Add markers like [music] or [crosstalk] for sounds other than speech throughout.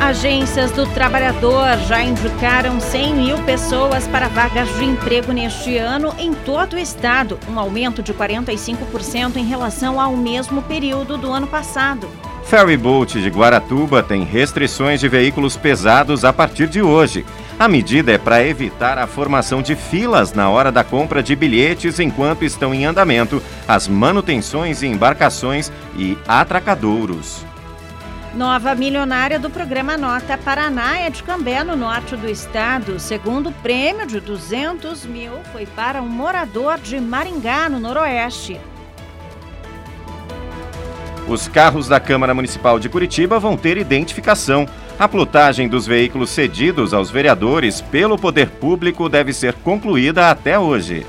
Agências do Trabalhador já indicaram 100 mil pessoas para vagas de emprego neste ano em todo o estado, um aumento de 45% em relação ao mesmo período do ano passado. Ferry Boat de Guaratuba tem restrições de veículos pesados a partir de hoje. A medida é para evitar a formação de filas na hora da compra de bilhetes enquanto estão em andamento as manutenções em embarcações e atracadouros. Nova milionária do programa Nota Paraná é de Cambé, no norte do estado. Segundo prêmio de 200 mil foi para um morador de Maringá, no noroeste. Os carros da Câmara Municipal de Curitiba vão ter identificação. A plotagem dos veículos cedidos aos vereadores pelo poder público deve ser concluída até hoje.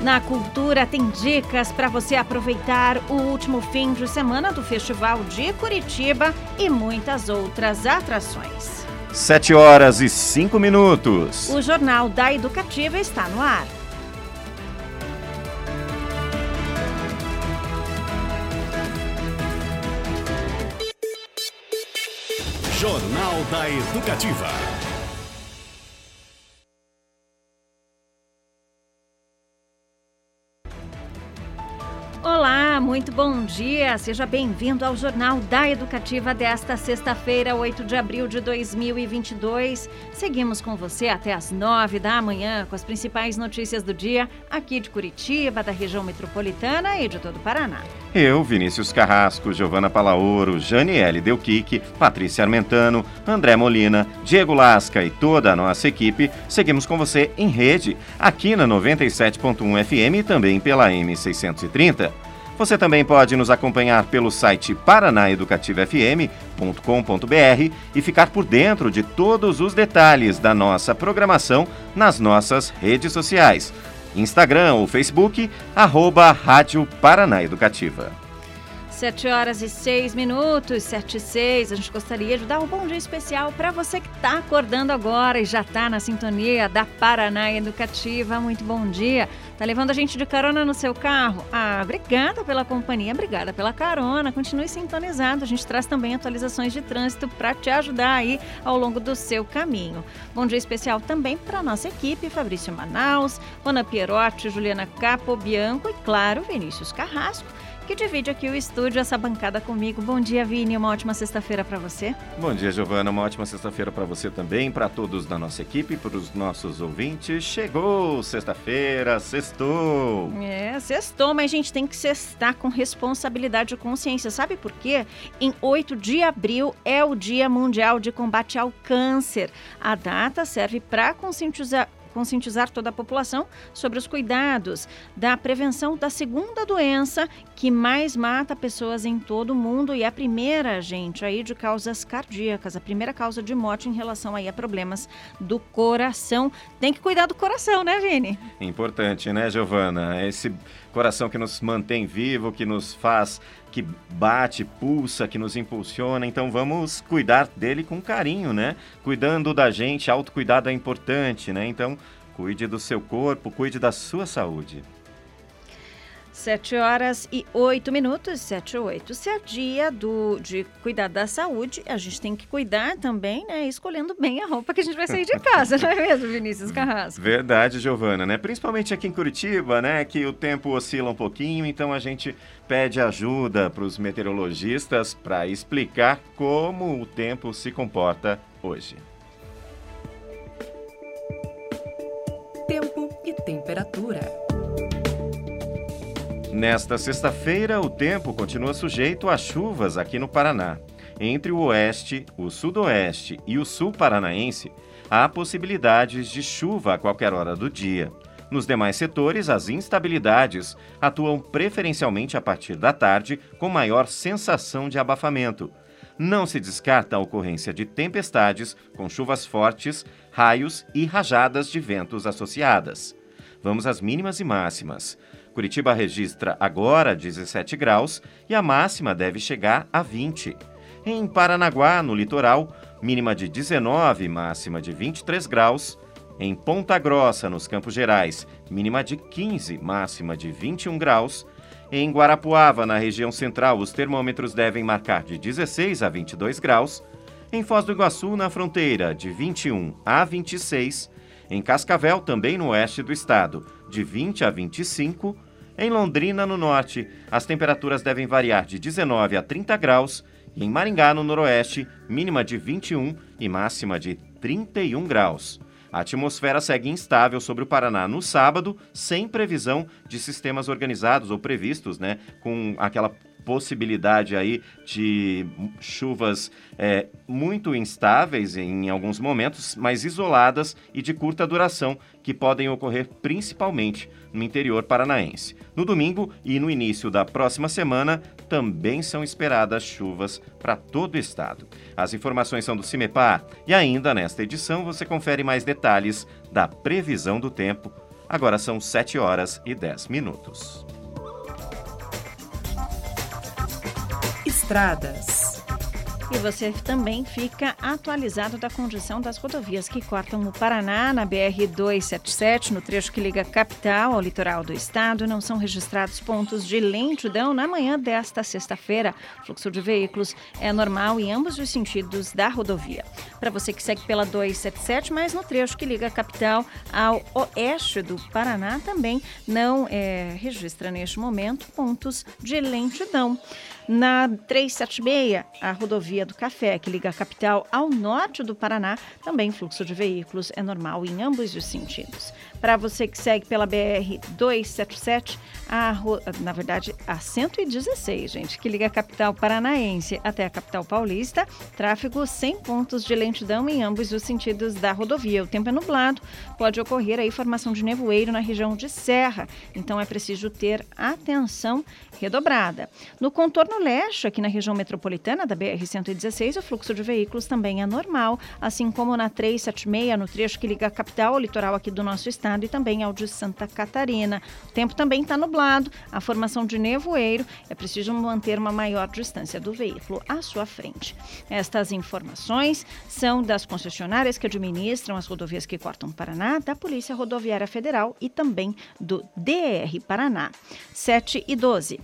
Na cultura tem dicas para você aproveitar o último fim de semana do Festival de Curitiba e muitas outras atrações. Sete horas e cinco minutos. O Jornal da Educativa está no ar. Jornal da Educativa. Olá, muito bom dia. Seja bem-vindo ao Jornal da Educativa desta sexta-feira, 8 de abril de 2022. Seguimos com você até as 9 da manhã com as principais notícias do dia aqui de Curitiba, da região metropolitana e de todo o Paraná. Eu, Vinícius Carrasco, Giovana Palaoro, Janiele Delquique, Patrícia Armentano, André Molina, Diego Lasca e toda a nossa equipe, seguimos com você em rede, aqui na 97.1 FM e também pela M630. Você também pode nos acompanhar pelo site paranaeducativafm.com.br e ficar por dentro de todos os detalhes da nossa programação nas nossas redes sociais. Instagram ou Facebook, arroba Rádio Paraná Educativa. 7 horas e 6 minutos, 7 e 6. A gente gostaria de dar um bom dia especial para você que está acordando agora e já está na sintonia da Paraná Educativa. Muito bom dia. Tá levando a gente de carona no seu carro? Ah, obrigada pela companhia, obrigada pela carona. Continue sintonizado. A gente traz também atualizações de trânsito para te ajudar aí ao longo do seu caminho. Bom dia especial também para nossa equipe, Fabrício Manaus, Rona Pierotti, Juliana Capo, Bianco e, claro, Vinícius Carrasco que divide aqui o estúdio, essa bancada comigo. Bom dia, Vini, uma ótima sexta-feira para você. Bom dia, Giovana, uma ótima sexta-feira para você também, para todos da nossa equipe, para os nossos ouvintes. Chegou sexta-feira, sextou. É, sextou, mas a gente tem que sextar com responsabilidade e consciência. Sabe por quê? Em 8 de abril é o Dia Mundial de Combate ao Câncer. A data serve para conscientizar conscientizar toda a população sobre os cuidados da prevenção da segunda doença que mais mata pessoas em todo o mundo e a primeira, gente, aí de causas cardíacas, a primeira causa de morte em relação aí a problemas do coração. Tem que cuidar do coração, né, Vini? Importante, né, Giovana? Esse coração que nos mantém vivo, que nos faz que bate, pulsa, que nos impulsiona. Então vamos cuidar dele com carinho, né? Cuidando da gente, autocuidado é importante, né? Então cuide do seu corpo, cuide da sua saúde. 7 horas e 8 minutos, 7 e 8. Se é dia do, de cuidar da saúde, a gente tem que cuidar também, né? Escolhendo bem a roupa que a gente vai sair de [laughs] casa, não é mesmo, Vinícius Carrasco? Verdade, Giovana, né? Principalmente aqui em Curitiba, né? Que o tempo oscila um pouquinho, então a gente pede ajuda para os meteorologistas para explicar como o tempo se comporta hoje. Tempo e temperatura. Nesta sexta-feira, o tempo continua sujeito a chuvas aqui no Paraná. Entre o oeste, o sudoeste e o sul paranaense, há possibilidades de chuva a qualquer hora do dia. Nos demais setores, as instabilidades atuam preferencialmente a partir da tarde, com maior sensação de abafamento. Não se descarta a ocorrência de tempestades, com chuvas fortes, raios e rajadas de ventos associadas. Vamos às mínimas e máximas. Curitiba registra agora 17 graus e a máxima deve chegar a 20. Em Paranaguá, no litoral, mínima de 19, máxima de 23 graus. Em Ponta Grossa, nos Campos Gerais, mínima de 15, máxima de 21 graus. Em Guarapuava, na região central, os termômetros devem marcar de 16 a 22 graus. Em Foz do Iguaçu, na fronteira, de 21 a 26. Em Cascavel, também no oeste do estado, de 20 a 25. Em Londrina, no norte, as temperaturas devem variar de 19 a 30 graus. E em Maringá, no noroeste, mínima de 21 e máxima de 31 graus. A atmosfera segue instável sobre o Paraná no sábado, sem previsão de sistemas organizados ou previstos, né, com aquela possibilidade aí de chuvas é, muito instáveis em alguns momentos, mas isoladas e de curta duração, que podem ocorrer principalmente no interior paranaense. No domingo e no início da próxima semana também são esperadas chuvas para todo o estado. As informações são do CIMEPAR e ainda nesta edição você confere mais detalhes da previsão do tempo. Agora são 7 horas e 10 minutos. Estradas. E você também fica atualizado da condição das rodovias que cortam o Paraná na BR-277, no trecho que liga a capital ao litoral do estado. Não são registrados pontos de lentidão na manhã desta sexta-feira. O fluxo de veículos é normal em ambos os sentidos da rodovia. Para você que segue pela 277, mas no trecho que liga a capital ao oeste do Paraná, também não é, registra neste momento pontos de lentidão. Na 376, a rodovia do Café, que liga a capital ao norte do Paraná, também fluxo de veículos é normal em ambos os sentidos. Para você que segue pela BR 277, a, na verdade a 116, gente, que liga a capital paranaense até a capital paulista, tráfego sem pontos de lentidão em ambos os sentidos da rodovia. O tempo é nublado, pode ocorrer a formação de nevoeiro na região de Serra, então é preciso ter atenção redobrada. No contorno leste, aqui na região metropolitana da BR-116, o fluxo de veículos também é normal, assim como na 376, no trecho que liga a capital ao litoral aqui do nosso estado e também ao de Santa Catarina. O tempo também está nublado, a formação de nevoeiro, é preciso manter uma maior distância do veículo à sua frente. Estas informações são das concessionárias que administram as rodovias que cortam o Paraná, da Polícia Rodoviária Federal e também do DR Paraná. 7 e 12.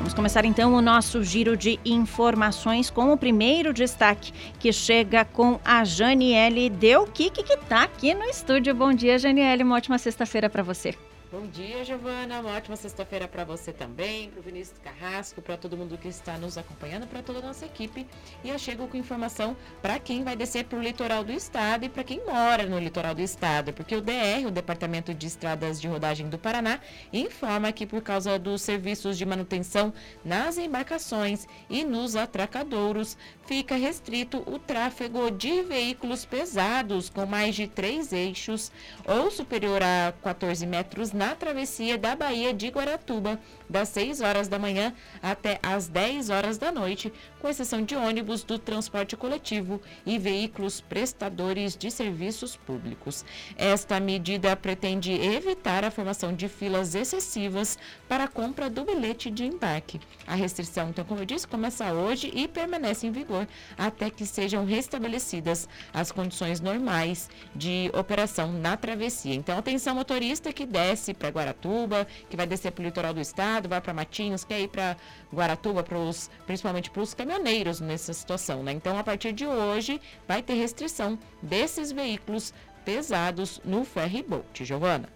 Vamos começar então o nosso giro de informações com o primeiro destaque que chega com a Janiele Deu que está aqui no estúdio. Bom dia, Janiele. Uma ótima sexta-feira para você. Bom dia, Giovana. Uma ótima sexta-feira para você também, para o Vinícius Carrasco, para todo mundo que está nos acompanhando, para toda a nossa equipe. E eu chego com informação para quem vai descer para o litoral do estado e para quem mora no litoral do estado, porque o DR, o Departamento de Estradas de Rodagem do Paraná, informa que por causa dos serviços de manutenção nas embarcações e nos atracadouros, fica restrito o tráfego de veículos pesados com mais de três eixos ou superior a 14 metros na travessia da Baía de Guaratuba, das 6 horas da manhã até as 10 horas da noite, com exceção de ônibus do transporte coletivo e veículos prestadores de serviços públicos. Esta medida pretende evitar a formação de filas excessivas para a compra do bilhete de embarque. A restrição, então, como eu disse, começa hoje e permanece em vigor até que sejam restabelecidas as condições normais de operação na travessia. Então, atenção motorista que desce para Guaratuba, que vai descer para o litoral do estado, vai para Matinhos, quer ir para Guaratuba, pros, principalmente para os caminhoneiros nessa situação. Né? Então, a partir de hoje, vai ter restrição desses veículos pesados no ferry boat. Giovana.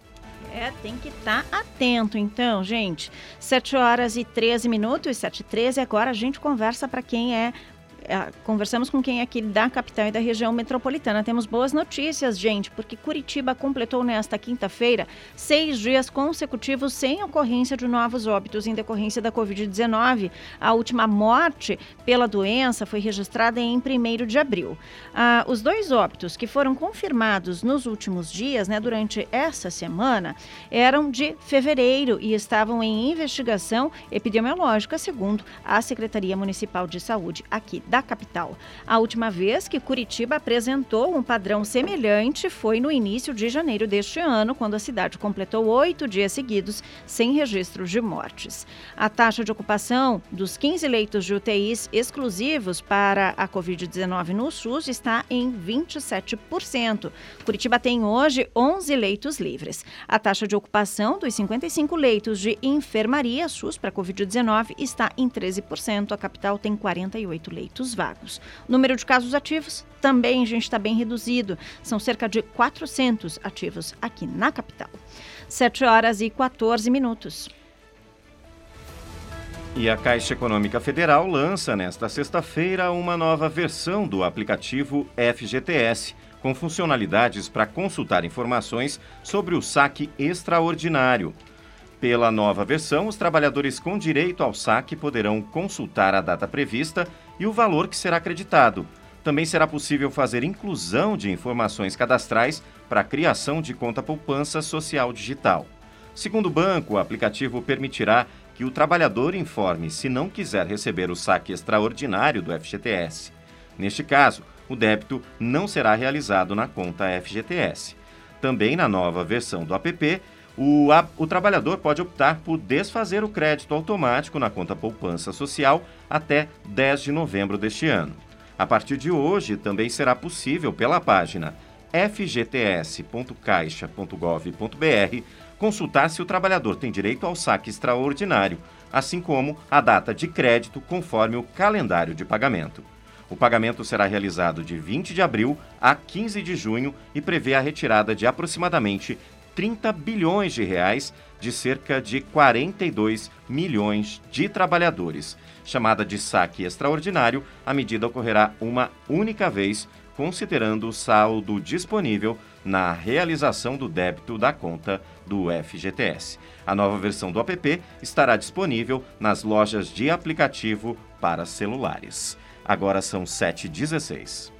É, tem que estar tá atento, então, gente. 7 horas e 13 minutos, 7 e 13. Agora a gente conversa para quem é, conversamos com quem é aqui da capital e da região metropolitana. Temos boas notícias, gente, porque Curitiba completou nesta quinta-feira seis dias consecutivos sem ocorrência de novos óbitos em decorrência da Covid-19. A última morte pela doença foi registrada em 1 de abril. Ah, os dois óbitos que foram confirmados nos últimos dias, né, durante essa semana, eram de fevereiro e estavam em investigação epidemiológica, segundo a Secretaria Municipal de Saúde aqui da da capital. A última vez que Curitiba apresentou um padrão semelhante foi no início de janeiro deste ano, quando a cidade completou oito dias seguidos sem registro de mortes. A taxa de ocupação dos 15 leitos de UTIs exclusivos para a Covid-19 no SUS está em 27%. Curitiba tem hoje 11 leitos livres. A taxa de ocupação dos 55 leitos de enfermaria SUS para Covid-19 está em 13%. A capital tem 48 leitos vagos. O número de casos ativos também, gente, está bem reduzido. São cerca de 400 ativos aqui na capital. 7 horas e 14 minutos. E a Caixa Econômica Federal lança nesta sexta-feira uma nova versão do aplicativo FGTS, com funcionalidades para consultar informações sobre o saque extraordinário. Pela nova versão, os trabalhadores com direito ao saque poderão consultar a data prevista e o valor que será acreditado. Também será possível fazer inclusão de informações cadastrais para a criação de conta poupança social digital. Segundo o banco, o aplicativo permitirá que o trabalhador informe se não quiser receber o saque extraordinário do FGTS. Neste caso, o débito não será realizado na conta FGTS. Também na nova versão do app, o, o, trabalhador pode optar por desfazer o crédito automático na conta poupança social até 10 de novembro deste ano. A partir de hoje, também será possível, pela página fgts.caixa.gov.br, consultar se o trabalhador tem direito ao saque extraordinário, assim como a data de crédito conforme o calendário de pagamento. O pagamento será realizado de 20 de abril a 15 de junho e prevê a retirada de aproximadamente 30 bilhões de reais de cerca de 42 milhões de trabalhadores. Chamada de saque extraordinário, a medida ocorrerá uma única vez, considerando o saldo disponível na realização do débito da conta do FGTS. A nova versão do app estará disponível nas lojas de aplicativo para celulares. Agora são 7h16.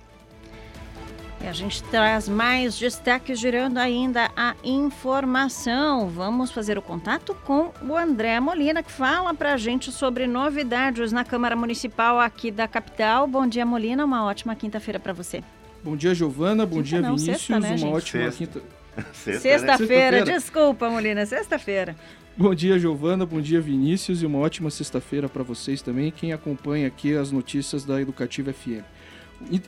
E a gente traz mais destaques girando ainda a informação. Vamos fazer o contato com o André Molina, que fala para a gente sobre novidades na Câmara Municipal aqui da capital. Bom dia, Molina. Uma ótima quinta-feira para você. Bom dia, Giovana. Bom Quinta dia, não, Vinícius. sexta, né, Uma gente? ótima Sexta. quinta. [laughs] Sexta, Sexta-feira, Sexta-feira. desculpa, Molina, sexta-feira. Bom dia, Giovana. Bom dia, Vinícius. E uma ótima sexta-feira para vocês também, quem acompanha aqui as notícias da Educativa FM.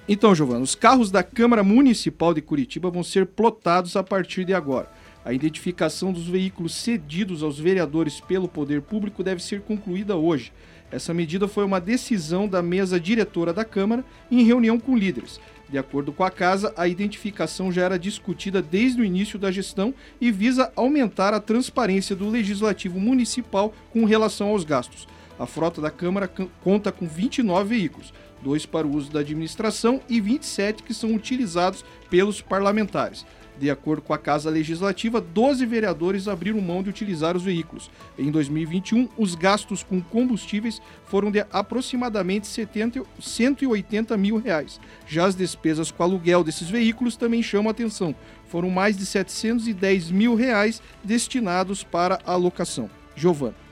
Então, Giovana, os carros da Câmara Municipal de Curitiba vão ser plotados a partir de agora. A identificação dos veículos cedidos aos vereadores pelo poder público deve ser concluída hoje. Essa medida foi uma decisão da mesa diretora da Câmara em reunião com líderes. De acordo com a casa, a identificação já era discutida desde o início da gestão e visa aumentar a transparência do legislativo municipal com relação aos gastos. A frota da Câmara conta com 29 veículos, dois para o uso da administração e 27 que são utilizados pelos parlamentares. De acordo com a Casa Legislativa, 12 vereadores abriram mão de utilizar os veículos. Em 2021, os gastos com combustíveis foram de aproximadamente 70, 180 mil reais. Já as despesas com aluguel desses veículos também chamam atenção. Foram mais de 710 mil reais destinados para a alocação. Giovana.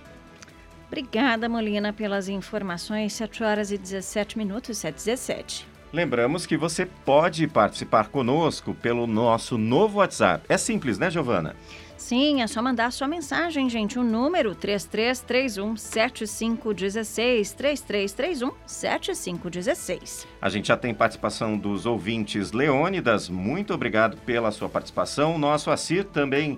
Obrigada, Molina, pelas informações. 7 horas e 17 minutos, 7 e 17. Lembramos que você pode participar conosco pelo nosso novo WhatsApp. É simples, né, Giovana? Sim, é só mandar sua mensagem, gente. O número 3331 7516 3331 7516. A gente já tem participação dos ouvintes Leônidas. Muito obrigado pela sua participação. Nosso Assir também,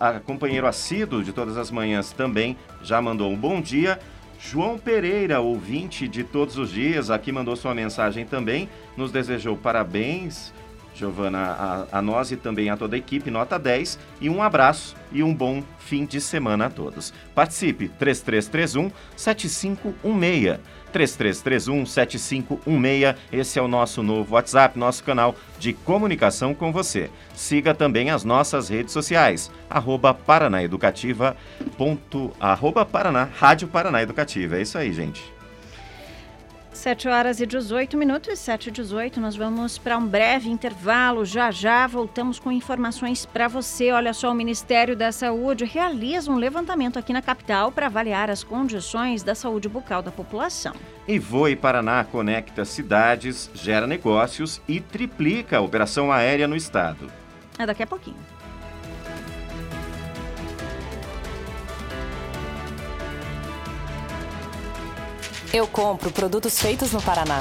a- companheiro assíduo de todas as manhãs, também já mandou um bom dia. João Pereira, ouvinte de todos os dias, aqui mandou sua mensagem também. Nos desejou parabéns, Giovana, a, a nós e também a toda a equipe, nota 10. E um abraço e um bom fim de semana a todos. Participe, 3331 7516. 3331 7516. Esse é o nosso novo WhatsApp, nosso canal de comunicação com você. Siga também as nossas redes sociais, arroba Paraná Educativa, ponto, arroba Paraná, Rádio Paraná Educativa. É isso aí, gente. 7 horas e 18 minutos, 7 e 18. Nós vamos para um breve intervalo. Já já voltamos com informações para você. Olha só, o Ministério da Saúde realiza um levantamento aqui na capital para avaliar as condições da saúde bucal da população. E Voe Paraná conecta cidades, gera negócios e triplica a operação aérea no estado. É daqui a pouquinho. Eu compro produtos feitos no Paraná.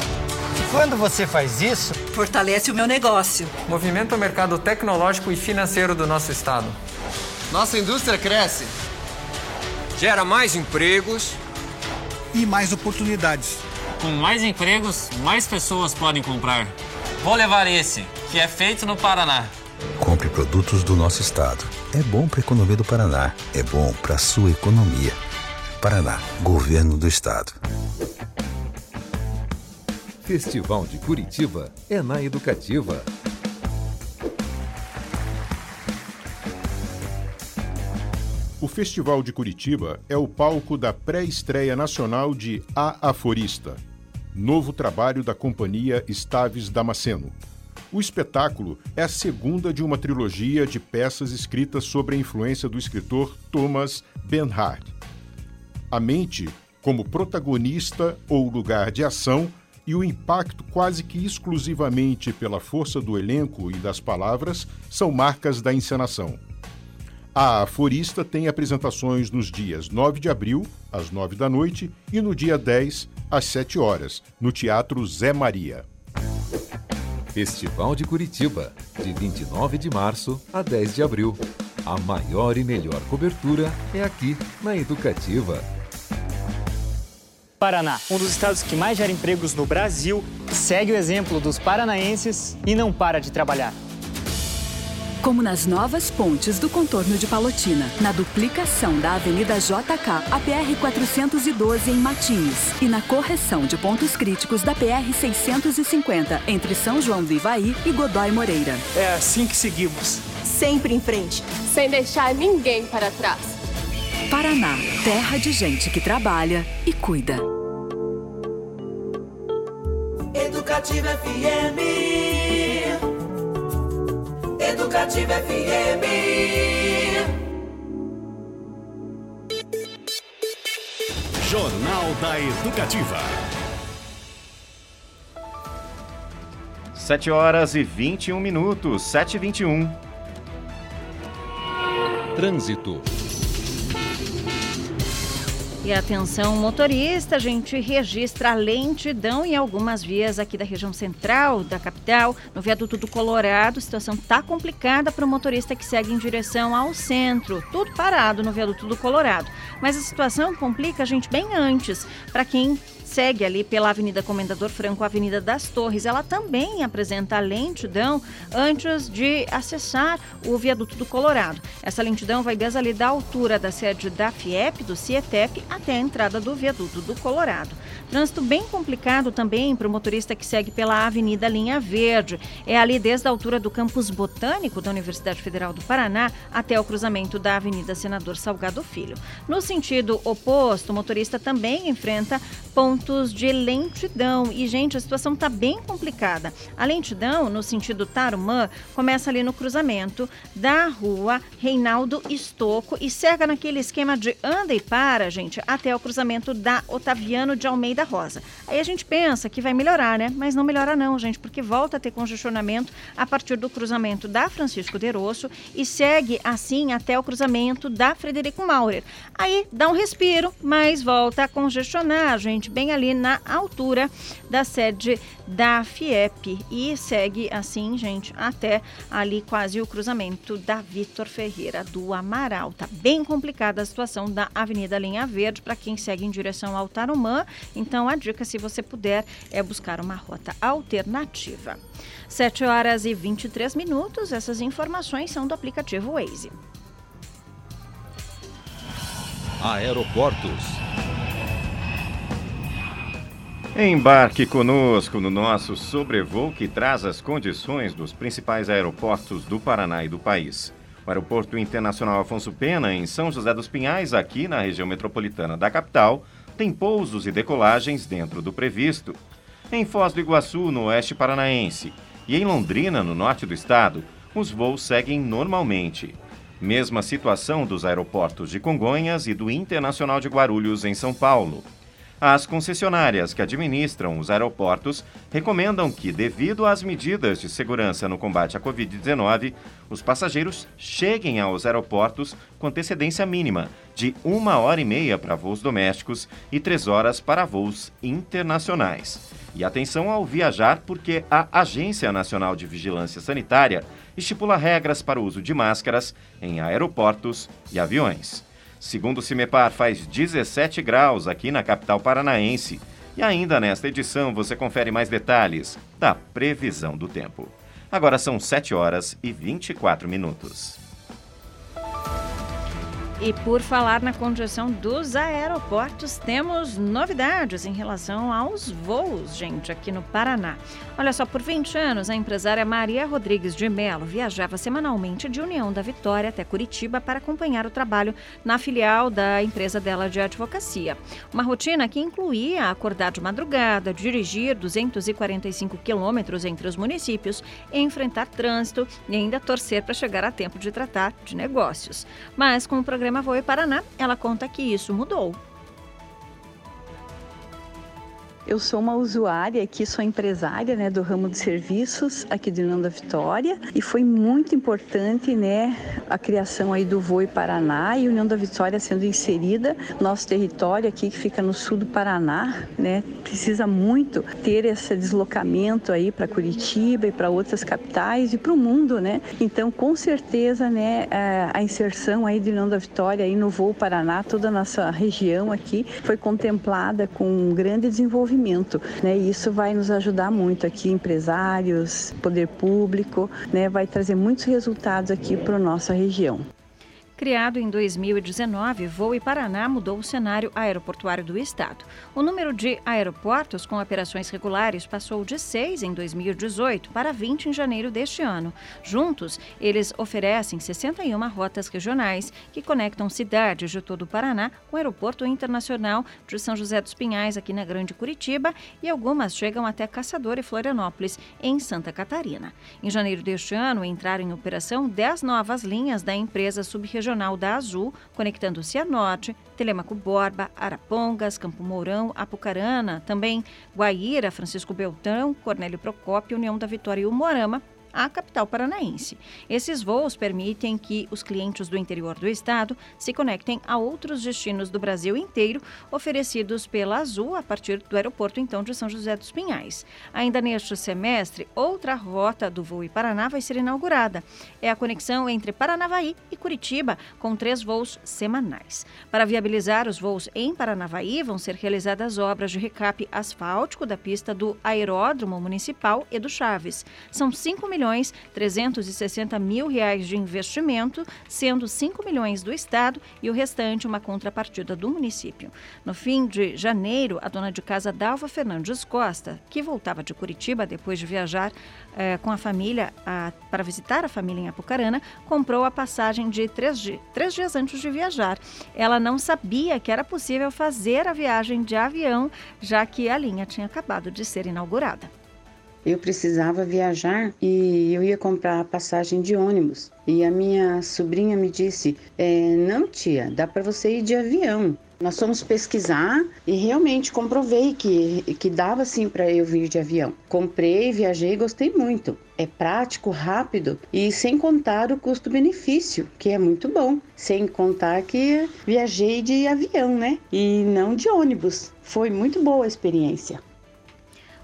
Quando você faz isso, fortalece o meu negócio. Movimenta o mercado tecnológico e financeiro do nosso estado. Nossa indústria cresce. Gera mais empregos e mais oportunidades. Com mais empregos, mais pessoas podem comprar. Vou levar esse, que é feito no Paraná. Compre produtos do nosso estado. É bom para a economia do Paraná. É bom para a sua economia. Paraná, Governo do Estado. Festival de Curitiba é na Educativa. O Festival de Curitiba é o palco da pré-estreia nacional de A Aforista, novo trabalho da companhia Staves Damasceno. O espetáculo é a segunda de uma trilogia de peças escritas sobre a influência do escritor Thomas Bernhard a mente como protagonista ou lugar de ação e o impacto quase que exclusivamente pela força do elenco e das palavras são marcas da encenação. A Aforista tem apresentações nos dias 9 de abril, às 9 da noite, e no dia 10, às 7 horas, no Teatro Zé Maria. Festival de Curitiba, de 29 de março a 10 de abril. A maior e melhor cobertura é aqui na Educativa. Paraná, um dos estados que mais gera empregos no Brasil, segue o exemplo dos paranaenses e não para de trabalhar. Como nas novas pontes do contorno de Palotina, na duplicação da Avenida JK, a PR 412 em Matinhos e na correção de pontos críticos da PR 650 entre São João do Ivaí e Godói Moreira. É assim que seguimos. Sempre em frente, sem deixar ninguém para trás. Paraná, terra de gente que trabalha e cuida. Educativa FM. Educativa FM. Jornal da Educativa. 7 horas e 21 minutos, 7 e 21. Trânsito. E atenção, motorista, a gente registra lentidão em algumas vias aqui da região central da capital, no viaduto do Colorado. A situação está complicada para o motorista que segue em direção ao centro. Tudo parado no viaduto do Colorado. Mas a situação complica a gente bem antes, para quem segue ali pela Avenida Comendador Franco, Avenida das Torres, ela também apresenta lentidão antes de acessar o viaduto do Colorado. Essa lentidão vai desde ali da altura da sede da FIEP, do CIETEP, até a entrada do viaduto do Colorado. Trânsito bem complicado também para o motorista que segue pela Avenida Linha Verde. É ali desde a altura do campus botânico da Universidade Federal do Paraná até o cruzamento da Avenida Senador Salgado Filho. No sentido oposto, o motorista também enfrenta pontos de lentidão. E, gente, a situação está bem complicada. A lentidão, no sentido Tarumã, começa ali no cruzamento da rua Reinaldo Estoco e segue naquele esquema de anda e para, gente, até o cruzamento da Otaviano de Almeida da Rosa. Aí a gente pensa que vai melhorar, né? Mas não melhora não, gente, porque volta a ter congestionamento a partir do cruzamento da Francisco de Rosso e segue assim até o cruzamento da Frederico Maurer. Aí dá um respiro, mas volta a congestionar, gente, bem ali na altura da sede da FIEP e segue assim, gente, até ali quase o cruzamento da Vitor Ferreira do Amaral. Tá bem complicada a situação da Avenida Linha Verde para quem segue em direção ao Tarumã. Então, a dica, se você puder, é buscar uma rota alternativa. 7 horas e 23 minutos. Essas informações são do aplicativo Waze. Aeroportos. Embarque conosco no nosso sobrevoo que traz as condições dos principais aeroportos do Paraná e do país. O Aeroporto Internacional Afonso Pena, em São José dos Pinhais, aqui na região metropolitana da capital, tem pousos e decolagens dentro do previsto. Em Foz do Iguaçu, no oeste paranaense, e em Londrina, no norte do estado, os voos seguem normalmente. Mesma situação dos aeroportos de Congonhas e do Internacional de Guarulhos, em São Paulo. As concessionárias que administram os aeroportos recomendam que, devido às medidas de segurança no combate à Covid-19, os passageiros cheguem aos aeroportos com antecedência mínima de uma hora e meia para voos domésticos e três horas para voos internacionais. E atenção ao viajar, porque a Agência Nacional de Vigilância Sanitária estipula regras para o uso de máscaras em aeroportos e aviões. Segundo o CIMEPAR, faz 17 graus aqui na capital paranaense. E ainda nesta edição você confere mais detalhes da previsão do tempo. Agora são 7 horas e 24 minutos. E por falar na congestão dos aeroportos, temos novidades em relação aos voos, gente, aqui no Paraná. Olha só, por 20 anos, a empresária Maria Rodrigues de Melo viajava semanalmente de União da Vitória até Curitiba para acompanhar o trabalho na filial da empresa dela de advocacia. Uma rotina que incluía acordar de madrugada, dirigir 245 quilômetros entre os municípios, enfrentar trânsito e ainda torcer para chegar a tempo de tratar de negócios. Mas com o programa programa Voe Paraná, ela conta que isso mudou. Eu sou uma usuária aqui, sou empresária né, do ramo de serviços aqui de União da Vitória e foi muito importante né, a criação aí do Voe Paraná e União da Vitória sendo inserida. Nosso território aqui que fica no sul do Paraná, né, precisa muito ter esse deslocamento aí para Curitiba e para outras capitais e para o mundo, né? Então, com certeza, né, a inserção aí de União da Vitória aí no Voo Paraná, toda a nossa região aqui foi contemplada com um grande desenvolvimento né? E isso vai nos ajudar muito aqui, empresários, poder público, né? Vai trazer muitos resultados aqui para nossa região. Criado em 2019, Voe Paraná mudou o cenário aeroportuário do estado. O número de aeroportos com operações regulares passou de 6 em 2018 para 20 em janeiro deste ano. Juntos, eles oferecem 61 rotas regionais que conectam cidades de todo o Paraná com o Aeroporto Internacional de São José dos Pinhais, aqui na Grande Curitiba, e algumas chegam até Caçador e Florianópolis, em Santa Catarina. Em janeiro deste ano, entraram em operação 10 novas linhas da empresa subregional regional da Azul, conectando Cianorte, Telemaco Borba, Arapongas, Campo Mourão, Apucarana, também Guaíra, Francisco Beltrão, Cornélio Procópio, União da Vitória e Umuarama, à capital paranaense. Esses voos permitem que os clientes do interior do estado se conectem a outros destinos do Brasil inteiro, oferecidos pela Azul a partir do aeroporto então de São José dos Pinhais. Ainda neste semestre, outra rota do voo Paraná vai ser inaugurada. É a conexão entre Paranavaí e Curitiba, com três voos semanais. Para viabilizar os voos em Paranavaí, vão ser realizadas obras de recap asfáltico da pista do Aeródromo Municipal e do Chaves. São 5 milhões milhões 360 mil reais de investimento, sendo 5 milhões do Estado e o restante uma contrapartida do município. No fim de janeiro, a dona de casa Dalva Fernandes Costa, que voltava de Curitiba depois de viajar eh, com a família a, para visitar a família em Apucarana, comprou a passagem de três, três dias antes de viajar. Ela não sabia que era possível fazer a viagem de avião, já que a linha tinha acabado de ser inaugurada eu precisava viajar e eu ia comprar a passagem de ônibus. E a minha sobrinha me disse: é, Não, tia, dá para você ir de avião. Nós fomos pesquisar e realmente comprovei que, que dava sim para eu vir de avião. Comprei, viajei e gostei muito. É prático, rápido e sem contar o custo-benefício, que é muito bom. Sem contar que viajei de avião, né? E não de ônibus. Foi muito boa a experiência.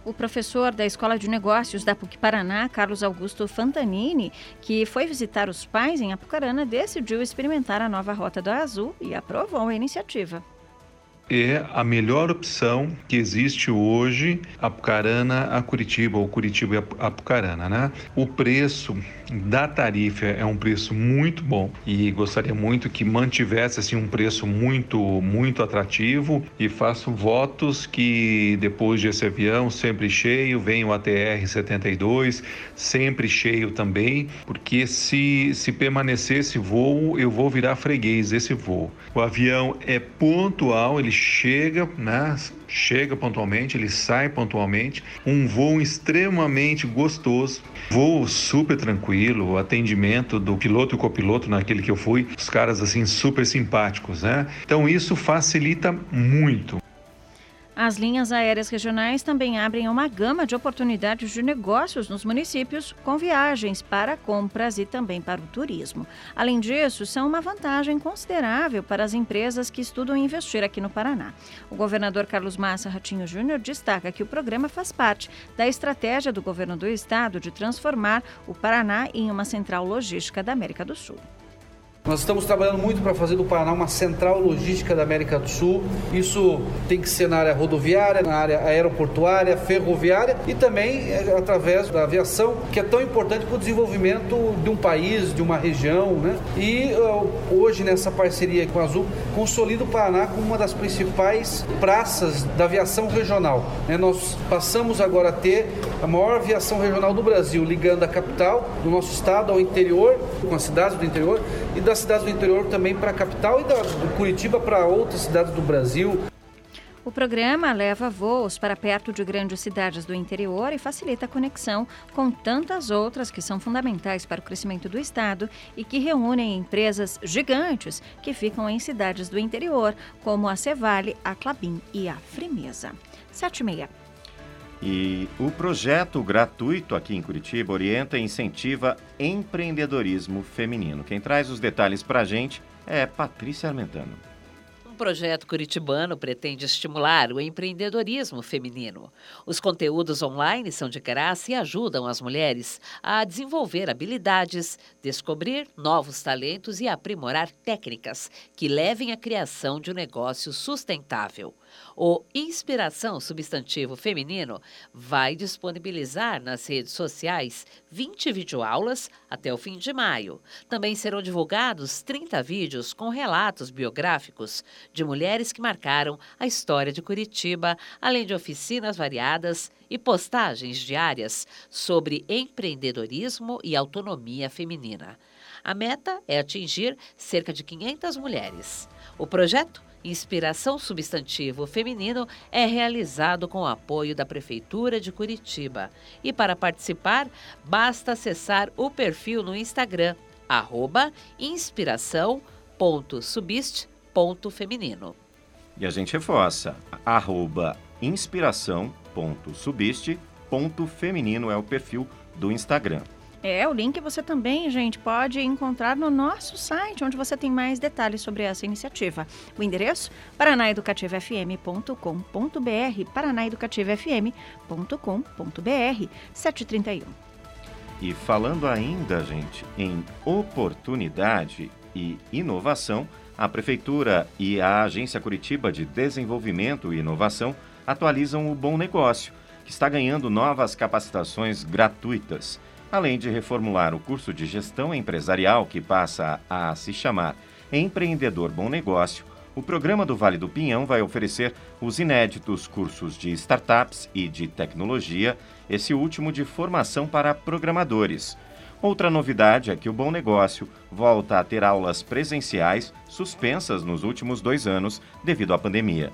O professor da Escola de Negócios da PUC Paraná, Carlos Augusto Fantanini, que foi visitar os pais em Apucarana, decidiu experimentar a nova Rota do Azul e aprovou a iniciativa é a melhor opção que existe hoje, Apucarana a Curitiba, ou Curitiba a Apucarana, né? O preço da tarifa é um preço muito bom e gostaria muito que mantivesse assim um preço muito muito atrativo e faço votos que depois desse avião sempre cheio venha o ATR 72 sempre cheio também porque se se permanecer esse voo eu vou virar freguês desse voo o avião é pontual ele chega, né? Chega pontualmente, ele sai pontualmente. Um voo extremamente gostoso, voo super tranquilo, o atendimento do piloto e copiloto naquele que eu fui, os caras assim super simpáticos, né? Então isso facilita muito. As linhas aéreas regionais também abrem uma gama de oportunidades de negócios nos municípios, com viagens para compras e também para o turismo. Além disso, são uma vantagem considerável para as empresas que estudam investir aqui no Paraná. O governador Carlos Massa Ratinho Júnior destaca que o programa faz parte da estratégia do governo do estado de transformar o Paraná em uma central logística da América do Sul. Nós estamos trabalhando muito para fazer do Paraná uma central logística da América do Sul. Isso tem que ser na área rodoviária, na área aeroportuária, ferroviária e também é, através da aviação, que é tão importante para o desenvolvimento de um país, de uma região. Né? E hoje, nessa parceria com a Azul, consolida o Paraná como uma das principais praças da aviação regional. Né? Nós passamos agora a ter a maior aviação regional do Brasil, ligando a capital do nosso estado ao interior, com as cidades do interior e da das cidades do interior também para a capital e da, do Curitiba para outras cidades do Brasil. O programa leva voos para perto de grandes cidades do interior e facilita a conexão com tantas outras que são fundamentais para o crescimento do Estado e que reúnem empresas gigantes que ficam em cidades do interior, como a Cevale, a Clabin e a Frimeza. 7 e meia. E o projeto gratuito aqui em Curitiba orienta e incentiva empreendedorismo feminino. Quem traz os detalhes para a gente é Patrícia Armentano. Um projeto curitibano pretende estimular o empreendedorismo feminino. Os conteúdos online são de graça e ajudam as mulheres a desenvolver habilidades, descobrir novos talentos e aprimorar técnicas que levem à criação de um negócio sustentável. O Inspiração Substantivo Feminino vai disponibilizar nas redes sociais 20 videoaulas até o fim de maio. Também serão divulgados 30 vídeos com relatos biográficos de mulheres que marcaram a história de Curitiba, além de oficinas variadas e postagens diárias sobre empreendedorismo e autonomia feminina. A meta é atingir cerca de 500 mulheres. O projeto Inspiração Substantivo Feminino é realizado com o apoio da Prefeitura de Curitiba. E para participar, basta acessar o perfil no Instagram, arroba inspiração.subist.feminino. E a gente reforça, arroba inspiração.subist.feminino é o perfil do Instagram. É, o link você também, gente, pode encontrar no nosso site, onde você tem mais detalhes sobre essa iniciativa. O endereço? paranaeducativofm.com.br paranaeducativofm.com.br 731. E falando ainda, gente, em oportunidade e inovação, a Prefeitura e a Agência Curitiba de Desenvolvimento e Inovação atualizam o Bom Negócio, que está ganhando novas capacitações gratuitas além de reformular o curso de gestão empresarial que passa a se chamar Empreendedor Bom Negócio, o programa do Vale do Pinhão vai oferecer os inéditos cursos de startups e de tecnologia, esse último de formação para programadores. Outra novidade é que o Bom Negócio volta a ter aulas presenciais suspensas nos últimos dois anos devido à pandemia.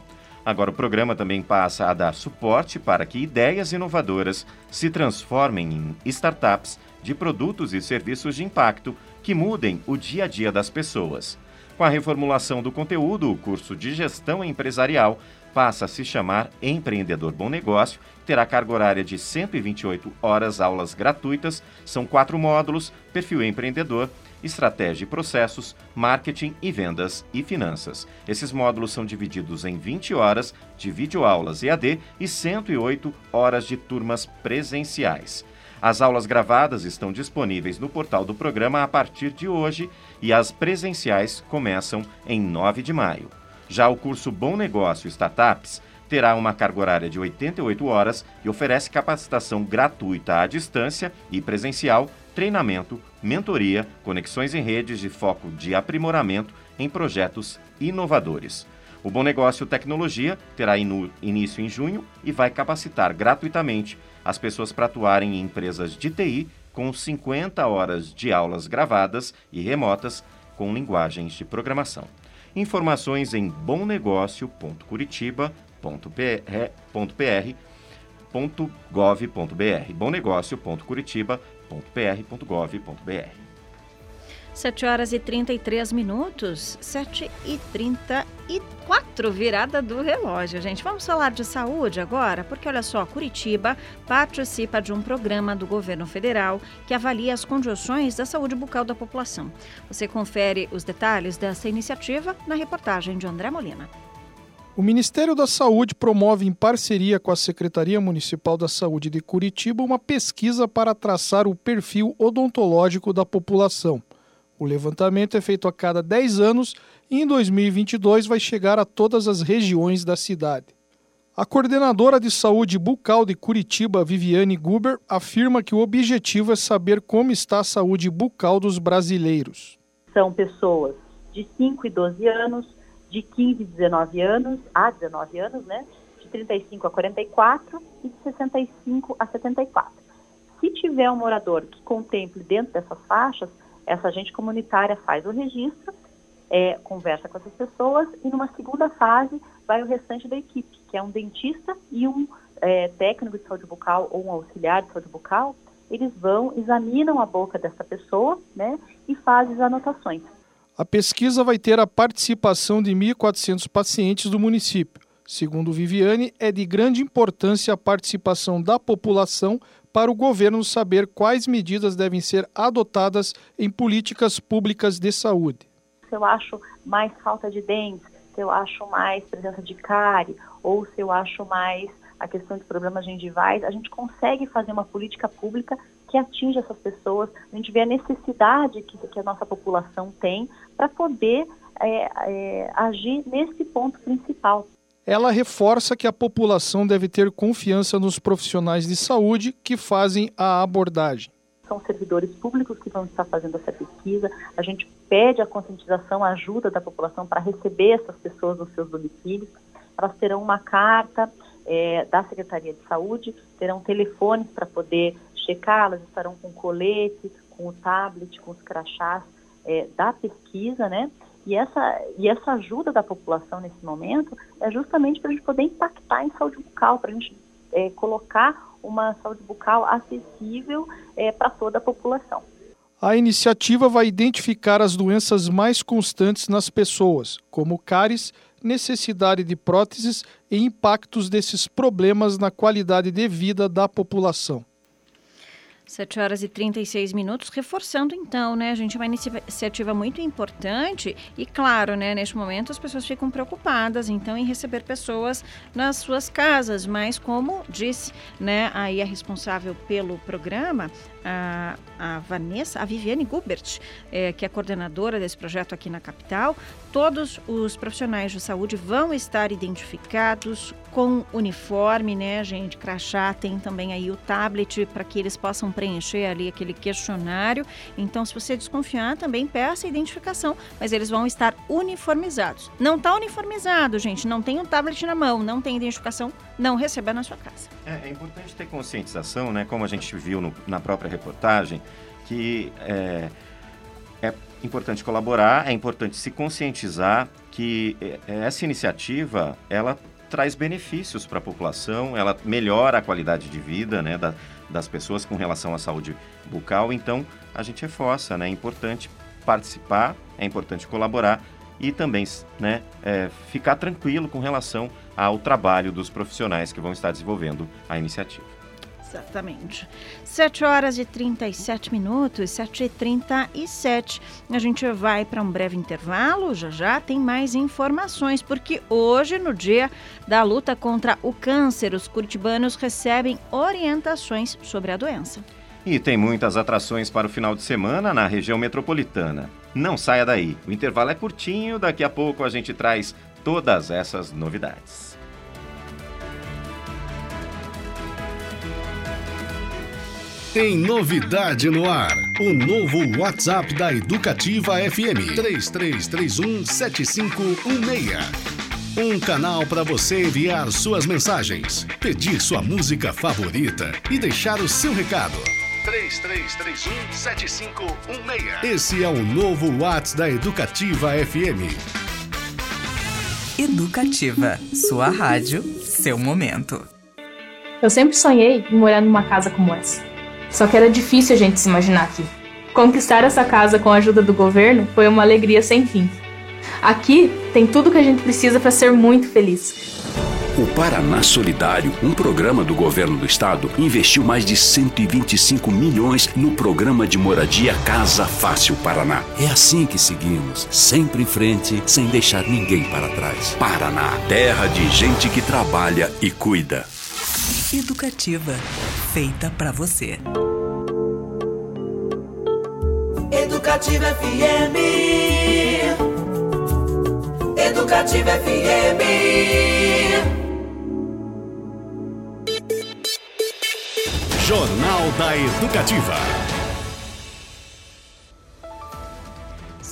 Agora, o programa também passa a dar suporte para que ideias inovadoras se transformem em startups de produtos e serviços de impacto que mudem o dia a dia das pessoas. Com a reformulação do conteúdo, o curso de gestão empresarial passa a se chamar Empreendedor Bom Negócio, terá carga horária de 128 horas, aulas gratuitas, são quatro módulos: perfil empreendedor estratégia e processos, marketing e vendas e finanças. Esses módulos são divididos em 20 horas de videoaulas EAD e 108 horas de turmas presenciais. As aulas gravadas estão disponíveis no portal do programa a partir de hoje e as presenciais começam em 9 de maio. Já o curso Bom Negócio Startups terá uma carga horária de 88 horas e oferece capacitação gratuita à distância e presencial, treinamento, mentoria, conexões em redes de foco de aprimoramento em projetos inovadores. O Bom Negócio Tecnologia terá início em junho e vai capacitar gratuitamente as pessoas para atuarem em empresas de TI com 50 horas de aulas gravadas e remotas com linguagens de programação. Informações em bomnegócio.curitiba.pr.gov.br bomnegócio.curitiba.pr.gov.br 7 horas e 33 minutos, 7 e 34, virada do relógio, gente. Vamos falar de saúde agora? Porque olha só, Curitiba participa de um programa do governo federal que avalia as condições da saúde bucal da população. Você confere os detalhes dessa iniciativa na reportagem de André Molina. O Ministério da Saúde promove, em parceria com a Secretaria Municipal da Saúde de Curitiba, uma pesquisa para traçar o perfil odontológico da população. O levantamento é feito a cada 10 anos e em 2022 vai chegar a todas as regiões da cidade. A coordenadora de saúde bucal de Curitiba, Viviane Guber, afirma que o objetivo é saber como está a saúde bucal dos brasileiros. São pessoas de 5 e 12 anos, de 15 e 19 anos, a 19 anos, né? De 35 a 44 e de 65 a 74. Se tiver um morador que contemple dentro dessas faixas, essa agente comunitária faz o registro, é, conversa com essas pessoas e numa segunda fase vai o restante da equipe, que é um dentista e um é, técnico de saúde bucal ou um auxiliar de saúde bucal, eles vão, examinam a boca dessa pessoa né, e fazem as anotações. A pesquisa vai ter a participação de 1.400 pacientes do município. Segundo Viviane, é de grande importância a participação da população para o governo saber quais medidas devem ser adotadas em políticas públicas de saúde. Se eu acho mais falta de dentes, se eu acho mais presença de cárie, ou se eu acho mais a questão de problemas gengivais, a gente consegue fazer uma política pública que atinja essas pessoas, a gente vê a necessidade que, que a nossa população tem para poder é, é, agir nesse ponto principal. Ela reforça que a população deve ter confiança nos profissionais de saúde que fazem a abordagem. São servidores públicos que vão estar fazendo essa pesquisa. A gente pede a conscientização, a ajuda da população para receber essas pessoas nos seus domicílios. Elas terão uma carta é, da Secretaria de Saúde, terão telefones para poder checar, elas estarão com colete, com o tablet, com os crachás é, da pesquisa, né? E essa, e essa ajuda da população nesse momento é justamente para a gente poder impactar em saúde bucal, para a gente é, colocar uma saúde bucal acessível é, para toda a população. A iniciativa vai identificar as doenças mais constantes nas pessoas, como cáries, necessidade de próteses e impactos desses problemas na qualidade de vida da população. 7 horas e 36 minutos, reforçando então, né, gente, uma iniciativa muito importante e claro, né, neste momento as pessoas ficam preocupadas então em receber pessoas nas suas casas, mas como disse, né, aí a responsável pelo programa, a, a Vanessa, a Viviane Gubert, é, que é coordenadora desse projeto aqui na capital, todos os profissionais de saúde vão estar identificados com uniforme, né, gente? Crachá, tem também aí o tablet para que eles possam preencher ali aquele questionário. Então, se você desconfiar, também peça a identificação, mas eles vão estar uniformizados. Não está uniformizado, gente, não tem um tablet na mão, não tem identificação, não receba na sua casa. É, é importante ter conscientização, né? Como a gente viu no, na própria reportagem, que é, é importante colaborar, é importante se conscientizar que é, essa iniciativa ela traz benefícios para a população, ela melhora a qualidade de vida né, da, das pessoas com relação à saúde bucal. Então, a gente reforça, né, é importante participar, é importante colaborar e também né, é, ficar tranquilo com relação ao trabalho dos profissionais que vão estar desenvolvendo a iniciativa. Exatamente. 7 horas e 37 minutos, 7 e 37. A gente vai para um breve intervalo, já já tem mais informações, porque hoje, no dia da luta contra o câncer, os curitibanos recebem orientações sobre a doença. E tem muitas atrações para o final de semana na região metropolitana. Não saia daí, o intervalo é curtinho, daqui a pouco a gente traz todas essas novidades. Tem novidade no ar. O novo WhatsApp da Educativa FM 3331 7516. Um canal para você enviar suas mensagens, pedir sua música favorita e deixar o seu recado. 3331 7516. Esse é o novo WhatsApp da Educativa FM. Educativa. Sua rádio, seu momento. Eu sempre sonhei em morar numa casa como essa. Só que era difícil a gente se imaginar aqui. Conquistar essa casa com a ajuda do governo foi uma alegria sem fim. Aqui tem tudo que a gente precisa para ser muito feliz. O Paraná Solidário, um programa do governo do estado, investiu mais de 125 milhões no programa de moradia Casa Fácil Paraná. É assim que seguimos, sempre em frente, sem deixar ninguém para trás. Paraná, terra de gente que trabalha e cuida. Educativa, feita para você. Educativa FM. Educativa FM. Jornal da Educativa.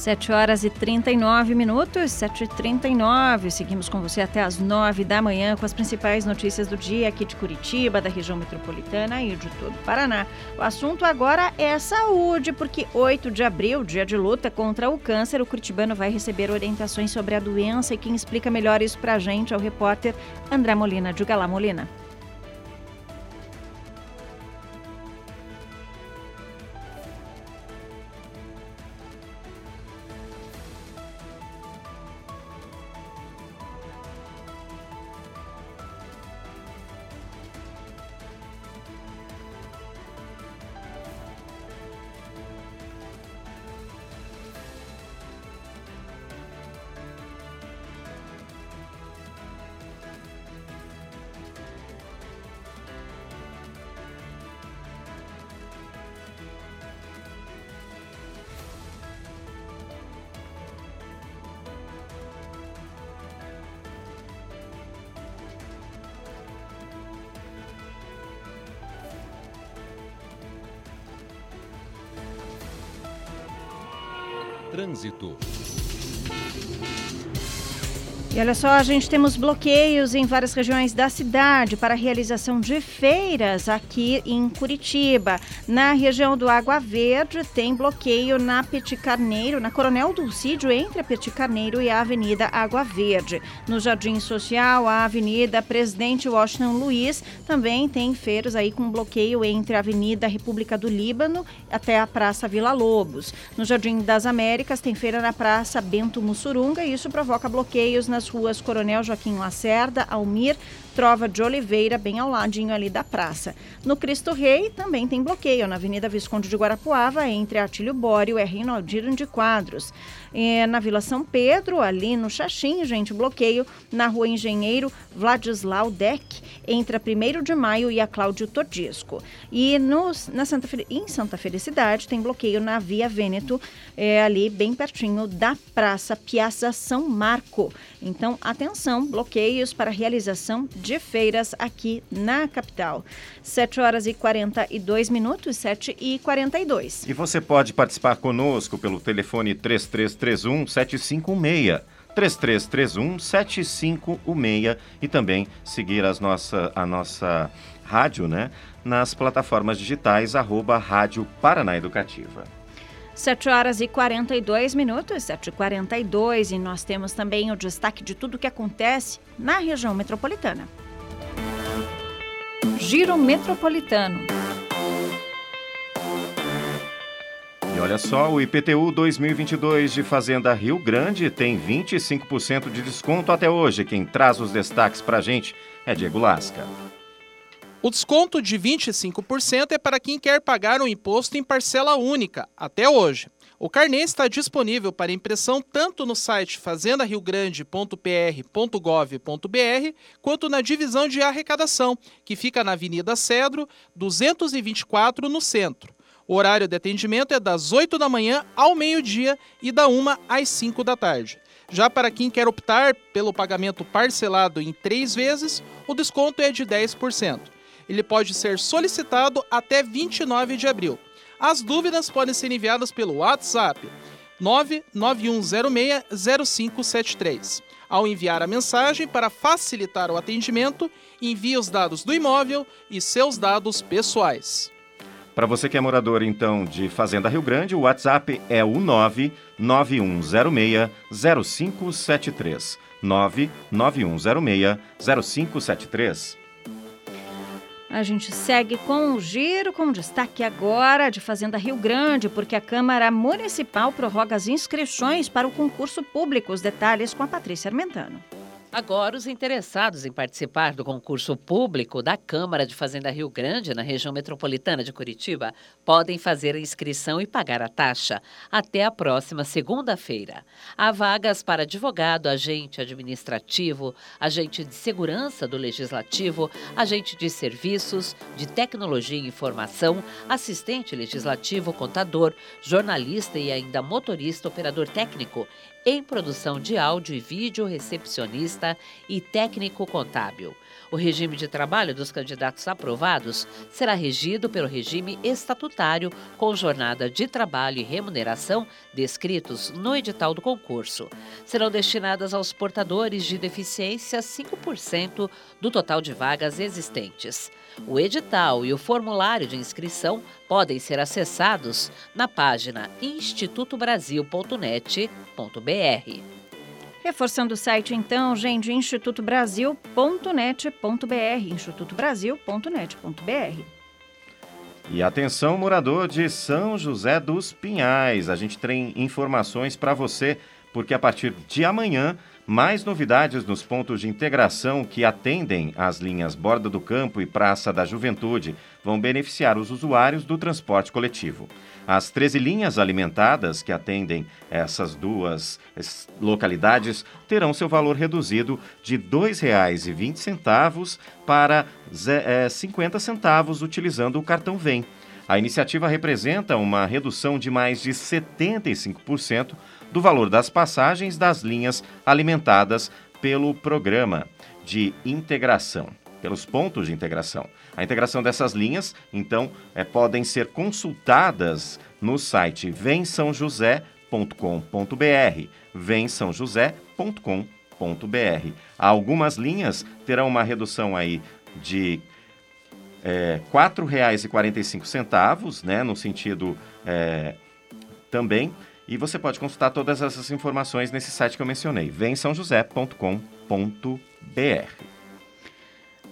7 horas e 39 minutos, 7 e 39 Seguimos com você até as 9 da manhã com as principais notícias do dia aqui de Curitiba, da região metropolitana e de todo o Paraná. O assunto agora é saúde, porque 8 de abril, dia de luta contra o câncer, o curitibano vai receber orientações sobre a doença e quem explica melhor isso pra gente é o repórter André Molina. Diga lá, Molina. E olha só, a gente temos bloqueios em várias regiões da cidade para a realização de feiras aqui em Curitiba. Na região do Água Verde tem bloqueio na Petit Carneiro, na Coronel Dulcídio, entre a Petit Carneiro e a Avenida Água Verde. No Jardim Social, a Avenida Presidente Washington Luiz também tem feiras aí com bloqueio entre a Avenida República do Líbano até a Praça Vila Lobos. No Jardim das Américas tem feira na Praça Bento Mussurunga e isso provoca bloqueios nas ruas Coronel Joaquim Lacerda, Almir, Trova de Oliveira, bem ao ladinho ali da praça. No Cristo Rei também tem bloqueio na Avenida Visconde de Guarapuava, entre Atílio Bório e Rinaldino de Quadros. É, na Vila São Pedro, ali no Xaxim, gente, bloqueio na Rua Engenheiro Vladislau Deck, entre a 1 de Maio e a Cláudio Todisco. E no, na Santa, em Santa Felicidade tem bloqueio na Via Vêneto, é, ali bem pertinho da Praça Piazza São Marco. Então, atenção, bloqueios para realização de feiras aqui na capital. 7 horas e 42 minutos, 7 e 42. E você pode participar conosco pelo telefone 3331 7516. 3331 7516 e também seguir as nossa, a nossa rádio, né? Nas plataformas digitais, arroba Rádio Paraná Educativa. 7 horas e 42 minutos, 7 e 42 e nós temos também o destaque de tudo o que acontece na região metropolitana. Giro Metropolitano. E olha só, o IPTU 2022 de Fazenda Rio Grande tem 25% de desconto até hoje. Quem traz os destaques para a gente é Diego Lasca. O desconto de 25% é para quem quer pagar o imposto em parcela única, até hoje. O carnê está disponível para impressão tanto no site fazendariogrande.pr.gov.br quanto na divisão de arrecadação, que fica na Avenida Cedro, 224, no centro. O horário de atendimento é das 8 da manhã ao meio-dia e da 1 às 5 da tarde. Já para quem quer optar pelo pagamento parcelado em três vezes, o desconto é de 10%. Ele pode ser solicitado até 29 de abril. As dúvidas podem ser enviadas pelo WhatsApp 991060573. Ao enviar a mensagem para facilitar o atendimento, envie os dados do imóvel e seus dados pessoais. Para você que é morador, então, de Fazenda Rio Grande, o WhatsApp é o 991060573. 99106-0573. A gente segue com o giro, com destaque agora de Fazenda Rio Grande, porque a Câmara Municipal prorroga as inscrições para o concurso público. Os detalhes com a Patrícia Armentano. Agora, os interessados em participar do concurso público da Câmara de Fazenda Rio Grande, na região metropolitana de Curitiba, podem fazer a inscrição e pagar a taxa até a próxima segunda-feira. Há vagas para advogado, agente administrativo, agente de segurança do legislativo, agente de serviços, de tecnologia e informação, assistente legislativo, contador, jornalista e ainda motorista operador técnico em produção de áudio e vídeo, recepcionista e técnico contábil. O regime de trabalho dos candidatos aprovados será regido pelo regime estatutário com jornada de trabalho e remuneração descritos no edital do concurso. Serão destinadas aos portadores de deficiência 5% do total de vagas existentes. O edital e o formulário de inscrição podem ser acessados na página institutobrasil.net.br. Reforçando o site, então, gente, institutobrasil.net.br, institutobrasil.net.br. E atenção, morador de São José dos Pinhais, a gente tem informações para você, porque a partir de amanhã mais novidades nos pontos de integração que atendem as linhas Borda do Campo e Praça da Juventude vão beneficiar os usuários do transporte coletivo. As 13 linhas alimentadas que atendem essas duas localidades terão seu valor reduzido de R$ 2,20 para R$ 50 centavos utilizando o cartão Vem. A iniciativa representa uma redução de mais de 75% do valor das passagens das linhas alimentadas pelo programa de integração, pelos pontos de integração. A integração dessas linhas, então, é, podem ser consultadas no site vemsaojosé.com.br, vemsaojosé.com.br. Algumas linhas terão uma redução aí de é, R$ 4,45, né, no sentido é, também e você pode consultar todas essas informações nesse site que eu mencionei, vemsaojosé.com.br.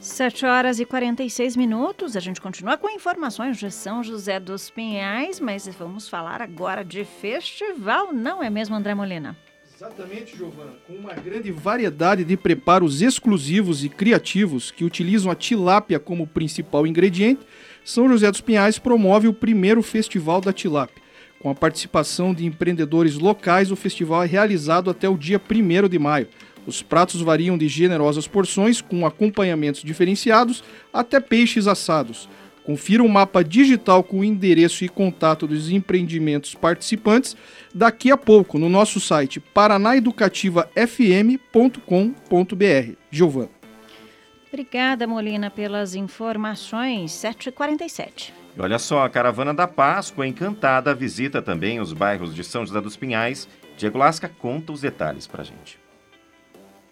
7 horas e 46 minutos. A gente continua com informações de São José dos Pinhais, mas vamos falar agora de festival, não é mesmo, André Molina? Exatamente, Giovana. Com uma grande variedade de preparos exclusivos e criativos que utilizam a tilápia como principal ingrediente, São José dos Pinhais promove o primeiro Festival da Tilápia. Com a participação de empreendedores locais, o festival é realizado até o dia 1 de maio. Os pratos variam de generosas porções, com acompanhamentos diferenciados, até peixes assados. Confira o um mapa digital com o endereço e contato dos empreendimentos participantes daqui a pouco no nosso site paranaeducativafm.com.br. Giovana. Obrigada, Molina, pelas informações. 7h47. E olha só, a Caravana da Páscoa Encantada visita também os bairros de São José dos Pinhais. Diego Lasca conta os detalhes pra gente.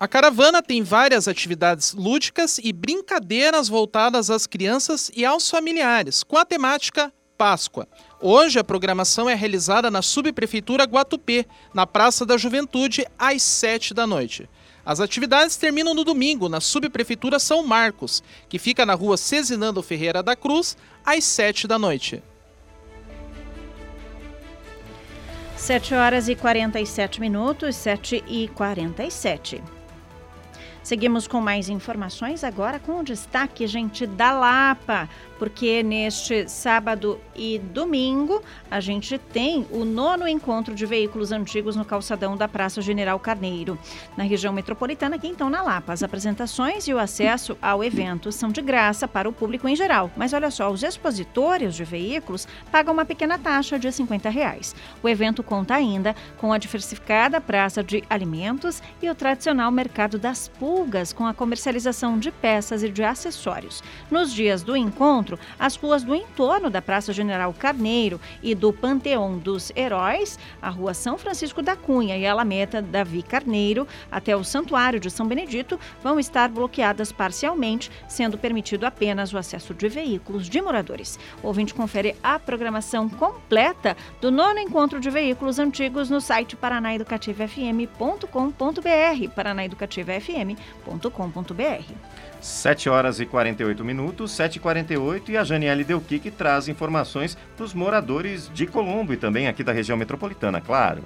A caravana tem várias atividades lúdicas e brincadeiras voltadas às crianças e aos familiares, com a temática Páscoa. Hoje a programação é realizada na Subprefeitura Guatupê, na Praça da Juventude, às 7 da noite. As atividades terminam no domingo na Subprefeitura São Marcos, que fica na rua Cezinando Ferreira da Cruz, às 7 da noite. 7 horas e 47 minutos, 7 e 47. Seguimos com mais informações agora com o destaque, gente, da Lapa porque neste sábado e domingo a gente tem o nono encontro de veículos antigos no calçadão da Praça General Carneiro, na região metropolitana, aqui então na Lapa. As apresentações e o acesso ao evento são de graça para o público em geral, mas olha só, os expositores de veículos pagam uma pequena taxa de 50 reais. O evento conta ainda com a diversificada praça de alimentos e o tradicional mercado das pulgas com a comercialização de peças e de acessórios. Nos dias do encontro, as ruas do entorno da Praça General Carneiro e do Panteão dos Heróis, a Rua São Francisco da Cunha e a Alameda Davi Carneiro, até o Santuário de São Benedito, vão estar bloqueadas parcialmente, sendo permitido apenas o acesso de veículos de moradores. O ouvinte confere a programação completa do nono encontro de veículos antigos no site paranaeducativofm.com.br, paranaeducativofm.com.br. 7 horas e 48 minutos, 7 e 48 e a Janiele Delqui que traz informações dos moradores de Colombo e também aqui da região metropolitana, claro.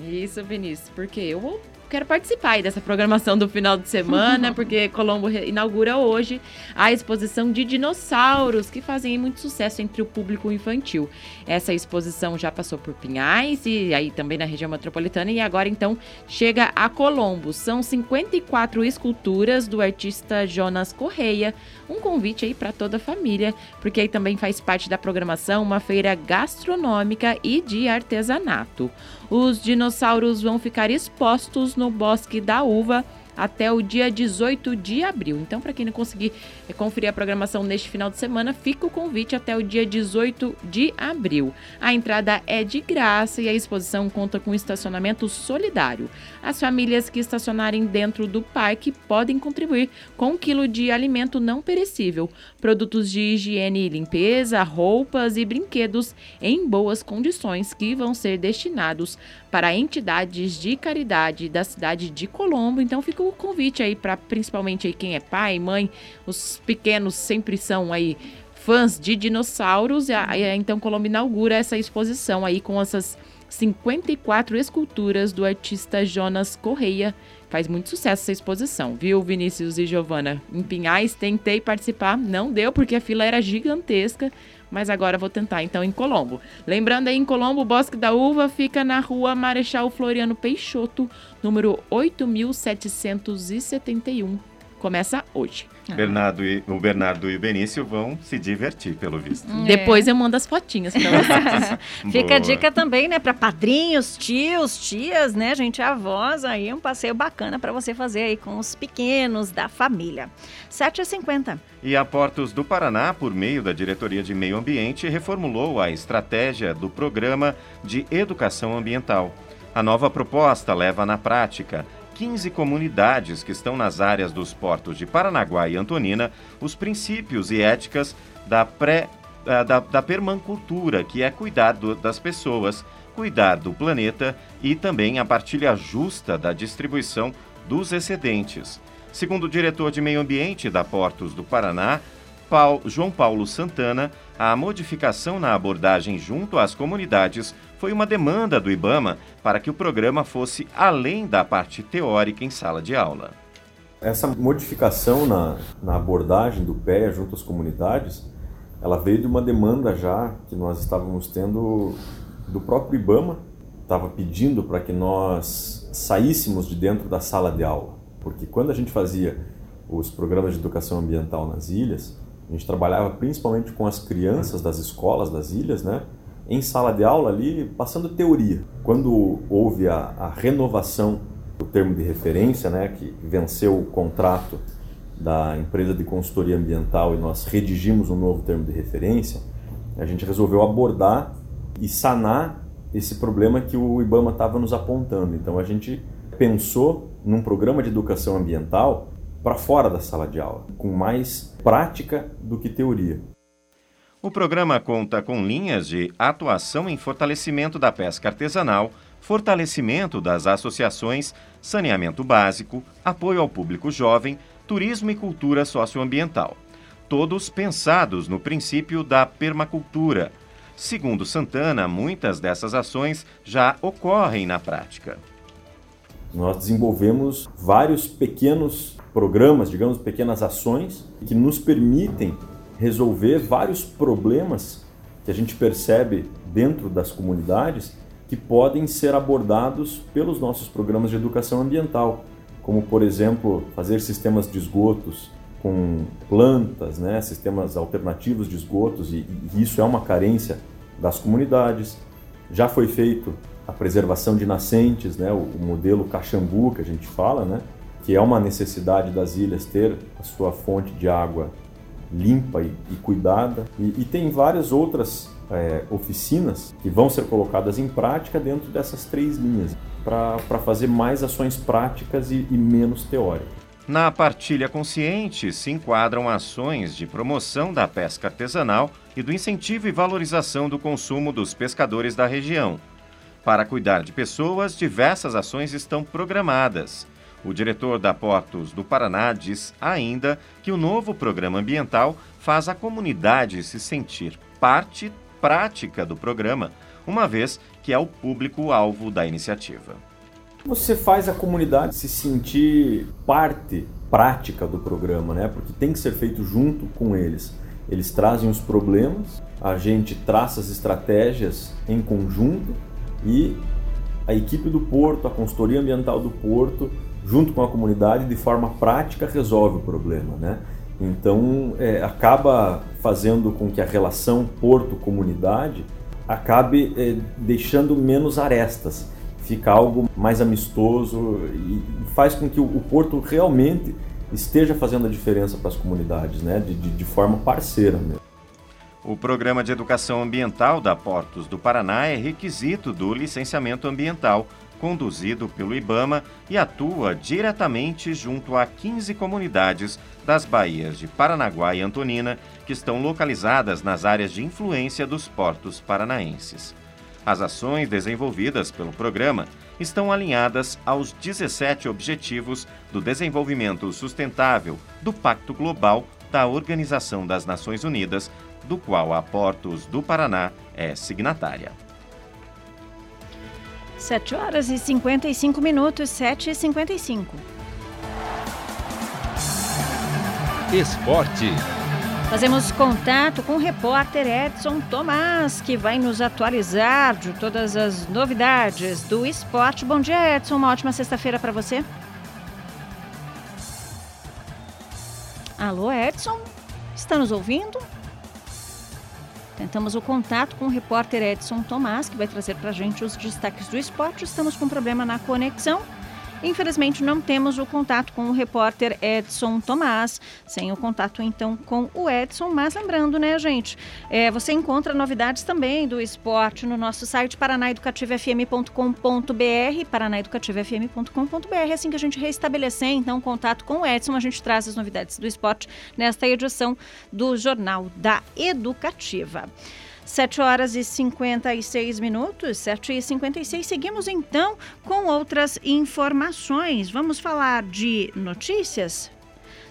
Isso, Vinícius, porque eu quero participar aí dessa programação do final de semana, [laughs] porque Colombo inaugura hoje a exposição de dinossauros, que fazem muito sucesso entre o público infantil. Essa exposição já passou por Pinhais e aí também na região metropolitana e agora então chega a Colombo. São 54 esculturas do artista Jonas Correia, um convite aí para toda a família, porque aí também faz parte da programação uma feira gastronômica e de artesanato. Os dinossauros vão ficar expostos no Bosque da Uva até o dia 18 de abril. Então, para quem não conseguir é, conferir a programação neste final de semana, fica o convite até o dia 18 de abril. A entrada é de graça e a exposição conta com estacionamento solidário. As famílias que estacionarem dentro do parque podem contribuir com um quilo de alimento não perecível, produtos de higiene e limpeza, roupas e brinquedos em boas condições que vão ser destinados para entidades de caridade da cidade de Colombo. Então fica o convite aí para principalmente aí quem é pai, mãe, os pequenos sempre são aí fãs de dinossauros. E, então Colombo inaugura essa exposição aí com essas 54 esculturas do artista Jonas Correia. Faz muito sucesso essa exposição, viu, Vinícius e Giovana? Em Pinhais, tentei participar, não deu porque a fila era gigantesca, mas agora vou tentar então em Colombo. Lembrando aí, em Colombo, o Bosque da Uva fica na rua Marechal Floriano Peixoto, número 8771. Começa hoje. Ah. Bernardo e, o Bernardo e o Benício vão se divertir, pelo visto. É. Depois eu mando as fotinhas para vocês. [laughs] Fica a dica também, né, para padrinhos, tios, tias, né, gente, avós, aí um passeio bacana para você fazer aí com os pequenos da família. 7h50. E a Portos do Paraná, por meio da Diretoria de Meio Ambiente, reformulou a estratégia do Programa de Educação Ambiental. A nova proposta leva na prática 15 comunidades que estão nas áreas dos portos de Paranaguá e Antonina os princípios e éticas da, pré, da, da permacultura, que é cuidar do, das pessoas, cuidar do planeta e também a partilha justa da distribuição dos excedentes. Segundo o diretor de Meio Ambiente da Portos do Paraná, Paulo, João Paulo Santana, a modificação na abordagem junto às comunidades foi uma demanda do IBAMA para que o programa fosse além da parte teórica em sala de aula. Essa modificação na, na abordagem do PEA junto às comunidades, ela veio de uma demanda já que nós estávamos tendo do próprio IBAMA, estava pedindo para que nós saíssemos de dentro da sala de aula, porque quando a gente fazia os programas de educação ambiental nas ilhas, a gente trabalhava principalmente com as crianças das escolas das ilhas, né? Em sala de aula ali, passando teoria. Quando houve a, a renovação do termo de referência, né, que venceu o contrato da empresa de consultoria ambiental e nós redigimos um novo termo de referência, a gente resolveu abordar e sanar esse problema que o IBAMA estava nos apontando. Então a gente pensou num programa de educação ambiental para fora da sala de aula, com mais prática do que teoria. O programa conta com linhas de atuação em fortalecimento da pesca artesanal, fortalecimento das associações, saneamento básico, apoio ao público jovem, turismo e cultura socioambiental. Todos pensados no princípio da permacultura. Segundo Santana, muitas dessas ações já ocorrem na prática. Nós desenvolvemos vários pequenos programas, digamos, pequenas ações que nos permitem resolver vários problemas que a gente percebe dentro das comunidades que podem ser abordados pelos nossos programas de educação ambiental, como por exemplo fazer sistemas de esgotos com plantas, né, sistemas alternativos de esgotos e, e isso é uma carência das comunidades. Já foi feito a preservação de nascentes, né, o, o modelo Caxambu que a gente fala, né, que é uma necessidade das ilhas ter a sua fonte de água limpa e, e cuidada. E, e, tem várias outras é, oficinas que vão ser colocadas em prática dentro dessas três linhas, para fazer mais ações práticas e, e menos teóricas. Na partilha consciente se enquadram ações de promoção da pesca artesanal e do incentivo e valorização do consumo dos pescadores da região. Para cuidar de pessoas, diversas ações estão programadas. O diretor da Portos do Paraná diz ainda que o novo programa ambiental faz a comunidade se sentir parte prática do programa, uma vez que é o público-alvo da iniciativa. Você faz a comunidade se sentir parte prática do programa, né? Porque tem que ser feito junto com eles. Eles trazem os problemas, a gente traça as estratégias em conjunto e a equipe do porto, a consultoria ambiental do porto, junto com a comunidade, de forma prática resolve o problema, né? Então é, acaba fazendo com que a relação porto-comunidade acabe é, deixando menos arestas fica algo mais amistoso e faz com que o, Porto realmente esteja fazendo a diferença para as comunidades, né? de, de, de forma parceira mesmo. O programa de educação ambiental da Portos do Paraná é requisito do licenciamento ambiental, conduzido pelo IBAMA e atua diretamente junto a 15 comunidades das baías de Paranaguá e Antonina, que estão localizadas nas áreas de influência dos portos paranaenses. As ações desenvolvidas pelo programa estão alinhadas aos 17 Objetivos do Desenvolvimento Sustentável do Pacto Global da Organização das Nações Unidas, do qual a Portos do Paraná é signatária. 7 horas e 55 minutos, 7 e 55. Esporte. Fazemos contato com o repórter Edson Tomás, que vai nos atualizar de todas as novidades do esporte. Bom dia, Edson. Uma ótima sexta-feira para você. Alô, Edson? Está nos ouvindo? Tentamos o contato com o repórter Edson Tomás, que vai trazer para a gente os destaques do esporte. Estamos com problema na conexão. Infelizmente, não temos o contato com o repórter Edson Tomás. Sem o contato, então, com o Edson. Mas lembrando, né, gente? É, você encontra novidades também do esporte no nosso site paranaeducativofm.com.br, paranaeducativofm.com.br. Assim que a gente restabelecer, então, o contato com o Edson, a gente traz as novidades do esporte nesta edição do Jornal da Educativa. 7 horas e 56 minutos, 7 e 56. Seguimos então com outras informações. Vamos falar de notícias?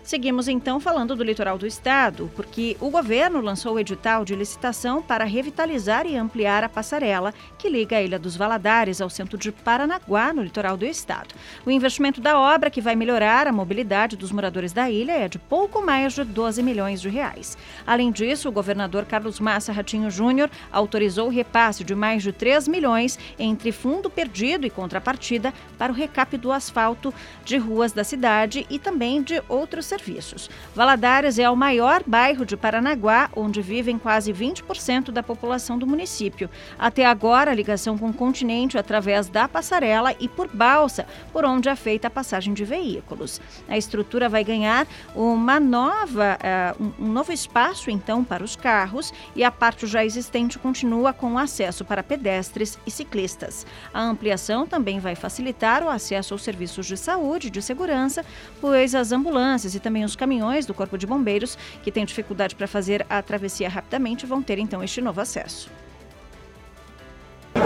Seguimos então falando do litoral do estado, porque o governo lançou o edital de licitação para revitalizar e ampliar a passarela que liga a Ilha dos Valadares ao centro de Paranaguá, no litoral do estado. O investimento da obra, que vai melhorar a mobilidade dos moradores da ilha, é de pouco mais de 12 milhões de reais. Além disso, o governador Carlos Massa Ratinho Júnior autorizou o repasse de mais de 3 milhões entre fundo perdido e contrapartida para o recap do asfalto de ruas da cidade e também de outros serviços serviços. Valadares é o maior bairro de Paranaguá, onde vivem quase 20% da população do município. Até agora, a ligação com o continente através da passarela e por balsa, por onde é feita a passagem de veículos. A estrutura vai ganhar uma nova, uh, um novo espaço, então, para os carros e a parte já existente continua com acesso para pedestres e ciclistas. A ampliação também vai facilitar o acesso aos serviços de saúde e de segurança, pois as ambulâncias e também os caminhões do Corpo de Bombeiros, que têm dificuldade para fazer a travessia rapidamente, vão ter então este novo acesso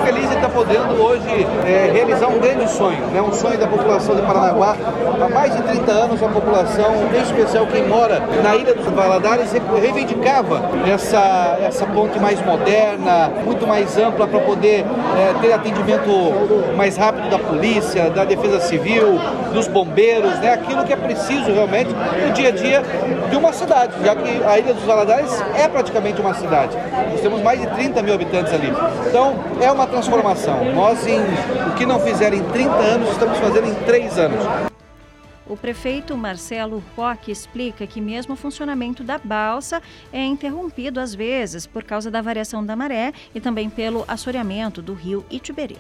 feliz de estar podendo hoje é, realizar um grande sonho, né? um sonho da população de Paranaguá. Há mais de 30 anos a população, em especial quem mora na Ilha dos Valadares, reivindicava essa, essa ponte mais moderna, muito mais ampla para poder é, ter atendimento mais rápido da polícia, da defesa civil, dos bombeiros, né? aquilo que é preciso realmente no dia a dia de uma cidade, já que a Ilha dos Valadares é praticamente uma cidade. Nós temos mais de 30 mil habitantes ali. Então é uma transformação. Nós, em, o que não fizeram em 30 anos, estamos fazendo em 3 anos. O prefeito Marcelo Roque explica que mesmo o funcionamento da balsa é interrompido às vezes por causa da variação da maré e também pelo assoreamento do rio Itiberê.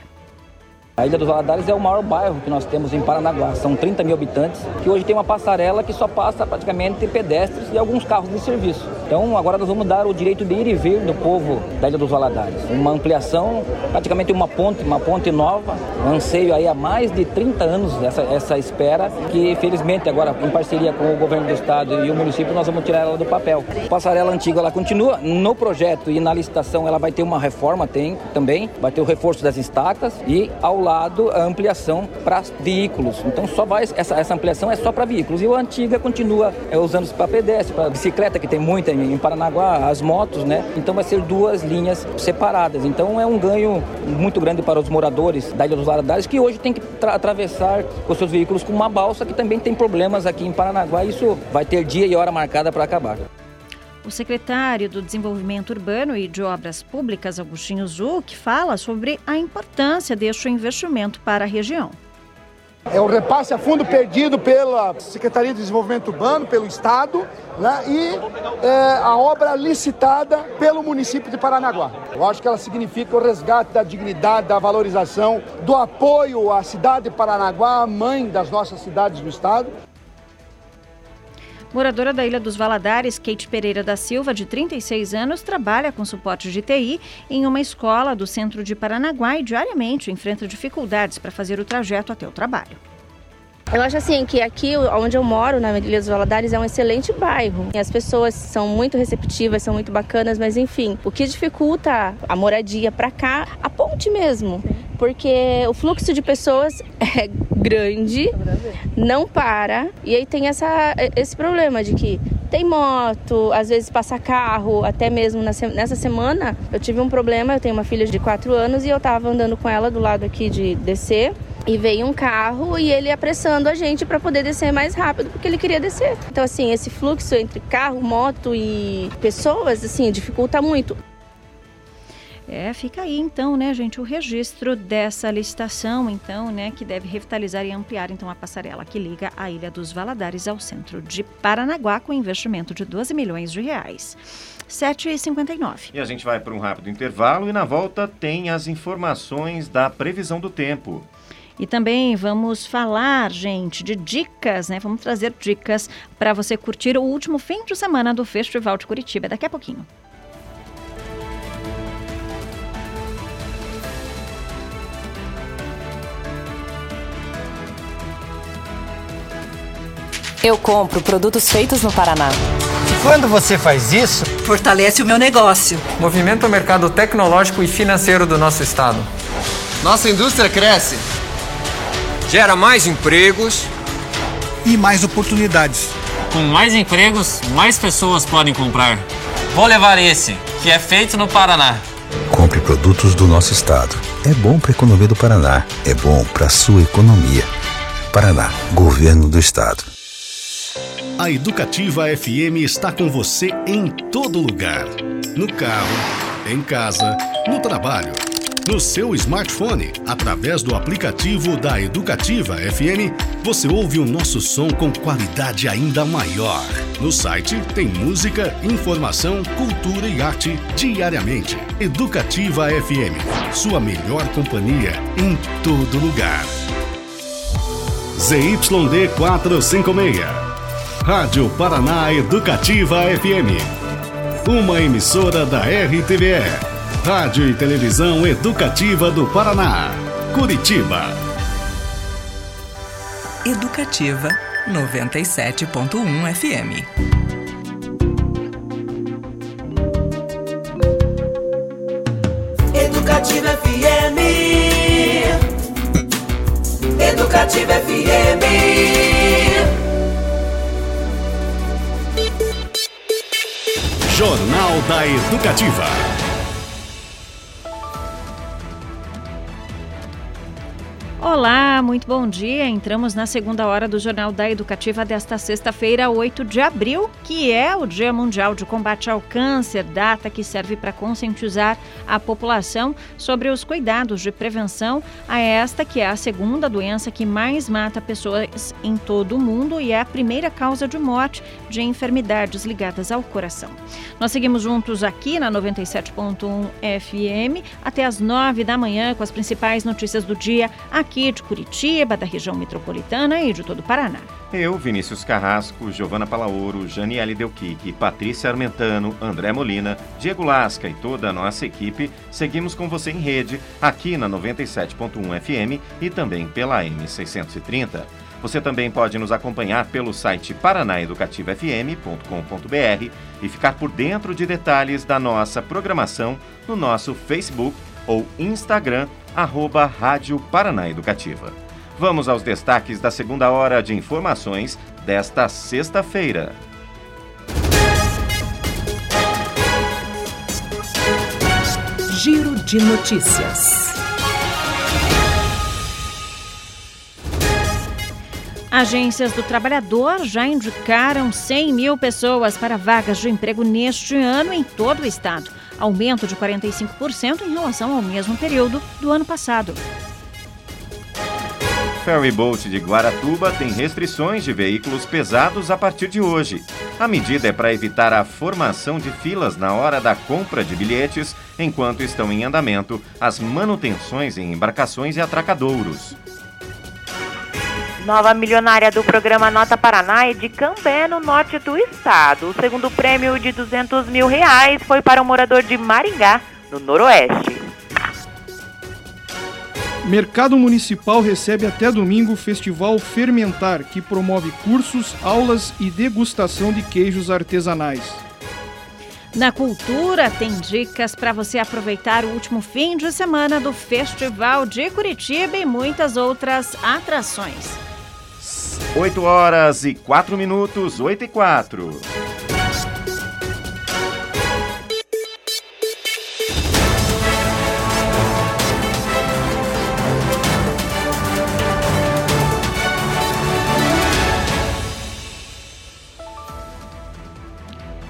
A Ilha dos Valadares é o maior bairro que nós temos em Paranaguá. São 30 mil habitantes, que hoje tem uma passarela que só passa praticamente pedestres e alguns carros de serviço. Então agora nós vamos dar o direito de ir e vir do povo da Ilha dos Valadares. Uma ampliação, praticamente uma ponte, uma ponte nova. Anseio aí há mais de 30 anos essa, essa espera, que felizmente agora em parceria com o governo do estado e o município nós vamos tirar ela do papel. A passarela antiga ela continua no projeto e na licitação ela vai ter uma reforma, tem também, vai ter o reforço das estacas e ao lado a ampliação para veículos. Então só vai essa, essa ampliação é só para veículos e a antiga continua é, usando para pedestre, para bicicleta que tem muita em, em Paranaguá, as motos, né? Então vai ser duas linhas separadas. Então é um ganho muito grande para os moradores da Ilha dos Valadares que hoje tem que atravessar os seus veículos com uma balsa que também tem problemas aqui em Paranaguá. Isso vai ter dia e hora marcada para acabar. O secretário do Desenvolvimento Urbano e de Obras Públicas, Agostinho Zuc, fala sobre a importância deste investimento para a região. É o repasse a fundo perdido pela Secretaria de Desenvolvimento Urbano, pelo Estado, né? e é, a obra licitada pelo município de Paranaguá. Eu acho que ela significa o resgate da dignidade, da valorização, do apoio à cidade de Paranaguá, a mãe das nossas cidades do Estado. Moradora da Ilha dos Valadares, Kate Pereira da Silva, de 36 anos, trabalha com suporte de TI em uma escola do centro de Paranaguá e diariamente enfrenta dificuldades para fazer o trajeto até o trabalho. Eu acho assim que aqui onde eu moro, na Ilha dos Valadares, é um excelente bairro. As pessoas são muito receptivas, são muito bacanas, mas enfim, o que dificulta a moradia para cá, a ponte mesmo. Porque o fluxo de pessoas [laughs] é grande, não para, e aí tem essa, esse problema de que tem moto, às vezes passa carro, até mesmo nessa semana eu tive um problema, eu tenho uma filha de 4 anos e eu tava andando com ela do lado aqui de descer e veio um carro e ele apressando a gente para poder descer mais rápido porque ele queria descer. Então assim, esse fluxo entre carro, moto e pessoas assim dificulta muito. É, fica aí então, né, gente, o registro dessa licitação, então, né, que deve revitalizar e ampliar então a passarela que liga a Ilha dos Valadares ao centro de Paranaguá com investimento de 12 milhões de reais. 7h59. E a gente vai para um rápido intervalo e na volta tem as informações da previsão do tempo. E também vamos falar, gente, de dicas, né? Vamos trazer dicas para você curtir o último fim de semana do Festival de Curitiba daqui a pouquinho. Eu compro produtos feitos no Paraná. E quando você faz isso, fortalece o meu negócio. Movimenta o mercado tecnológico e financeiro do nosso estado. Nossa indústria cresce. Gera mais empregos e mais oportunidades. Com mais empregos, mais pessoas podem comprar. Vou levar esse, que é feito no Paraná. Compre produtos do nosso estado. É bom para a economia do Paraná. É bom para a sua economia. Paraná, Governo do Estado. A Educativa FM está com você em todo lugar. No carro, em casa, no trabalho, no seu smartphone, através do aplicativo da Educativa FM, você ouve o nosso som com qualidade ainda maior. No site tem música, informação, cultura e arte diariamente. Educativa FM, sua melhor companhia em todo lugar. ZYD 456 Rádio Paraná Educativa FM. Uma emissora da RTVE. Rádio e Televisão Educativa do Paraná. Curitiba. Educativa 97.1 FM. Educativa FM. Educativa FM. Jornal da Educativa. Olá, muito bom dia. Entramos na segunda hora do Jornal da Educativa desta sexta-feira, 8 de abril, que é o Dia Mundial de Combate ao Câncer, data que serve para conscientizar a população sobre os cuidados de prevenção a esta que é a segunda doença que mais mata pessoas em todo o mundo e é a primeira causa de morte de enfermidades ligadas ao coração. Nós seguimos juntos aqui na 97.1 FM até as 9 da manhã com as principais notícias do dia aqui aqui de Curitiba, da região metropolitana e de todo o Paraná. Eu, Vinícius Carrasco, Giovana Palaoro, Janiele Delquique, Patrícia Armentano, André Molina, Diego Lasca e toda a nossa equipe, seguimos com você em rede, aqui na 97.1 FM e também pela M630. Você também pode nos acompanhar pelo site paranaeducativofm.com.br e ficar por dentro de detalhes da nossa programação no nosso Facebook ou Instagram arroba Rádio Paraná Educativa. Vamos aos destaques da segunda hora de informações desta sexta-feira. Giro de notícias. Agências do Trabalhador já indicaram 100 mil pessoas para vagas de emprego neste ano em todo o estado aumento de 45% em relação ao mesmo período do ano passado. Ferry Boat de Guaratuba tem restrições de veículos pesados a partir de hoje. A medida é para evitar a formação de filas na hora da compra de bilhetes, enquanto estão em andamento as manutenções em embarcações e atracadouros. Nova milionária do programa Nota Paraná é de Cambé, no norte do estado. O segundo prêmio de 200 mil reais foi para um morador de Maringá, no noroeste. Mercado Municipal recebe até domingo o Festival Fermentar, que promove cursos, aulas e degustação de queijos artesanais. Na cultura, tem dicas para você aproveitar o último fim de semana do Festival de Curitiba e muitas outras atrações. 8 horas e 4 minutos, 8 e 4.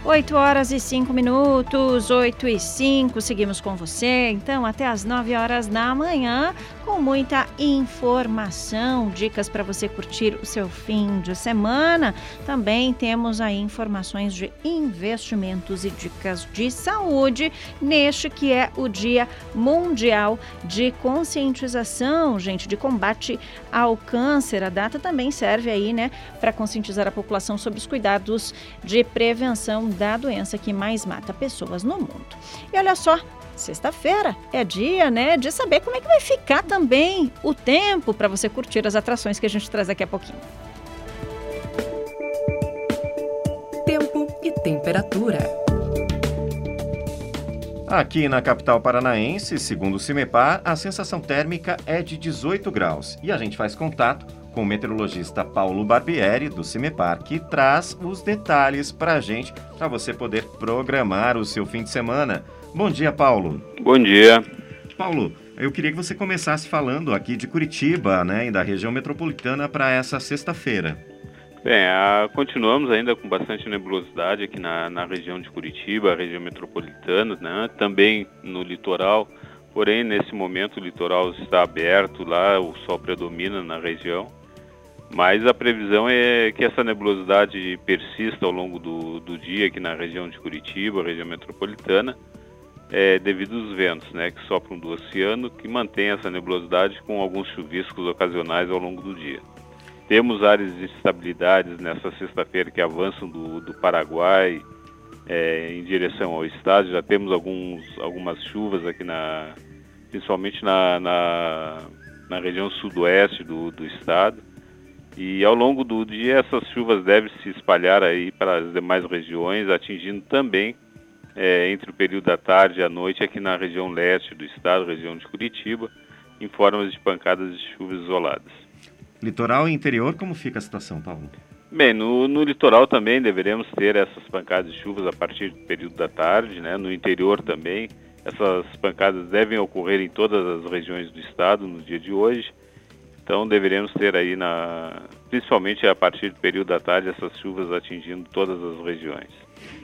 Oito horas e cinco minutos, oito e cinco, seguimos com você, então até as nove horas da manhã, com muita informação, dicas para você curtir o seu fim de semana. Também temos aí informações de investimentos e dicas de saúde neste que é o Dia Mundial de Conscientização, gente, de combate ao câncer. A data também serve aí, né, para conscientizar a população sobre os cuidados de prevenção da doença que mais mata pessoas no mundo. E olha só, Sexta-feira é dia, né, de saber como é que vai ficar também o tempo para você curtir as atrações que a gente traz daqui a pouquinho. Tempo e temperatura. Aqui na capital paranaense, segundo o CIMEPAR, a sensação térmica é de 18 graus. E a gente faz contato com o meteorologista Paulo Barbieri, do CIMEPAR, que traz os detalhes para a gente, para você poder programar o seu fim de semana. Bom dia, Paulo. Bom dia. Paulo, eu queria que você começasse falando aqui de Curitiba, né, e da região metropolitana para essa sexta-feira. Bem, a, continuamos ainda com bastante nebulosidade aqui na, na região de Curitiba, região metropolitana, né, também no litoral. Porém, nesse momento o litoral está aberto lá, o sol predomina na região. Mas a previsão é que essa nebulosidade persista ao longo do, do dia aqui na região de Curitiba, região metropolitana é, devido aos ventos né, que sopram do oceano, que mantém essa nebulosidade com alguns chuviscos ocasionais ao longo do dia. Temos áreas de instabilidades nessa sexta-feira que avançam do, do Paraguai é, em direção ao estado. Já temos alguns, algumas chuvas aqui, na, principalmente na, na, na região sudoeste do, do estado. E ao longo do dia essas chuvas devem se espalhar aí para as demais regiões, atingindo também é, entre o período da tarde e a noite aqui na região leste do estado, região de Curitiba, em formas de pancadas de chuvas isoladas. Litoral e interior, como fica a situação, Paulo? Bem, no, no, litoral também deveremos ter essas pancadas de chuvas a partir do período da tarde, né? no interior também. Essas pancadas devem ocorrer em todas as regiões do estado no dia de hoje. Então deveremos ter aí, na, principalmente a partir do período da tarde, essas chuvas atingindo todas as regiões.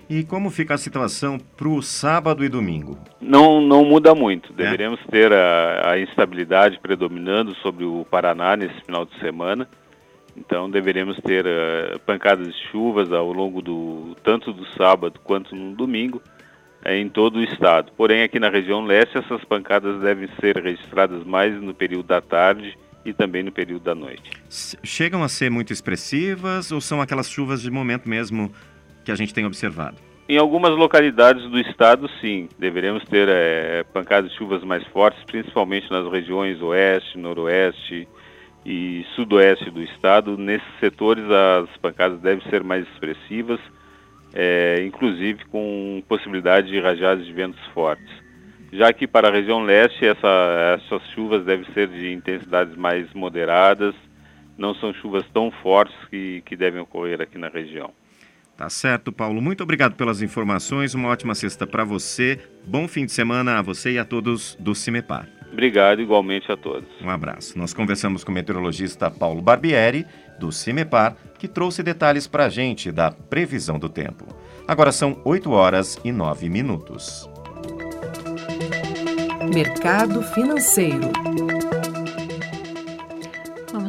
E como fica a situação para o sábado e domingo? Não, não muda muito. Deveremos é. ter a, a, instabilidade predominando sobre o Paraná nesse final de semana. Então deveremos ter uh, pancadas de chuvas ao longo do tanto do sábado quanto no domingo uh, em todo o estado. Porém aqui na região leste essas pancadas devem ser registradas mais no período da tarde e também no período da noite. Chegam a ser muito expressivas ou são aquelas chuvas de momento mesmo que a gente tem observado? Em algumas localidades do estado, sim, deveremos ter é, pancadas de chuvas mais fortes, principalmente nas regiões oeste, noroeste e sudoeste do estado. Nesses setores, as pancadas devem ser mais expressivas, é, inclusive com possibilidade de rajadas de ventos fortes. Já que para a região leste, essa, essas chuvas devem ser de intensidades mais moderadas, não são chuvas tão fortes que, que devem ocorrer aqui na região. Tá certo, Paulo. Muito obrigado pelas informações. Uma ótima sexta para você. Bom fim de semana a você e a todos do Cimepar. Obrigado igualmente a todos. Um abraço. Nós conversamos com o meteorologista Paulo Barbieri, do Cimepar, que trouxe detalhes para a gente da previsão do tempo. Agora são 8 horas e 9 minutos. Mercado Financeiro.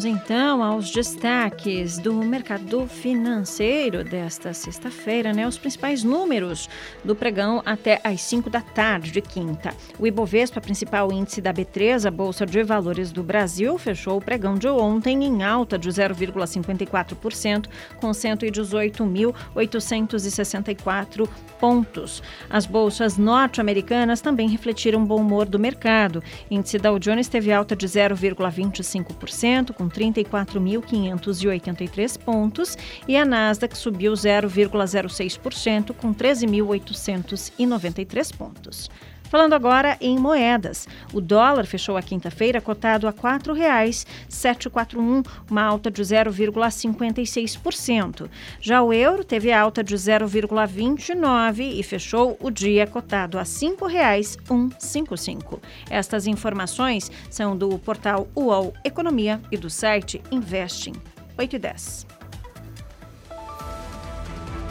Vamos então aos destaques do mercado financeiro desta sexta-feira, né? Os principais números do pregão até às 5 da tarde de quinta. O Ibovespa, principal índice da B3, a Bolsa de Valores do Brasil, fechou o pregão de ontem em alta de 0,54%, com 118.864 pontos. As bolsas norte-americanas também refletiram bom humor do mercado. O índice Dow Jones teve alta de 0,25%, com 34.583 pontos, e a Nasdaq subiu 0,06%, com 13.893 pontos. Falando agora em moedas. O dólar fechou a quinta-feira cotado a R$ 4,741, uma alta de 0,56%. Já o euro teve alta de 0,29 e fechou o dia cotado a R$ 5,155. Estas informações são do portal UOL Economia e do site Investing. 8 e 10.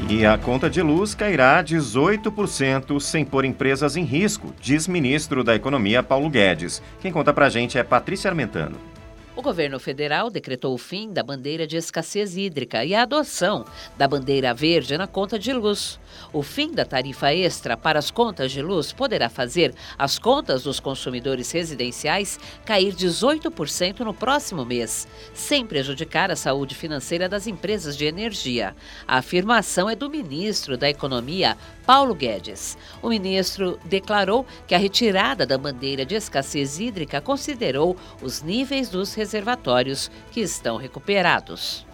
E a conta de luz cairá 18% sem pôr empresas em risco, diz ministro da Economia Paulo Guedes. Quem conta pra gente é Patrícia Armentano. O governo federal decretou o fim da bandeira de escassez hídrica e a adoção da bandeira verde na conta de luz. O fim da tarifa extra para as contas de luz poderá fazer as contas dos consumidores residenciais cair 18% no próximo mês, sem prejudicar a saúde financeira das empresas de energia. A afirmação é do ministro da Economia, Paulo Guedes. O ministro declarou que a retirada da bandeira de escassez hídrica considerou os níveis dos reservatórios que estão recuperados.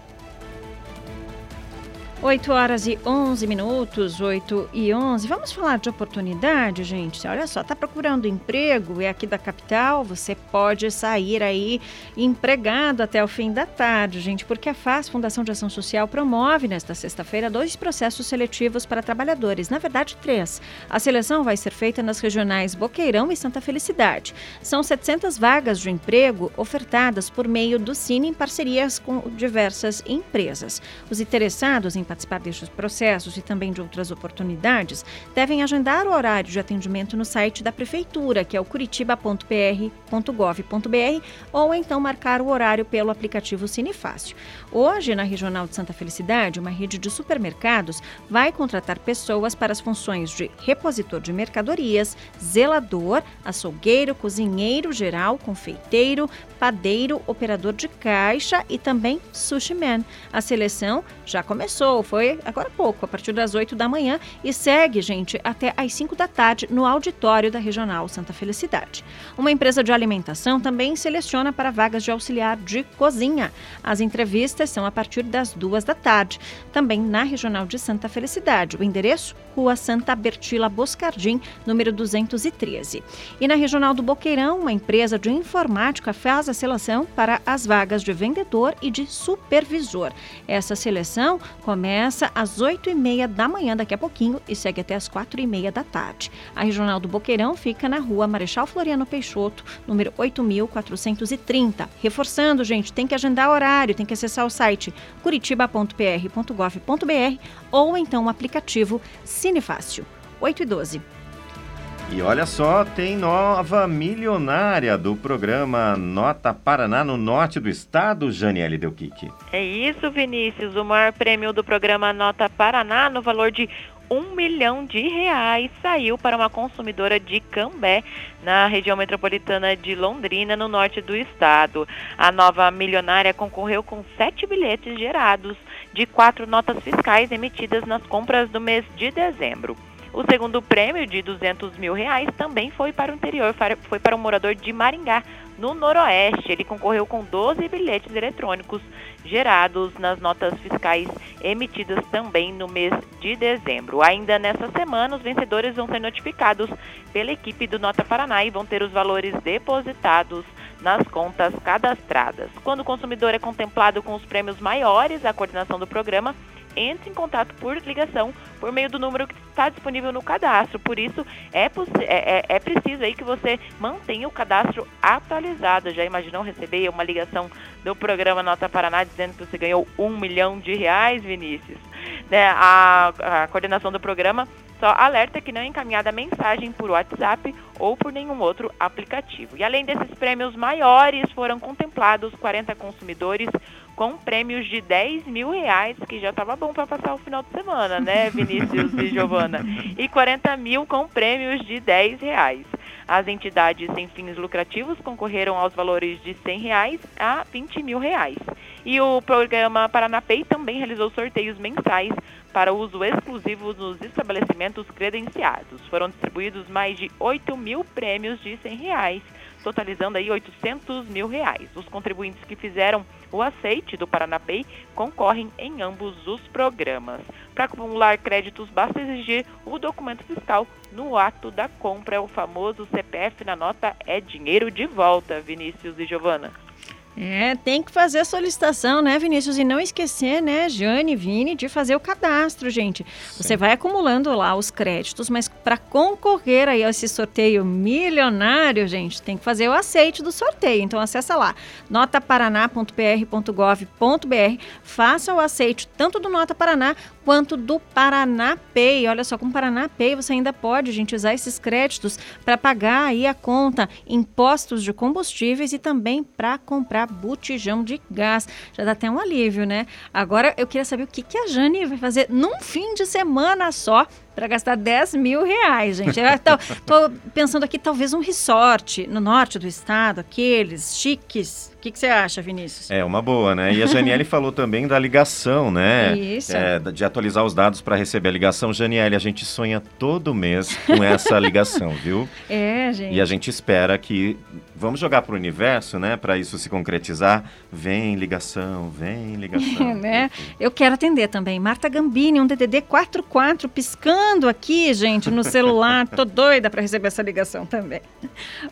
8 horas e 11 minutos, 8 e 11. Vamos falar de oportunidade, gente? Olha só, tá procurando emprego, é aqui da capital, você pode sair aí empregado até o fim da tarde, gente, porque a FAS, Fundação de Ação Social, promove nesta sexta-feira dois processos seletivos para trabalhadores, na verdade três. A seleção vai ser feita nas regionais Boqueirão e Santa Felicidade. São 700 vagas de emprego ofertadas por meio do Cine em parcerias com diversas empresas. Os interessados em participar destes processos e também de outras oportunidades, devem agendar o horário de atendimento no site da Prefeitura, que é o curitiba.pr.gov.br, ou então marcar o horário pelo aplicativo Cinefácil. Hoje, na Regional de Santa Felicidade, uma rede de supermercados vai contratar pessoas para as funções de repositor de mercadorias, zelador, açougueiro, cozinheiro geral, confeiteiro, padeiro, operador de caixa e também sushi man. A seleção já começou, foi agora há pouco, a partir das 8 da manhã e segue, gente, até às 5 da tarde no auditório da Regional Santa Felicidade. Uma empresa de alimentação também seleciona para vagas de auxiliar de cozinha. As entrevistas são a partir das 2 da tarde, também na Regional de Santa Felicidade. O endereço Rua Santa Bertila Boscardim, número 213. E na Regional do Boqueirão, uma empresa de informática faz a seleção para as vagas de vendedor e de supervisor. Essa seleção começa às 8h30 da manhã, daqui a pouquinho, e segue até às 4h30 da tarde. A Regional do Boqueirão fica na rua Marechal Floriano Peixoto, número 8430. Reforçando, gente, tem que agendar horário, tem que acessar o site curitiba.pr.gov.br ou então o aplicativo Cinefácil. 8 e 12. E olha só, tem nova milionária do programa Nota Paraná no norte do estado, Janiele Delquique. É isso, Vinícius. O maior prêmio do programa Nota Paraná, no valor de um milhão de reais, saiu para uma consumidora de Cambé, na região metropolitana de Londrina, no norte do estado. A nova milionária concorreu com sete bilhetes gerados de quatro notas fiscais emitidas nas compras do mês de dezembro. O segundo prêmio, de 200 mil reais, também foi para o interior, foi para um morador de Maringá, no Noroeste. Ele concorreu com 12 bilhetes eletrônicos gerados nas notas fiscais emitidas também no mês de dezembro. Ainda nessa semana, os vencedores vão ser notificados pela equipe do Nota Paraná e vão ter os valores depositados nas contas cadastradas. Quando o consumidor é contemplado com os prêmios maiores, a coordenação do programa entre em contato por ligação por meio do número que está disponível no cadastro. Por isso, é, é, é, é preciso aí que você mantenha o cadastro atualizado. Já imaginou receber uma ligação do programa Nota Paraná dizendo que você ganhou um milhão de reais, Vinícius? Né, a, a coordenação do programa só alerta que não é encaminhada mensagem por WhatsApp ou por nenhum outro aplicativo. E além desses prêmios maiores, foram contemplados 40 consumidores com prêmios de 10 mil reais, que já estava bom para passar o final de semana, né, [laughs] Vinícius e Giovana? E 40 mil com prêmios de 10 reais. As entidades sem fins lucrativos concorreram aos valores de 100 reais a 20 mil reais. E o programa Paranapay também realizou sorteios mensais para uso exclusivo nos estabelecimentos credenciados. Foram distribuídos mais de 8 mil prêmios de 100 reais, totalizando aí 800 mil reais. Os contribuintes que fizeram o aceite do Paranapay concorrem em ambos os programas. Para acumular créditos, basta exigir o documento fiscal no ato da compra. O famoso CPF na nota é dinheiro de volta, Vinícius e Giovana. É, tem que fazer a solicitação, né, Vinícius? E não esquecer, né, Jane e Vini, de fazer o cadastro, gente. Sim. Você vai acumulando lá os créditos, mas para concorrer aí a esse sorteio milionário, gente, tem que fazer o aceite do sorteio. Então acessa lá, notaparaná.pr.gov.br, faça o aceite tanto do Nota Paraná quanto do Paraná Pay. Olha só, com o Paraná Pay você ainda pode, gente, usar esses créditos para pagar aí a conta, impostos de combustíveis e também para comprar botijão de gás. Já dá até um alívio, né? Agora eu queria saber o que, que a Jane vai fazer num fim de semana só para gastar 10 mil reais, gente. Tô, pensando aqui, talvez um resort no norte do estado, aqueles chiques. O que, que você acha, Vinícius? É uma boa, né? E a Janiele [laughs] falou também da ligação, né? Isso. É, de atualizar os dados para receber a ligação. Janiele, a gente sonha todo mês com essa ligação, viu? [laughs] É, gente. E a gente espera que vamos jogar para o universo, né? Para isso se concretizar. Vem ligação, vem [laughs] ligação. né? Eu quero atender também. Marta Gambini, um DDD 44 piscando aqui, gente, no celular. Tô [laughs] doida para receber essa ligação também.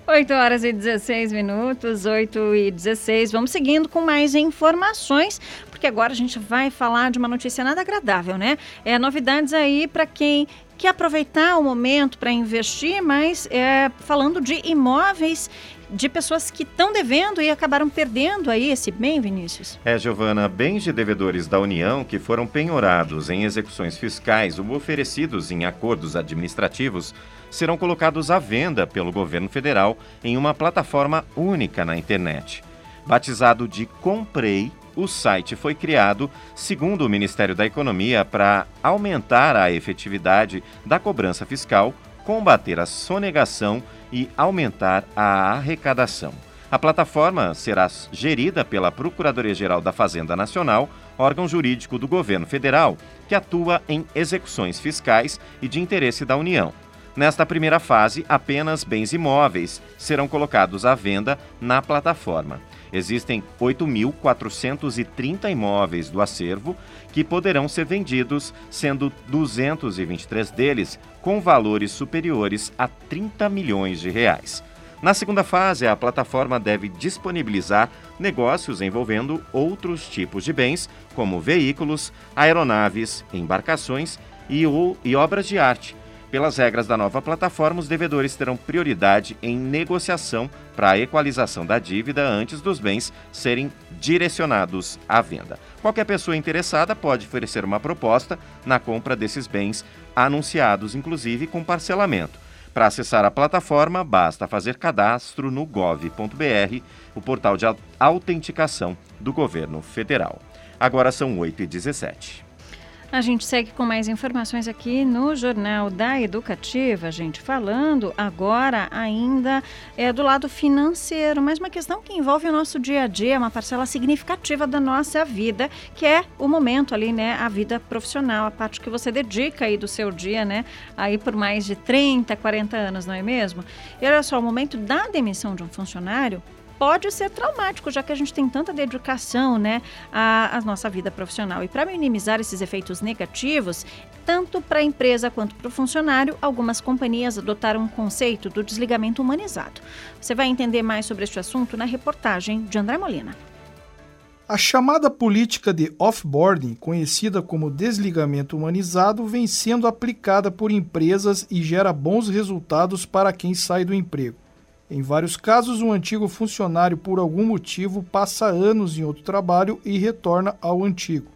8 horas e 16 minutos, 8 e 16. Vamos seguindo com mais informações, porque agora a gente vai falar de uma notícia nada agradável, né? É novidades aí para quem quer aproveitar o momento para investir, mas é, falando de imóveis de pessoas que estão devendo e acabaram perdendo aí esse bem, Vinícius? É, Giovana, bens de devedores da União que foram penhorados em execuções fiscais ou oferecidos em acordos administrativos serão colocados à venda pelo governo federal em uma plataforma única na internet. Batizado de Comprei, o site foi criado, segundo o Ministério da Economia, para aumentar a efetividade da cobrança fiscal, combater a sonegação e aumentar a arrecadação. A plataforma será gerida pela Procuradoria-Geral da Fazenda Nacional, órgão jurídico do governo federal, que atua em execuções fiscais e de interesse da União. Nesta primeira fase, apenas bens imóveis serão colocados à venda na plataforma. Existem 8.430 imóveis do acervo que poderão ser vendidos, sendo 223 deles com valores superiores a 30 milhões de reais. Na segunda fase, a plataforma deve disponibilizar negócios envolvendo outros tipos de bens, como veículos, aeronaves, embarcações e, obras de arte. Pelas regras da nova plataforma, os devedores terão prioridade em negociação para a equalização da dívida antes dos bens serem direcionados à venda. Qualquer pessoa interessada pode oferecer uma proposta na compra desses bens, anunciados inclusive com parcelamento. Para acessar a plataforma, basta fazer cadastro no gov.br, o portal de autenticação do governo federal. Agora são 8h17. A gente segue com mais informações aqui no Jornal da Educativa, gente, falando agora ainda é do lado financeiro, mas uma questão que envolve o nosso dia a dia, uma parcela significativa da nossa vida, que é o momento ali, né, a vida profissional, a parte que você dedica aí do seu dia, né, aí por mais de 30, 40 anos, não é mesmo? E olha só, o momento da demissão de um funcionário pode ser traumático, já que a gente tem tanta dedicação né, à, à nossa vida profissional. E para minimizar esses efeitos negativos, tanto para a empresa quanto para o funcionário, algumas companhias adotaram um conceito do desligamento humanizado. Você vai entender mais sobre este assunto na reportagem de André Molina. A chamada política de offboarding, conhecida como desligamento humanizado, vem sendo aplicada por empresas e gera bons resultados para quem sai do emprego. Em vários casos, um antigo funcionário, por algum motivo, passa anos em outro trabalho e retorna ao antigo.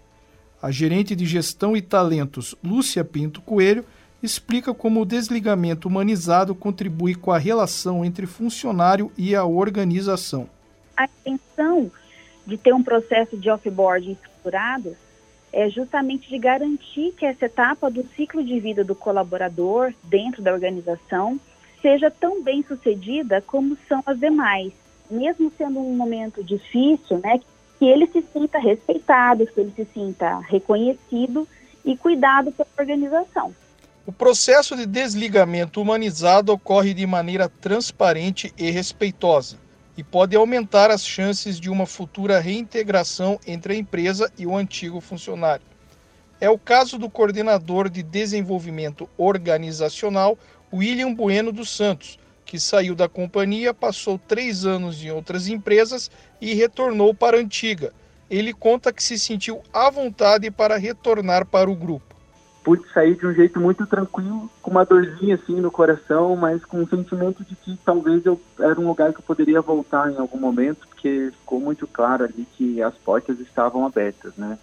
A gerente de gestão e talentos, Lúcia Pinto Coelho, explica como o desligamento humanizado contribui com a relação entre funcionário e a organização. A intenção de ter um processo de offboarding estruturado é justamente de garantir que essa etapa do ciclo de vida do colaborador dentro da organização seja tão bem sucedida como são as demais, mesmo sendo um momento difícil, né? Que ele se sinta respeitado, que ele se sinta reconhecido e cuidado pela organização. O processo de desligamento humanizado ocorre de maneira transparente e respeitosa e pode aumentar as chances de uma futura reintegração entre a empresa e o antigo funcionário. É o caso do coordenador de desenvolvimento organizacional, William Bueno dos Santos, que saiu da companhia, passou três anos em outras empresas e retornou para a antiga. Ele conta que se sentiu à vontade para retornar para o grupo. Pude sair de um jeito muito tranquilo, com uma dorzinha assim no coração, mas com um sentimento de que talvez eu era um lugar que eu poderia voltar em algum momento, porque ficou muito claro ali que as portas estavam abertas, né?